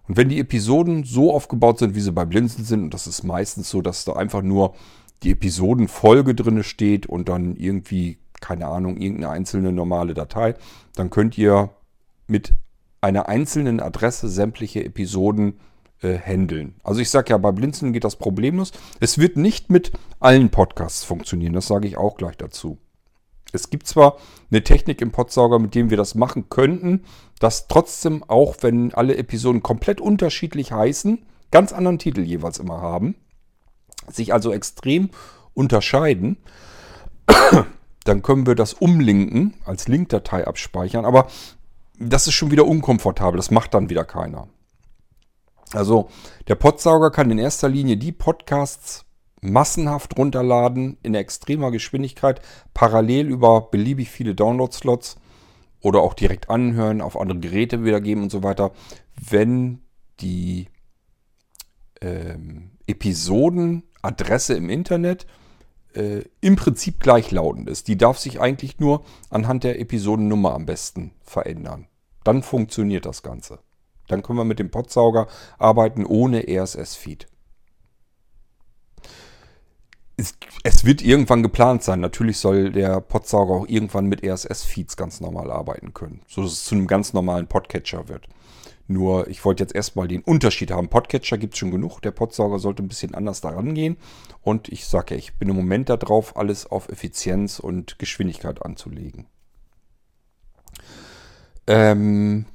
Und wenn die Episoden so aufgebaut sind, wie sie bei Blinzeln sind, und das ist meistens so, dass da einfach nur die Episodenfolge drin steht und dann irgendwie keine Ahnung, irgendeine einzelne normale Datei, dann könnt ihr mit einer einzelnen Adresse sämtliche Episoden äh, handeln. Also ich sage ja, bei Blinzeln geht das problemlos. Es wird nicht mit allen Podcasts funktionieren, das sage ich auch gleich dazu. Es gibt zwar eine Technik im Podsauger, mit dem wir das machen könnten, dass trotzdem auch, wenn alle Episoden komplett unterschiedlich heißen, ganz anderen Titel jeweils immer haben, sich also extrem unterscheiden (coughs) dann können wir das umlinken, als Linkdatei abspeichern. Aber das ist schon wieder unkomfortabel. Das macht dann wieder keiner. Also der Podsauger kann in erster Linie die Podcasts massenhaft runterladen in extremer Geschwindigkeit, parallel über beliebig viele Download-Slots oder auch direkt anhören, auf andere Geräte wiedergeben und so weiter, wenn die ähm, Episodenadresse im Internet äh, im Prinzip gleichlautend ist. Die darf sich eigentlich nur anhand der Episodennummer am besten verändern. Dann funktioniert das Ganze. Dann können wir mit dem Podsauger arbeiten ohne RSS-Feed. Es, es, wird irgendwann geplant sein. Natürlich soll der Podsauger auch irgendwann mit RSS-Feeds ganz normal arbeiten können, sodass es zu einem ganz normalen Podcatcher wird. Nur ich wollte jetzt erstmal den Unterschied haben. Podcatcher gibt es schon genug. Der Podsauger sollte ein bisschen anders daran gehen. Und ich sage ja, ich bin im Moment darauf, alles auf Effizienz und Geschwindigkeit anzulegen. Ähm,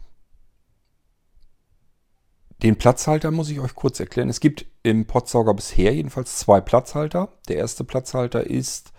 den Platzhalter muss ich euch kurz erklären. Es gibt im Podsauger bisher jedenfalls zwei Platzhalter. Der erste Platzhalter ist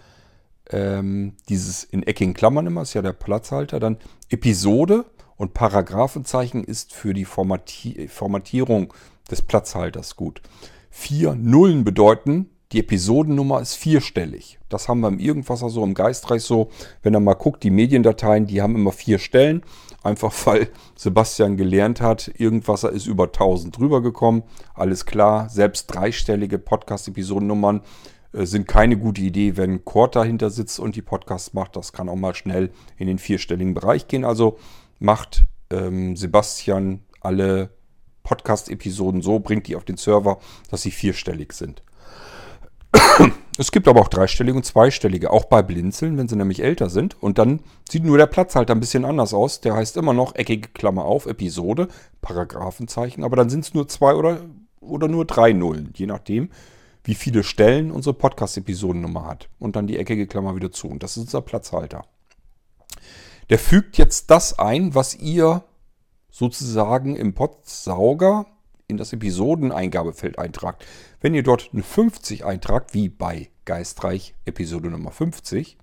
ähm, dieses in eckigen Klammern immer, ist ja der Platzhalter. Dann Episode und Paragraphenzeichen ist für die Formati Formatierung des Platzhalters gut. Vier Nullen bedeuten, die Episodennummer ist vierstellig. Das haben wir im Irgendwasser so, im Geistreich so. Wenn er mal guckt, die Mediendateien, die haben immer vier Stellen. Einfach weil Sebastian gelernt hat, Irgendwasser ist über 1000 drüber gekommen. Alles klar, selbst dreistellige Podcast-Episodennummern äh, sind keine gute Idee, wenn Cord dahinter sitzt und die Podcasts macht. Das kann auch mal schnell in den vierstelligen Bereich gehen. Also macht ähm, Sebastian alle Podcast-Episoden so, bringt die auf den Server, dass sie vierstellig sind. Es gibt aber auch dreistellige und zweistellige, auch bei Blinzeln, wenn sie nämlich älter sind. Und dann sieht nur der Platz halt ein bisschen anders aus. Der heißt immer noch eckige Klammer auf, Episode, Paragraphenzeichen. Aber dann sind es nur zwei oder oder nur drei Nullen, je nachdem, wie viele Stellen unsere Podcast-Episodennummer hat. Und dann die eckige Klammer wieder zu. Und das ist unser Platzhalter. Der fügt jetzt das ein, was ihr sozusagen im Podsauger in das Episodeneingabefeld eintragt. Wenn ihr dort eine 50 eintragt, wie bei Geistreich Episode Nummer 50,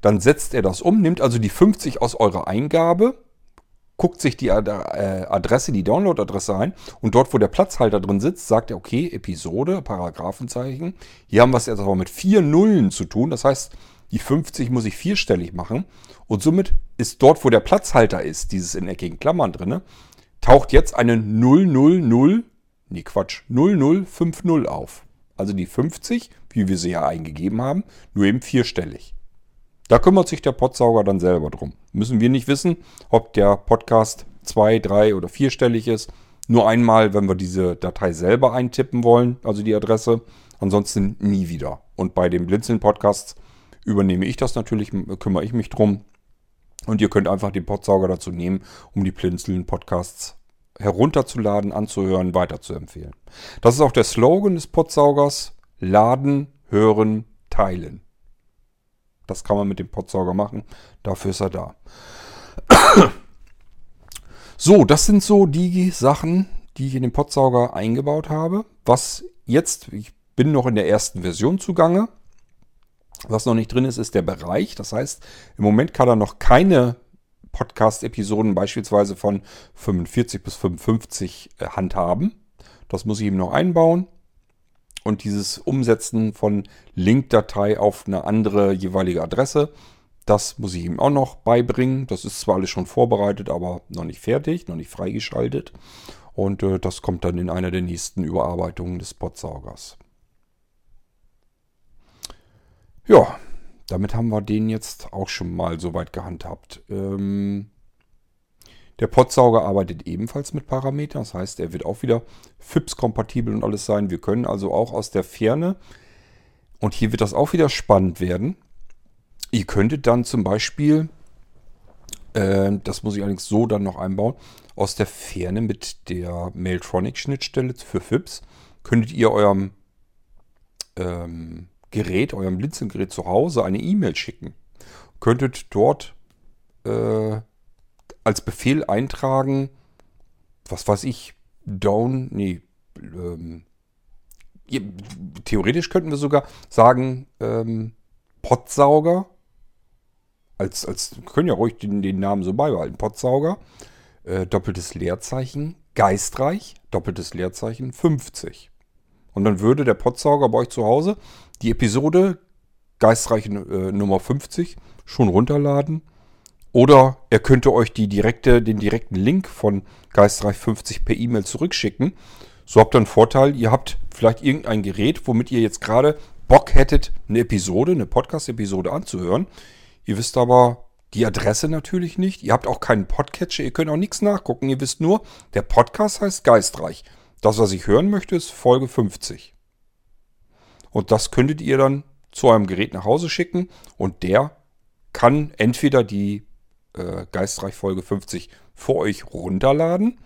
dann setzt er das um, nimmt also die 50 aus eurer Eingabe, guckt sich die äh, Adresse, die Download-Adresse ein und dort, wo der Platzhalter drin sitzt, sagt er, okay, Episode, Paragraphenzeichen. Hier haben wir es jetzt aber mit vier Nullen zu tun. Das heißt, die 50 muss ich vierstellig machen. Und somit ist dort, wo der Platzhalter ist, dieses in eckigen Klammern drin, taucht jetzt eine 000, nee Quatsch, 0050 auf. Also die 50, wie wir sie ja eingegeben haben, nur eben vierstellig. Da kümmert sich der Podsauger dann selber drum. Müssen wir nicht wissen, ob der Podcast zwei, drei oder vierstellig ist. Nur einmal, wenn wir diese Datei selber eintippen wollen, also die Adresse. Ansonsten nie wieder. Und bei den Blinzeln-Podcasts übernehme ich das natürlich, kümmere ich mich drum. Und ihr könnt einfach den Podsauger dazu nehmen, um die Blinzeln-Podcasts herunterzuladen, anzuhören, weiterzuempfehlen. Das ist auch der Slogan des Podsaugers. Laden, hören, teilen. Das kann man mit dem Podsauger machen. Dafür ist er da. (coughs) So, das sind so die Sachen, die ich in den Podsauger eingebaut habe. Was jetzt, ich bin noch in der ersten Version zugange. Was noch nicht drin ist, ist der Bereich. Das heißt, im Moment kann er noch keine Podcast-Episoden beispielsweise von 45 bis 55 äh, handhaben. Das muss ich ihm noch einbauen und dieses Umsetzen von Linkdatei auf eine andere jeweilige Adresse, das muss ich ihm auch noch beibringen. Das ist zwar alles schon vorbereitet, aber noch nicht fertig, noch nicht freigeschaltet. Und äh, das kommt dann in einer der nächsten Überarbeitungen des Podsaugers. Ja, damit haben wir den jetzt auch schon mal soweit gehandhabt. Ähm, der Podsauger arbeitet ebenfalls mit Parametern, das heißt, er wird auch wieder FIPS-kompatibel und alles sein. Wir können also auch aus der Ferne, und hier wird das auch wieder spannend werden, ihr könntet dann zum Beispiel, äh, das muss ich allerdings so dann noch einbauen, aus der Ferne mit der Mailtronic-Schnittstelle für FIPS, könntet ihr eurem ähm, Gerät, eurem Blinzelgerät zu Hause eine E-Mail schicken. Könntet dort äh, als Befehl eintragen, was weiß ich, down, nee, ähm, theoretisch könnten wir sogar sagen, ähm, Potsauger, als, als, können ja ruhig den, den Namen so beibehalten, Potsauger, äh, doppeltes Leerzeichen, geistreich, doppeltes Leerzeichen, 50. Und dann würde der Potsauger bei euch zu Hause die Episode geistreich äh, Nummer 50 schon runterladen oder er könnte euch die direkte, den direkten Link von Geistreich 50 per E-Mail zurückschicken. So habt ihr einen Vorteil, ihr habt vielleicht irgendein Gerät, womit ihr jetzt gerade Bock hättet, eine Episode, eine Podcast-Episode anzuhören. Ihr wisst aber die Adresse natürlich nicht. Ihr habt auch keinen Podcatcher, ihr könnt auch nichts nachgucken. Ihr wisst nur, der Podcast heißt Geistreich. Das, was ich hören möchte, ist Folge 50. Und das könntet ihr dann zu eurem Gerät nach Hause schicken und der kann entweder die äh, Geistreich Folge 50 für euch runterladen.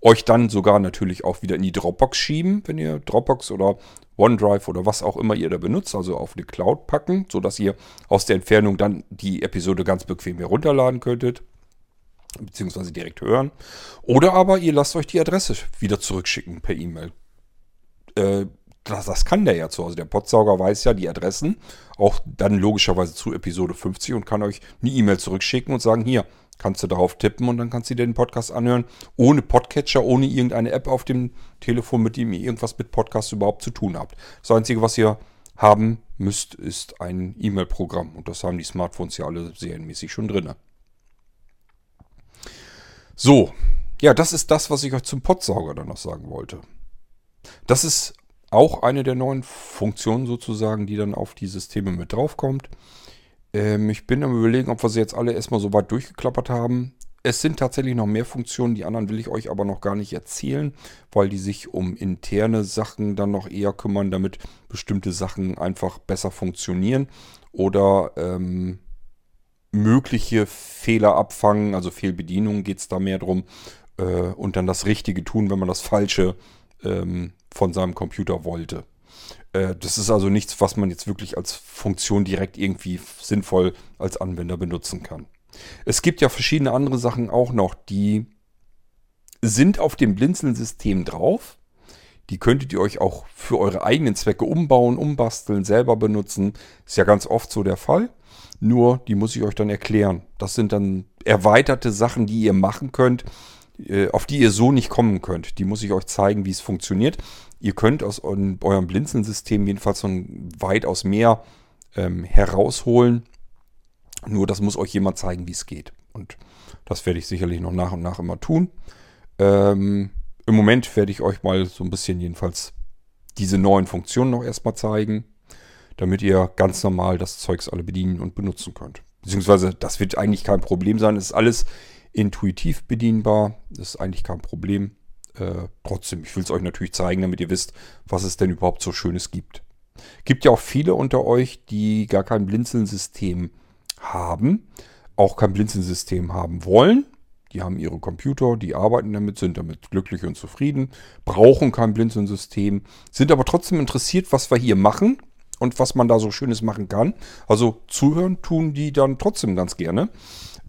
Euch dann sogar natürlich auch wieder in die Dropbox schieben, wenn ihr Dropbox oder OneDrive oder was auch immer ihr da benutzt, also auf eine Cloud packen, sodass ihr aus der Entfernung dann die Episode ganz bequem herunterladen könntet, beziehungsweise direkt hören. Oder aber ihr lasst euch die Adresse wieder zurückschicken per E-Mail. Äh, das, das, kann der ja zu Hause. Der Podsauger weiß ja die Adressen, auch dann logischerweise zu Episode 50 und kann euch eine E-Mail zurückschicken und sagen, hier, kannst du darauf tippen und dann kannst du dir den Podcast anhören, ohne Podcatcher, ohne irgendeine App auf dem Telefon, mit dem ihr irgendwas mit Podcasts überhaupt zu tun habt. Das Einzige, was ihr haben müsst, ist ein E-Mail-Programm und das haben die Smartphones ja alle serienmäßig schon drin. So, ja, das ist das, was ich euch zum Podsauger dann noch sagen wollte. Das ist auch eine der neuen Funktionen sozusagen, die dann auf die Systeme mit draufkommt. Ähm, ich bin am überlegen, ob wir sie jetzt alle erstmal so weit durchgeklappert haben. Es sind tatsächlich noch mehr Funktionen, die anderen will ich euch aber noch gar nicht erzählen, weil die sich um interne Sachen dann noch eher kümmern, damit bestimmte Sachen einfach besser funktionieren oder ähm, mögliche Fehler abfangen, also Fehlbedienungen geht es da mehr drum äh, und dann das Richtige tun, wenn man das Falsche ähm, von seinem Computer wollte. Äh, das ist also nichts, was man jetzt wirklich als Funktion direkt irgendwie sinnvoll als Anwender benutzen kann. Es gibt ja verschiedene andere Sachen auch noch, die sind auf dem Blinzeln-System drauf. Die könntet ihr euch auch für eure eigenen Zwecke umbauen, umbasteln, selber benutzen. Ist ja ganz oft so der Fall. Nur, die muss ich euch dann erklären. Das sind dann erweiterte Sachen, die ihr machen könnt, auf die ihr so nicht kommen könnt. Die muss ich euch zeigen, wie es funktioniert. Ihr könnt aus eurem Blinzeln-System jedenfalls so weitaus mehr ähm, herausholen. Nur das muss euch jemand zeigen, wie es geht. Und das werde ich sicherlich noch nach und nach immer tun. Ähm, Im Moment werde ich euch mal so ein bisschen jedenfalls diese neuen Funktionen noch erstmal zeigen, damit ihr ganz normal das Zeugs alle bedienen und benutzen könnt. Beziehungsweise das wird eigentlich kein Problem sein. Es ist alles intuitiv bedienbar. Das ist eigentlich kein Problem. Äh, trotzdem, ich will es euch natürlich zeigen, damit ihr wisst, was es denn überhaupt so Schönes gibt. Gibt ja auch viele unter euch, die gar kein Blinzeln-System haben, auch kein Blinzeln-System haben wollen. Die haben ihre Computer, die arbeiten damit, sind damit glücklich und zufrieden, brauchen kein Blinzeln-System, sind aber trotzdem interessiert, was wir hier machen und was man da so Schönes machen kann. Also zuhören tun die dann trotzdem ganz gerne.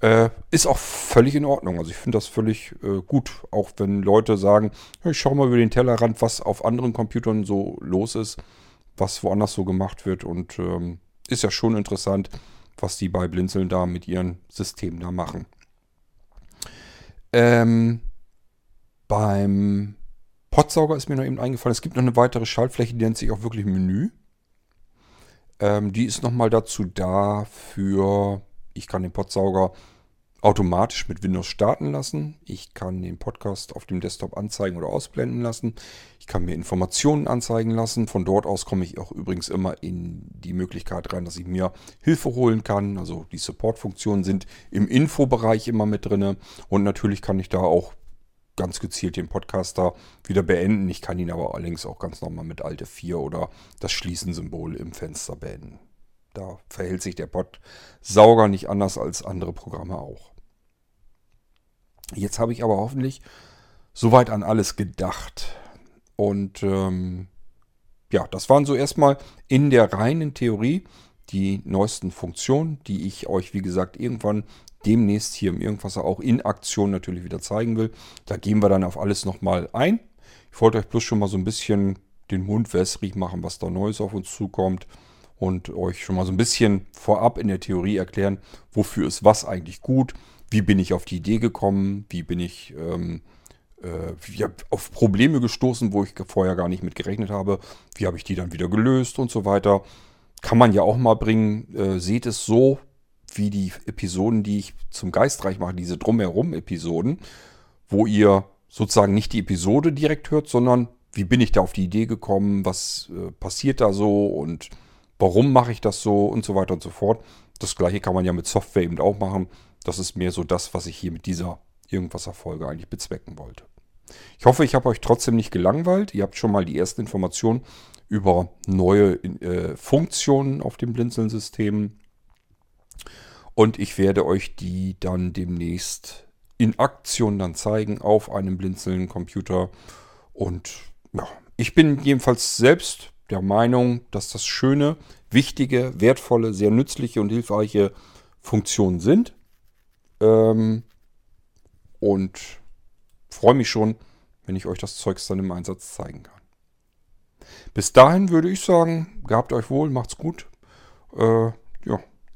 Äh, ist auch völlig in Ordnung. Also ich finde das völlig äh, gut, auch wenn Leute sagen, ich schaue mal über den Tellerrand, was auf anderen Computern so los ist, was woanders so gemacht wird. Und ähm, ist ja schon interessant, was die bei Blinzeln da mit ihren Systemen da machen. Ähm, beim Potsauger ist mir noch eben eingefallen, es gibt noch eine weitere Schaltfläche, die nennt sich auch wirklich Menü. Ähm, die ist nochmal dazu da für, ich kann den Potsauger automatisch mit Windows starten lassen. Ich kann den Podcast auf dem Desktop anzeigen oder ausblenden lassen. Ich kann mir Informationen anzeigen lassen. Von dort aus komme ich auch übrigens immer in die Möglichkeit rein, dass ich mir Hilfe holen kann. Also die Support-Funktionen sind im Infobereich immer mit drin. Und natürlich kann ich da auch ganz gezielt den Podcaster wieder beenden. Ich kann ihn aber allerdings auch ganz normal mit Alte 4 oder das Schließen-Symbol im Fenster beenden. Da verhält sich der Podsauger nicht anders als andere Programme auch. Jetzt habe ich aber hoffentlich soweit an alles gedacht. Und ähm, ja, das waren so erstmal in der reinen Theorie die neuesten Funktionen, die ich euch, wie gesagt, irgendwann demnächst hier im Irgendwasser auch in Aktion natürlich wieder zeigen will. Da gehen wir dann auf alles nochmal ein. Ich wollte euch bloß schon mal so ein bisschen den Mund wässrig machen, was da Neues auf uns zukommt und euch schon mal so ein bisschen vorab in der Theorie erklären, wofür ist was eigentlich gut, wie bin ich auf die Idee gekommen, wie bin ich ähm, äh, wie auf Probleme gestoßen, wo ich vorher gar nicht mit gerechnet habe, wie habe ich die dann wieder gelöst und so weiter. Kann man ja auch mal bringen. Äh, seht es so, wie die Episoden, die ich zum Geistreich mache, diese Drumherum-Episoden, wo ihr sozusagen nicht die Episode direkt hört, sondern wie bin ich da auf die Idee gekommen, was äh, passiert da so und warum mache ich das so und so weiter und so fort. Das gleiche kann man ja mit Software eben auch machen. Das ist mehr so das, was ich hier mit dieser Irgendwas-Erfolge eigentlich bezwecken wollte. Ich hoffe, ich habe euch trotzdem nicht gelangweilt. Ihr habt schon mal die ersten Informationen über neue äh, Funktionen auf dem Blinzeln-System. Und ich werde euch die dann demnächst in Aktion dann zeigen auf einem Blinzeln-Computer. Und ja, ich bin jedenfalls selbst der Meinung, dass das schöne, wichtige, wertvolle, sehr nützliche und hilfreiche Funktionen sind. Ähm, und freue mich schon, wenn ich euch das Zeugs dann im Einsatz zeigen kann. Bis dahin würde ich sagen, gehabt euch wohl, macht's gut. Äh,